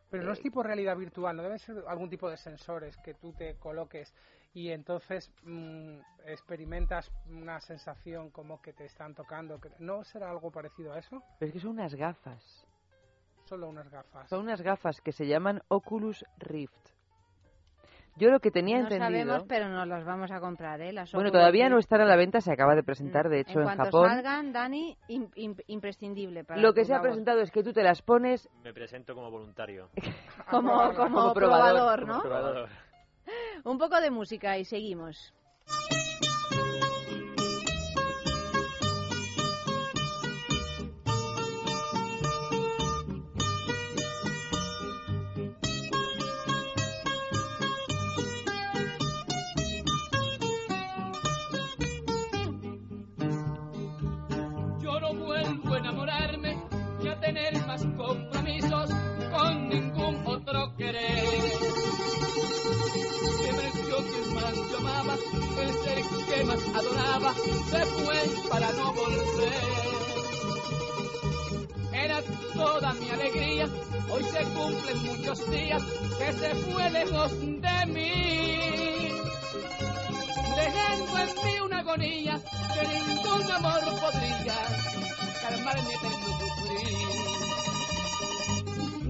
Pero no es tipo realidad virtual, no deben ser algún tipo de sensores que tú te coloques y entonces mm, experimentas una sensación como que te están tocando. ¿No será algo parecido a eso? Pero es que son unas gafas. Solo unas gafas. Son unas gafas que se llaman Oculus Rift. Yo lo que tenía no entendido. sabemos, pero nos las vamos a comprar, ¿eh? Las Bueno, Oculus todavía no Rift. están a la venta, se acaba de presentar, de hecho, en en, Japón. salgan, Dani, im- im- imprescindible para Lo que se ha presentado es que tú te las pones Me presento como voluntario. como, como, Como probador, probador, ¿no? como probador. Un poco de música y seguimos. Se fue para no volver. Era toda mi alegría, hoy se cumplen muchos días que se fue lejos de mí dejando en mí una agonía que ningún amor podría calmar mi eterno sufrir.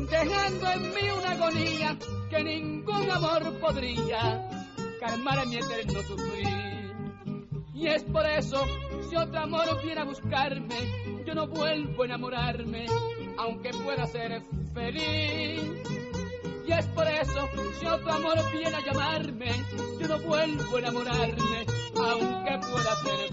Dejando en mí una agonía que ningún amor podría calmar mi eterno sufrir. Y es por eso, si otro amor viene a buscarme, yo no vuelvo a enamorarme, aunque pueda ser feliz. Y es por eso, si otro amor viene a llamarme, yo no vuelvo a enamorarme, aunque pueda ser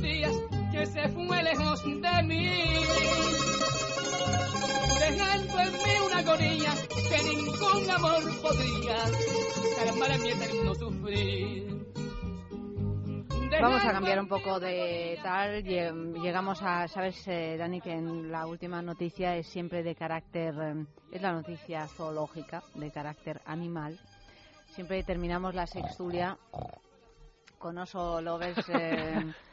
días que se fue lejos de mí. Dejando en mí una agonía que ningún amor podría calmar mi eterno sufrir. Vamos a cambiar un poco de tal. lle- Llegamos a, sabes, eh, Dani, que en la última noticia es siempre de carácter, eh, es la noticia zoológica, de carácter animal. Siempre terminamos la sextulia con oso lovers eh,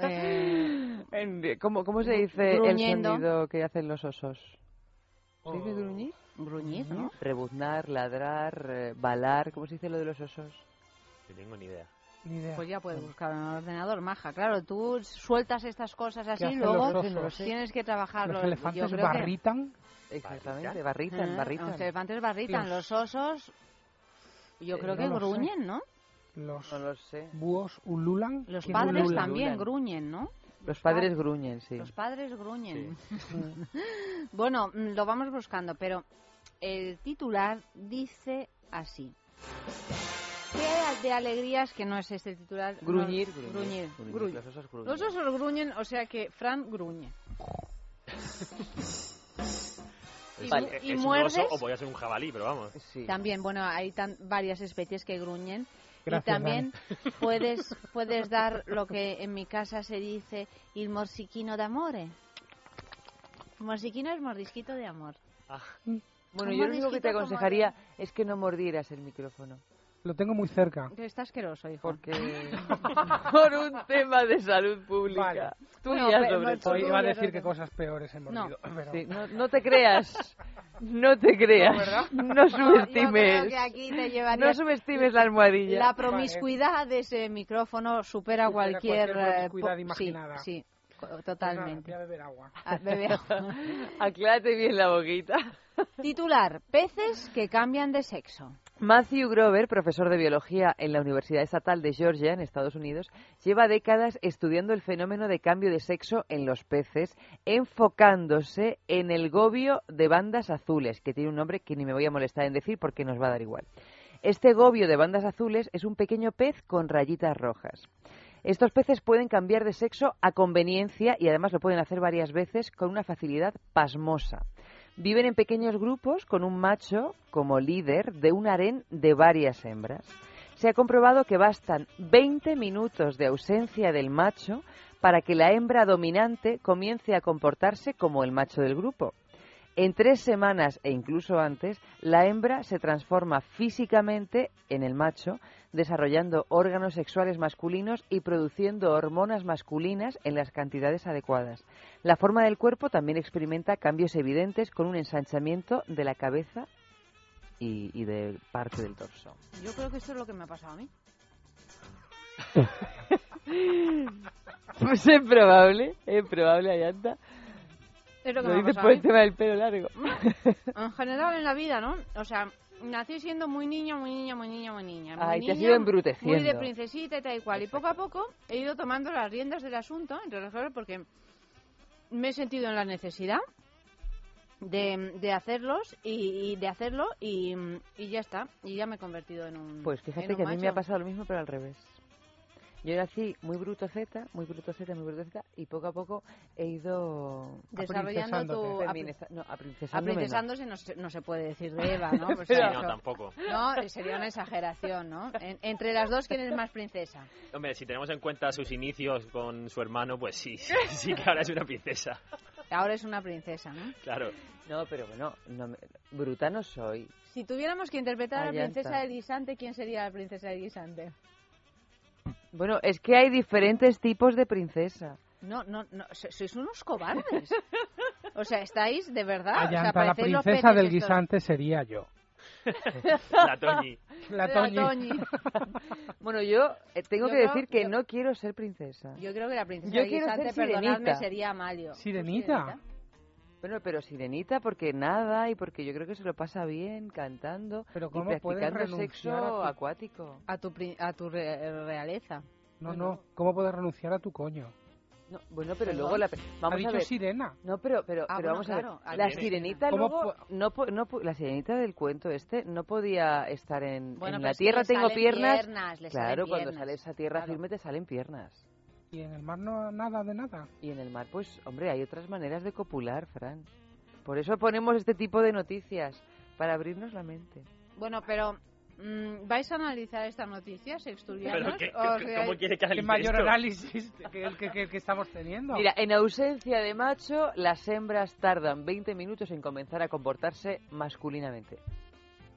Eh, En- ¿Cómo, ¿Cómo se dice Gruñendo. el sonido que hacen los osos? ¿Se dice Oh. gruñir? Gruñir, ¿no? Rebuznar, ladrar, eh, balar. ¿Cómo se dice lo de los osos? No tengo ni idea. Ni idea. Pues ya puedes buscar en el ordenador, maja. Claro, tú sueltas estas cosas así y luego los tienes que trabajarlo. Los elefantes Yo creo que- barritan. Exactamente, barritan, Ah, barritan. Los elefantes barritan, Los- los osos... Yo Eh, creo no que lo sé. gruñen, ¿no? Los No lo sé. búhos ululan. Los ¿Quién padres también gruñen, ¿no? Los padres gruñen, sí. Los padres gruñen. bueno, mm, lo vamos buscando, pero el titular dice así. ¿Qué de alegrías que no es este titular? no, Gruñir, gruñir, gruñir, gruñir. gruñir. Los osos gruñen. Los osos gruñen, o sea que Fran gruñe. Y, Vale. mu- y ¿Es un muerdes. oso o podría ser un jabalí, pero vamos. También, bueno, hay tan, varias especies que gruñen. Gracias, y también puedes, puedes dar lo que en mi casa se dice el morsiquino d'amore. Morsiquino es mordisquito de amor. Bueno, Un yo lo único que te aconsejaría es que no mordieras el micrófono. Lo tengo muy cerca. Está asqueroso, hijo. Porque... Por un tema de salud pública. Vale. Tuya, Bueno, pero- sobre no, todo. Iba a ya decir no- que cosas peores he mordido. pero- Sí, no, no te creas. No te creas. No, No, yo subestimes. creo que aquí te llevaría- No subestimes la almohadilla. La promiscuidad de ese micrófono supera, Supera cualquier, cualquier eh, imaginada. Sí, sí, totalmente. voy a beber agua. Ah, bebe agua. Aclárate bien la boquita. Titular: Peces que cambian de sexo. Matthew Grover, profesor de biología en la Universidad Estatal de Georgia, en Estados Unidos, lleva décadas estudiando el fenómeno de cambio de sexo en los peces, enfocándose en el gobio de bandas azules, que tiene un nombre que ni me voy a molestar en decir porque nos va a dar igual. Este gobio de bandas azules es un pequeño pez con rayitas rojas. Estos peces pueden cambiar de sexo a conveniencia y además lo pueden hacer varias veces con una facilidad pasmosa. Viven en pequeños grupos con un macho como líder de un harén de varias hembras. Se ha comprobado que bastan 20 minutos de ausencia del macho para que la hembra dominante comience a comportarse como el macho del grupo. En tres semanas e incluso antes, la hembra se transforma físicamente en el macho, desarrollando órganos sexuales masculinos y produciendo hormonas masculinas en las cantidades adecuadas. La forma del cuerpo también experimenta cambios evidentes con un ensanchamiento de la cabeza y, y de parte del torso. Yo creo que eso es lo que me ha pasado a mí. Pues es probable, es probable, Ayanta. Es lo que me dices por el tema del pelo largo. En general en la vida, ¿no? O sea, nací siendo muy niña, muy niña, muy niña, muy niña. muy Ay, te has ido embruteciendo. Muy de princesita y tal y cual. Y poco a poco he ido tomando las riendas del asunto, entre las cosas, porque me he sentido en la necesidad de, de hacerlos y, y de hacerlo y, y ya está. Y ya me he convertido en un Pues fíjate en un que a mí me ha pasado lo mismo, pero al revés. Yo nací muy bruto Z, muy bruto Z, muy bruto Z, y poco a poco he ido Desarrollando tu... Feminiza- no, no. No se, no se puede decir de Eva, ¿no? Pues Sí, no, tampoco. No, sería una exageración, ¿no? En- entre las dos, ¿quién es más princesa? Hombre, si tenemos en cuenta sus inicios con su hermano, pues sí, sí, sí que ahora es una princesa. Ahora es una princesa, ¿no? Claro. No, pero bueno, no me- bruta no soy. Si tuviéramos que interpretar a la princesa de Guisante, ¿quién sería la princesa de Guisante? Bueno, es que hay diferentes tipos de princesa. No, no, no, so- sois unos cobardes. O sea, estáis de verdad. o sea, la princesa del estos. guisante sería yo. La Toñi. La La Toñi. Bueno, yo eh, tengo Yo que creo- decir que yo- no quiero ser princesa. Yo creo que la princesa Yo de quiero Guisante, ser perdonadme, sirenita. sería Amalio. ¿Sirenita? Bueno, pero sirenita porque nada y porque yo creo que se lo pasa bien cantando Pero y ¿cómo puedes practicando sexo a tu- acuático. A tu, a tu re- realeza. No, no. ¿Cómo puedes renunciar a tu coño? No, bueno, pero ¿Perdón? luego la vamos ha dicho a ver. sirena. No, pero pero, Ah, pero bueno, vamos a ver. La sirenita ¿Cómo luego no, no la sirenita del cuento este no podía estar en, Bueno, en la tierra tengo piernas. claro, cuando piernas, sale esa tierra claro. firme te salen piernas. Y en el mar no nada de nada. Y en el mar, pues, hombre, hay otras maneras de copular, Fran. Por eso ponemos este tipo de noticias, para abrirnos la mente. Bueno, pero mm, ¿vais a analizar estas noticias, estudiantes? Pero ¿qué- qué- ¿Cómo quiere que ¿Qué analice mayor esto? análisis que el que, que- que estamos teniendo? Mira, en ausencia de macho, las hembras tardan 20 minutos en comenzar a comportarse masculinamente.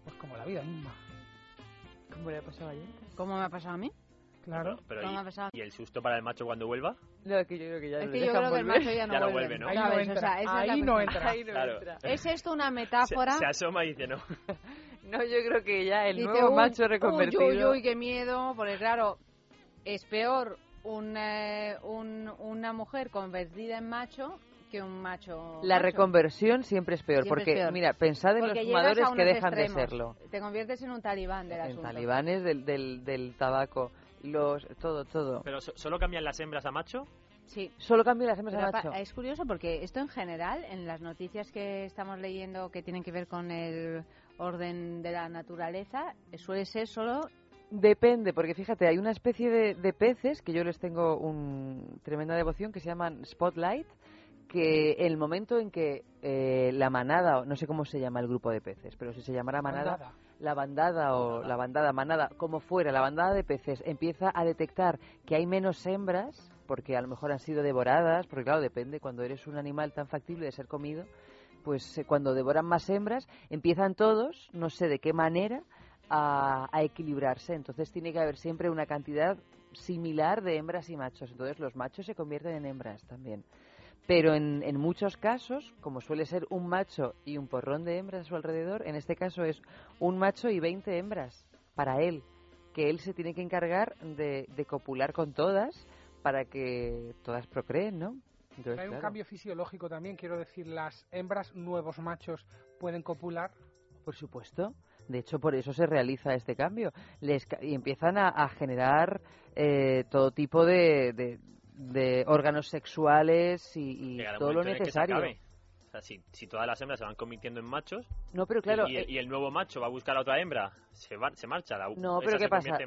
Pues como la vida misma. ¿Cómo le ha pasado ayer? ¿Cómo me ha pasado a mí? Claro. Pero ¿Cómo y, el susto para el macho cuando vuelva? No, es que yo creo que ya Es que yo creo que el macho ya no, Ya no vuelve. vuelve, ¿no? Ahí no entra. O sea, esa es la Ahí no entra. Ahí no Claro. entra. ¿Es esto una Se, metáfora? se asoma y dice no. No, yo creo que ya el Dice, nuevo "Uy, macho Uy, reconvertido. uy, uy, qué miedo, porque claro, es peor un, eh, un- una mujer convertida en macho que un macho. La macho. reconversión siempre es peor, Siempre es porque, peor. mira, pensad en Porque los fumadores a que dejan de extremos. serlo. Te conviertes en un talibán del En asunto. talibanes del, del, del tabaco, los, todo, todo. Pero so- solo cambian las hembras a macho. Sí. Solo cambio las hembras Pero a macho. Es curioso porque esto en general, en las noticias que estamos leyendo que tienen que ver con el orden de la naturaleza, suele ser solo Depende, porque fíjate, hay una especie de, de peces que yo les tengo un tremenda devoción que se llaman spotlight, que el momento en que eh, la manada, o no sé cómo se llama el grupo de peces, pero si se llamara manada. La bandada o la bandada, manada, como fuera, la bandada de peces empieza a detectar que hay menos hembras, porque a lo mejor han sido devoradas, porque claro, depende, cuando eres un animal tan factible de ser comido, pues eh, cuando devoran más hembras, empiezan todos, no sé de qué manera, a, a equilibrarse. Entonces tiene que haber siempre una cantidad similar de hembras y machos. Entonces los machos se convierten en hembras también. Pero en, en muchos casos, como suele ser un macho y un porrón de hembras a su alrededor, en este caso es un macho y 20 hembras para él, que él se tiene que encargar de, de copular con todas para que todas procreen, ¿no? Entonces, Hay un claro. cambio fisiológico también, quiero decir, las hembras nuevos machos pueden copular. Por supuesto. De hecho, por eso se realiza este cambio. Les, y empiezan a, a generar eh, todo tipo de, de- de órganos sexuales y, y todo lo necesario. acabe. O sea, si, si todas las hembras se van convirtiendo en machos No, pero claro, y, eh, el, y el nuevo macho va a buscar a otra hembra, se, va, se marcha. La, No, pero se ¿qué pasa?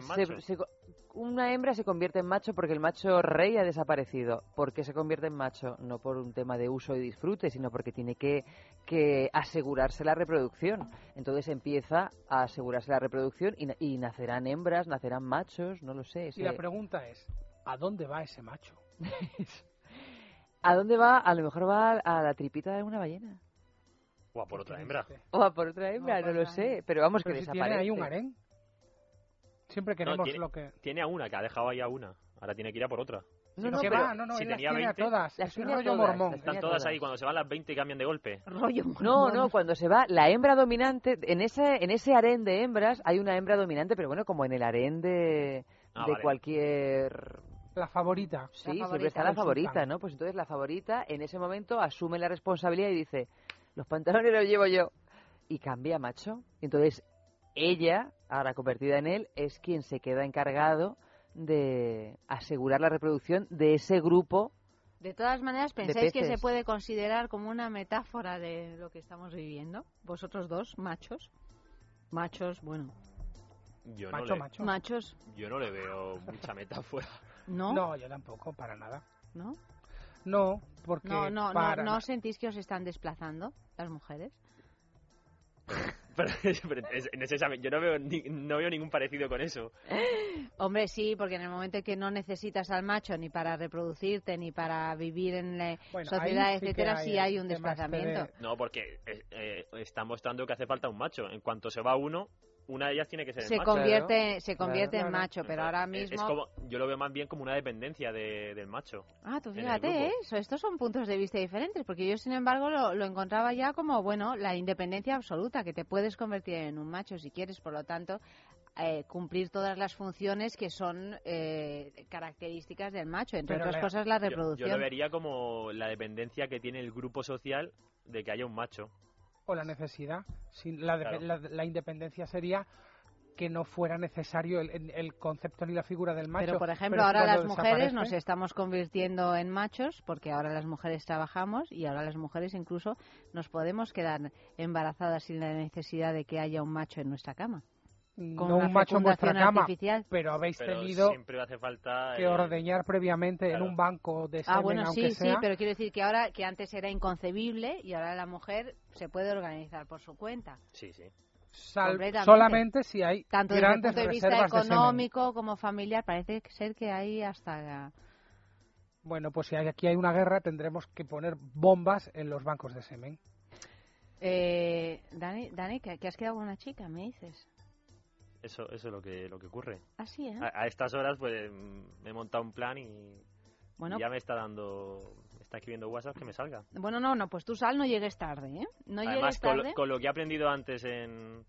Se- co- una hembra se convierte en macho porque el macho rey ha desaparecido. ¿Por qué se convierte en macho? No por un tema de uso y disfrute, sino porque tiene que, que asegurarse la reproducción. Entonces empieza a asegurarse la reproducción y, na- y nacerán hembras, nacerán machos, no lo sé. Y la pregunta es, ¿a dónde va ese macho? ¿A dónde va? A lo mejor va a la tripita de una ballena. O a por otra hembra. O a por otra hembra, no, lo sé. Pero vamos, Pero que si desaparece. tiene ahí un harén. Siempre No, queremos tiene, lo que... tiene a una, que ha dejado ahí a una. Ahora tiene que ir a por otra. No, no, que va, no, no, si las tenía tiene a 20, todas. Las Es un rollo todas, mormón. las Están todas todas. ahí, cuando se van las 20 cambian de golpe. rollo No, no, cuando se va la hembra dominante, en ese, en ese harén de hembras hay una hembra dominante, pero bueno, como en el harén de, Ah, de vale. cualquier... La favorita. Sí, siempre está la favorita, sultán. ¿no? Pues entonces la favorita en ese momento asume la responsabilidad y dice, los pantalones los llevo yo. Y cambia, macho. Entonces ella, ahora convertida en él, es quien se queda encargado de asegurar la reproducción de ese grupo. De todas maneras, ¿pensáis que se puede considerar como una metáfora de lo que estamos viviendo? Vosotros dos, machos. Machos, bueno. Yo Macho, no le, macho. Machos, Yo no le veo mucha metáfora. ¿No? No, yo tampoco, para nada. ¿No? No, porque No, no, no, para ¿no sentís que os están desplazando las mujeres? Pero, pero es- en ese examen yo no veo, ni- no veo ningún parecido con eso. Hombre, sí, porque en el momento en que no necesitas al macho ni para reproducirte ni para vivir en la Bueno, sociedad, sí etcétera, hay sí hay un de- desplazamiento. No, porque eh, eh, está mostrando que hace falta un macho. En cuanto se va uno, una de ellas tiene que ser Se el macho. convierte, se Claro, convierte en claro. macho, pero ahora mismo... Es como, yo lo veo más bien como una dependencia de- del macho. Ah, tú fíjate. ¿eh? eso, estos son puntos de vista diferentes, porque yo, sin embargo, lo, lo encontraba ya como, bueno, la independencia absoluta, que te puedes convertir en un macho si quieres, por lo tanto, eh, cumplir todas las funciones que son eh, características del macho, entre Pero otras la- cosas la Yo- reproducción. Yo, lo vería como la dependencia que tiene el grupo social de que haya un macho. O la necesidad. Sin la, Claro. la, la independencia sería que no fuera necesario el, el- el concepto ni la figura del macho. Pero, por ejemplo, Pero ahora las mujeres nos estamos convirtiendo en machos, porque ahora las mujeres trabajamos y ahora las mujeres incluso nos podemos quedar embarazadas sin la necesidad de que haya un macho en nuestra cama. Con no una un macho en vuestra cama, artificial. pero habéis Pero tenido siempre hace falta... que eh, ordeñar previamente claro. en un banco de semen, Ah, bueno, sí, sea. sí, pero quiero decir que ahora, que antes era inconcebible y ahora la mujer se puede organizar por su cuenta. Sí, sí. Sal- solamente si hay Tanto desde el grandes punto de vista de económico como familiar, parece ser que hay hasta... Bueno, pues si hay- aquí hay una guerra, tendremos que poner bombas en los bancos de semen. Eh, Dani, Dani ¿que, que has quedado con una chica, me dices? Eso, eso es lo que, lo que ocurre. Así, ¿eh? A, a estas horas, pues, me he montado un plan y, Bueno. y ya me está dando, me está escribiendo WhatsApp que me salga. Bueno, no, no, pues tú sal, no llegues tarde, ¿eh? No Además, llegues con tarde. lo, con lo que he aprendido antes en,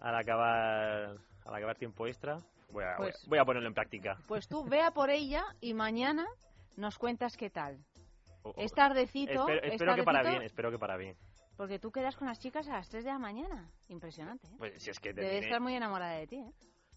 al acabar, al acabar tiempo extra, voy a, voy a- Pues- voy a ponerlo en práctica. Pues tú vea por ella y mañana nos cuentas qué tal. Es tardecito. espero es espero que para tardecito, bien, espero que para bien. Porque tú quedas con las chicas a las 3 de la mañana. Impresionante, ¿eh? Pues si es que Debe estar muy enamorada de ti, ¿eh?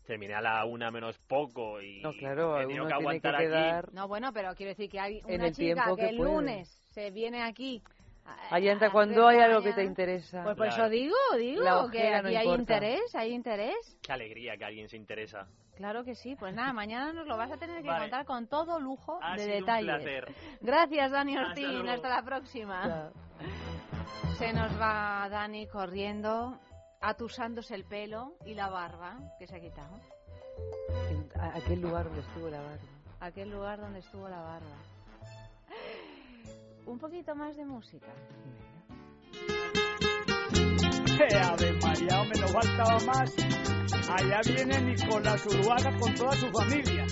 terminé a la una menos poco y No, claro, he tenido uno que tiene que aguantar aquí. quedar No, bueno, pero quiero decir que hay En una el chica que, que el lunes se viene aquí. a- Ahí entra cuando hay algo que te interesa. Pues por Claro. eso digo, digo, que ojera no aquí hay interés, hay interés. Qué alegría que alguien se interesa. Claro que sí, pues nada, mañana nos lo vas a tener que Vale. contar con todo lujo Ha de sido un detalles. placer. Gracias, Dani Hasta Ortín. luego. Hasta la próxima. Se nos va Dani corriendo, atusándose el pelo y la barba que se ha quitado. A- aquel lugar donde estuvo la barba. Aquel lugar donde estuvo la barba. Un poquito más de música. ¡Eh, Ave María, hombre, no faltaba más. Allá viene Nicolás Uruaga con toda su familia.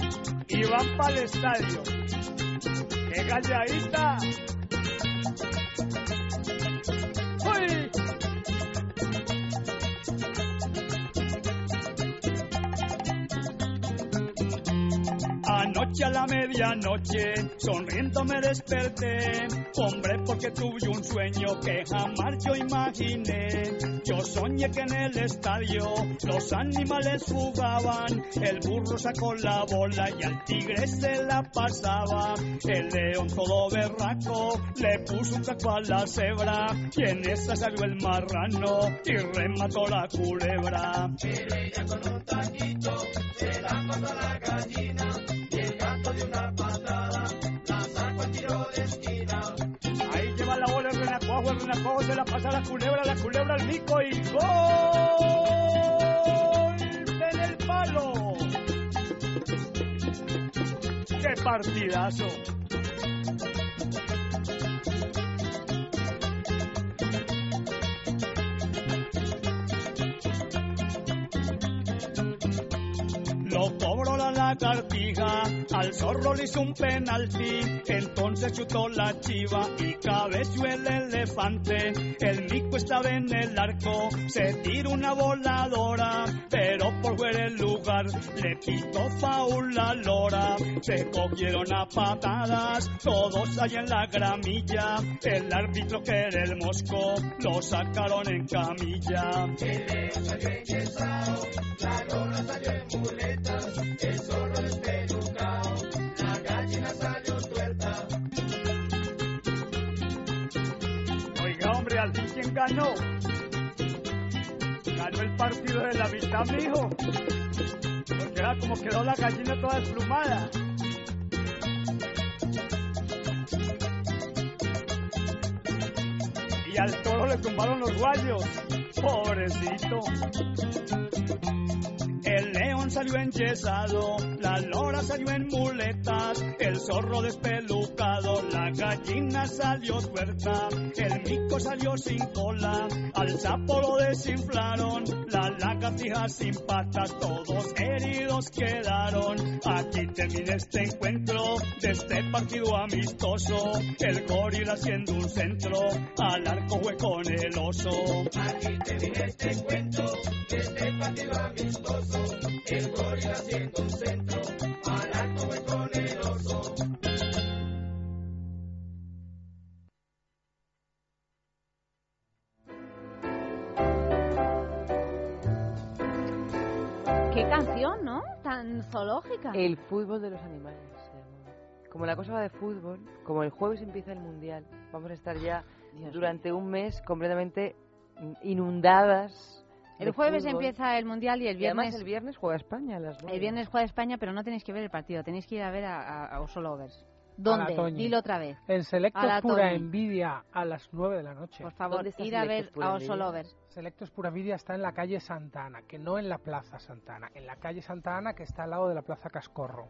Y van para el estadio. ¡Qué calladita! Anoche a la medianoche, sonriendo me desperté. Hombre, porque tuve un sueño que jamás yo imaginé. Yo soñé que en el estadio los animales jugaban. El burro sacó la bola y al tigre se la pasaba. El león todo berraco le puso un caco a la cebra. Y en esa salió el marrano y remató la culebra. Ella con un taquito se a la gallina. De una patada la sacó al tiro de esquina. Ahí lleva la bola el renacuajo, el renacuajo se la pasa a la culebra, la culebra al mico y ¡gol! ¡En el palo! ¡Qué partidazo! Lagartija, al zorro le hizo un penalti, entonces chutó la chiva y cabeció el elefante. El mico estaba en el arco, se tiró una voladora, pero por fuera el lugar le pitó faul la lora. Se cogieron a patadas, todos ahí en la gramilla, el árbitro que era el mosco, lo sacaron en camilla. Oiga, hombre, al fin quién ganó. Ganó el partido de la mitad, mijo. Porque era como quedó la gallina toda desplumada. Y al toro le tumbaron los guayos. Pobrecito. León salió enyesado, la lora salió en muletas, el zorro despelucado, la gallina salió tuerta, el mico salió sin cola, al sapo lo desinflaron, la lagartija sin patas, todos heridos quedaron. Aquí termina este encuentro de este partido amistoso, el gorila haciendo un centro, al arco fue con el oso. Aquí termina este encuentro de este partido amistoso, el un centro, con oso. Qué canción, ¿no? Tan zoológica. El fútbol de los animales. Como la cosa va de fútbol, como el jueves empieza el mundial, vamos a estar ya Dios durante un mes completamente inundadas. El jueves fútbol. empieza el mundial y el Y además viernes. el viernes juega España a las nueve. El viernes juega España, pero no tenéis que ver el partido, tenéis que ir a ver a, a, a Lovers. ¿Dónde? Dilo otra vez. En Selecto es pura envidia a las 9 de la noche. Por favor, ¿Dónde está ir a ver a Oso Envidia? Lovers. Selectos Pura Envidia está en la calle Santa Ana, que no en la Plaza Santa Ana, en la calle Santa Ana que está al lado de la Plaza Cascorro.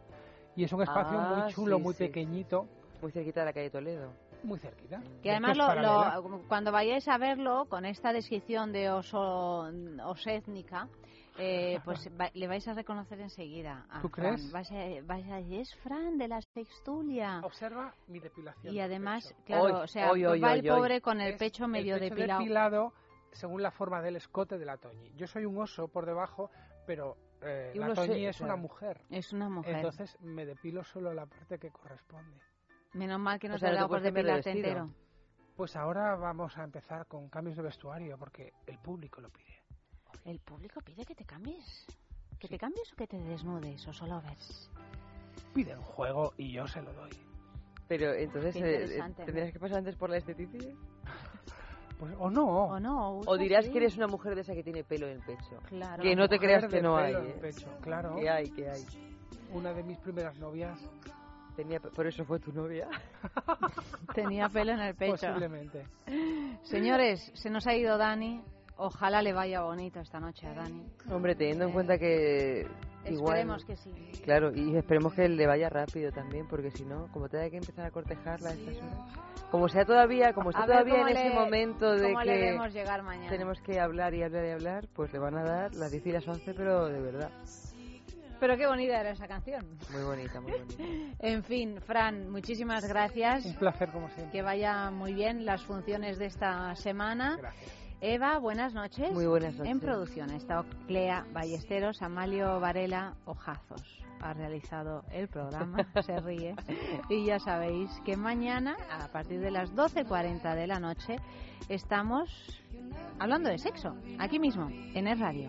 Y es un espacio Ah, muy chulo, sí, muy sí. pequeñito, Muy cerquita de la calle Toledo. Muy cerquita. Que De además lo, lo- cuando vayáis a verlo con esta descripción de oso osétnica, Eh, pues va- le vais a reconocer enseguida. A ¿Tú Fran. crees? Vais a, vais a decir, es Fran de la sextulia. Observa mi depilación. Y además, claro, o sea, va el pobre con el pecho medio el pecho depilado. depilado según la forma del escote de la Toñi. Yo soy un oso por debajo, pero eh, la Toñi es claro. una mujer. Es una mujer. Entonces me depilo solo la parte que corresponde. Menos mal que no te ha dado por depilarte entero. Pues ahora vamos a empezar con cambios de vestuario porque el público lo pide. El público pide que te cambies. ¿Que te cambies o que te desnudes o solo ves? Pide un juego y yo se lo doy. Pero entonces, eh, ¿no? ¿tendrías que pasar antes por la esteticista? Pues, o no. O no. O dirás que eres una mujer de esa que tiene pelo en el pecho. Claro. Que no te creas que no hay. pelo en ¿eh? pecho, claro. Que hay, que hay. Una de mis primeras novias. Tenía, por eso fue tu novia. Tenía pelo en el pecho. Posiblemente. Señores, se nos ha ido Dani. Ojalá le vaya bonito esta noche a Dani. Hombre, teniendo en cuenta que igual... Esperemos que sí. Claro, y esperemos que le vaya rápido también, porque si no, como tenga que empezar a cortejarla a estas horas, como sea todavía, como está A ver todavía en ese le- momento de que llegar mañana. tenemos que hablar y hablar y hablar, pues le van a dar las 10 y las 11, pero de verdad, Pero qué bonita era esa canción. muy bonita, muy bonita. En fin, Fran, muchísimas gracias. Un placer como siempre. Que vaya muy bien las funciones de esta semana. Eva, buenas noches. Muy buenas noches. En producción estado Clea Ballesteros, Amalio Varela Ojazos. Ha realizado el programa, se ríe. Y ya sabéis que mañana, a partir de las 12.40 de la noche, estamos hablando de sexo, aquí mismo, en el radio.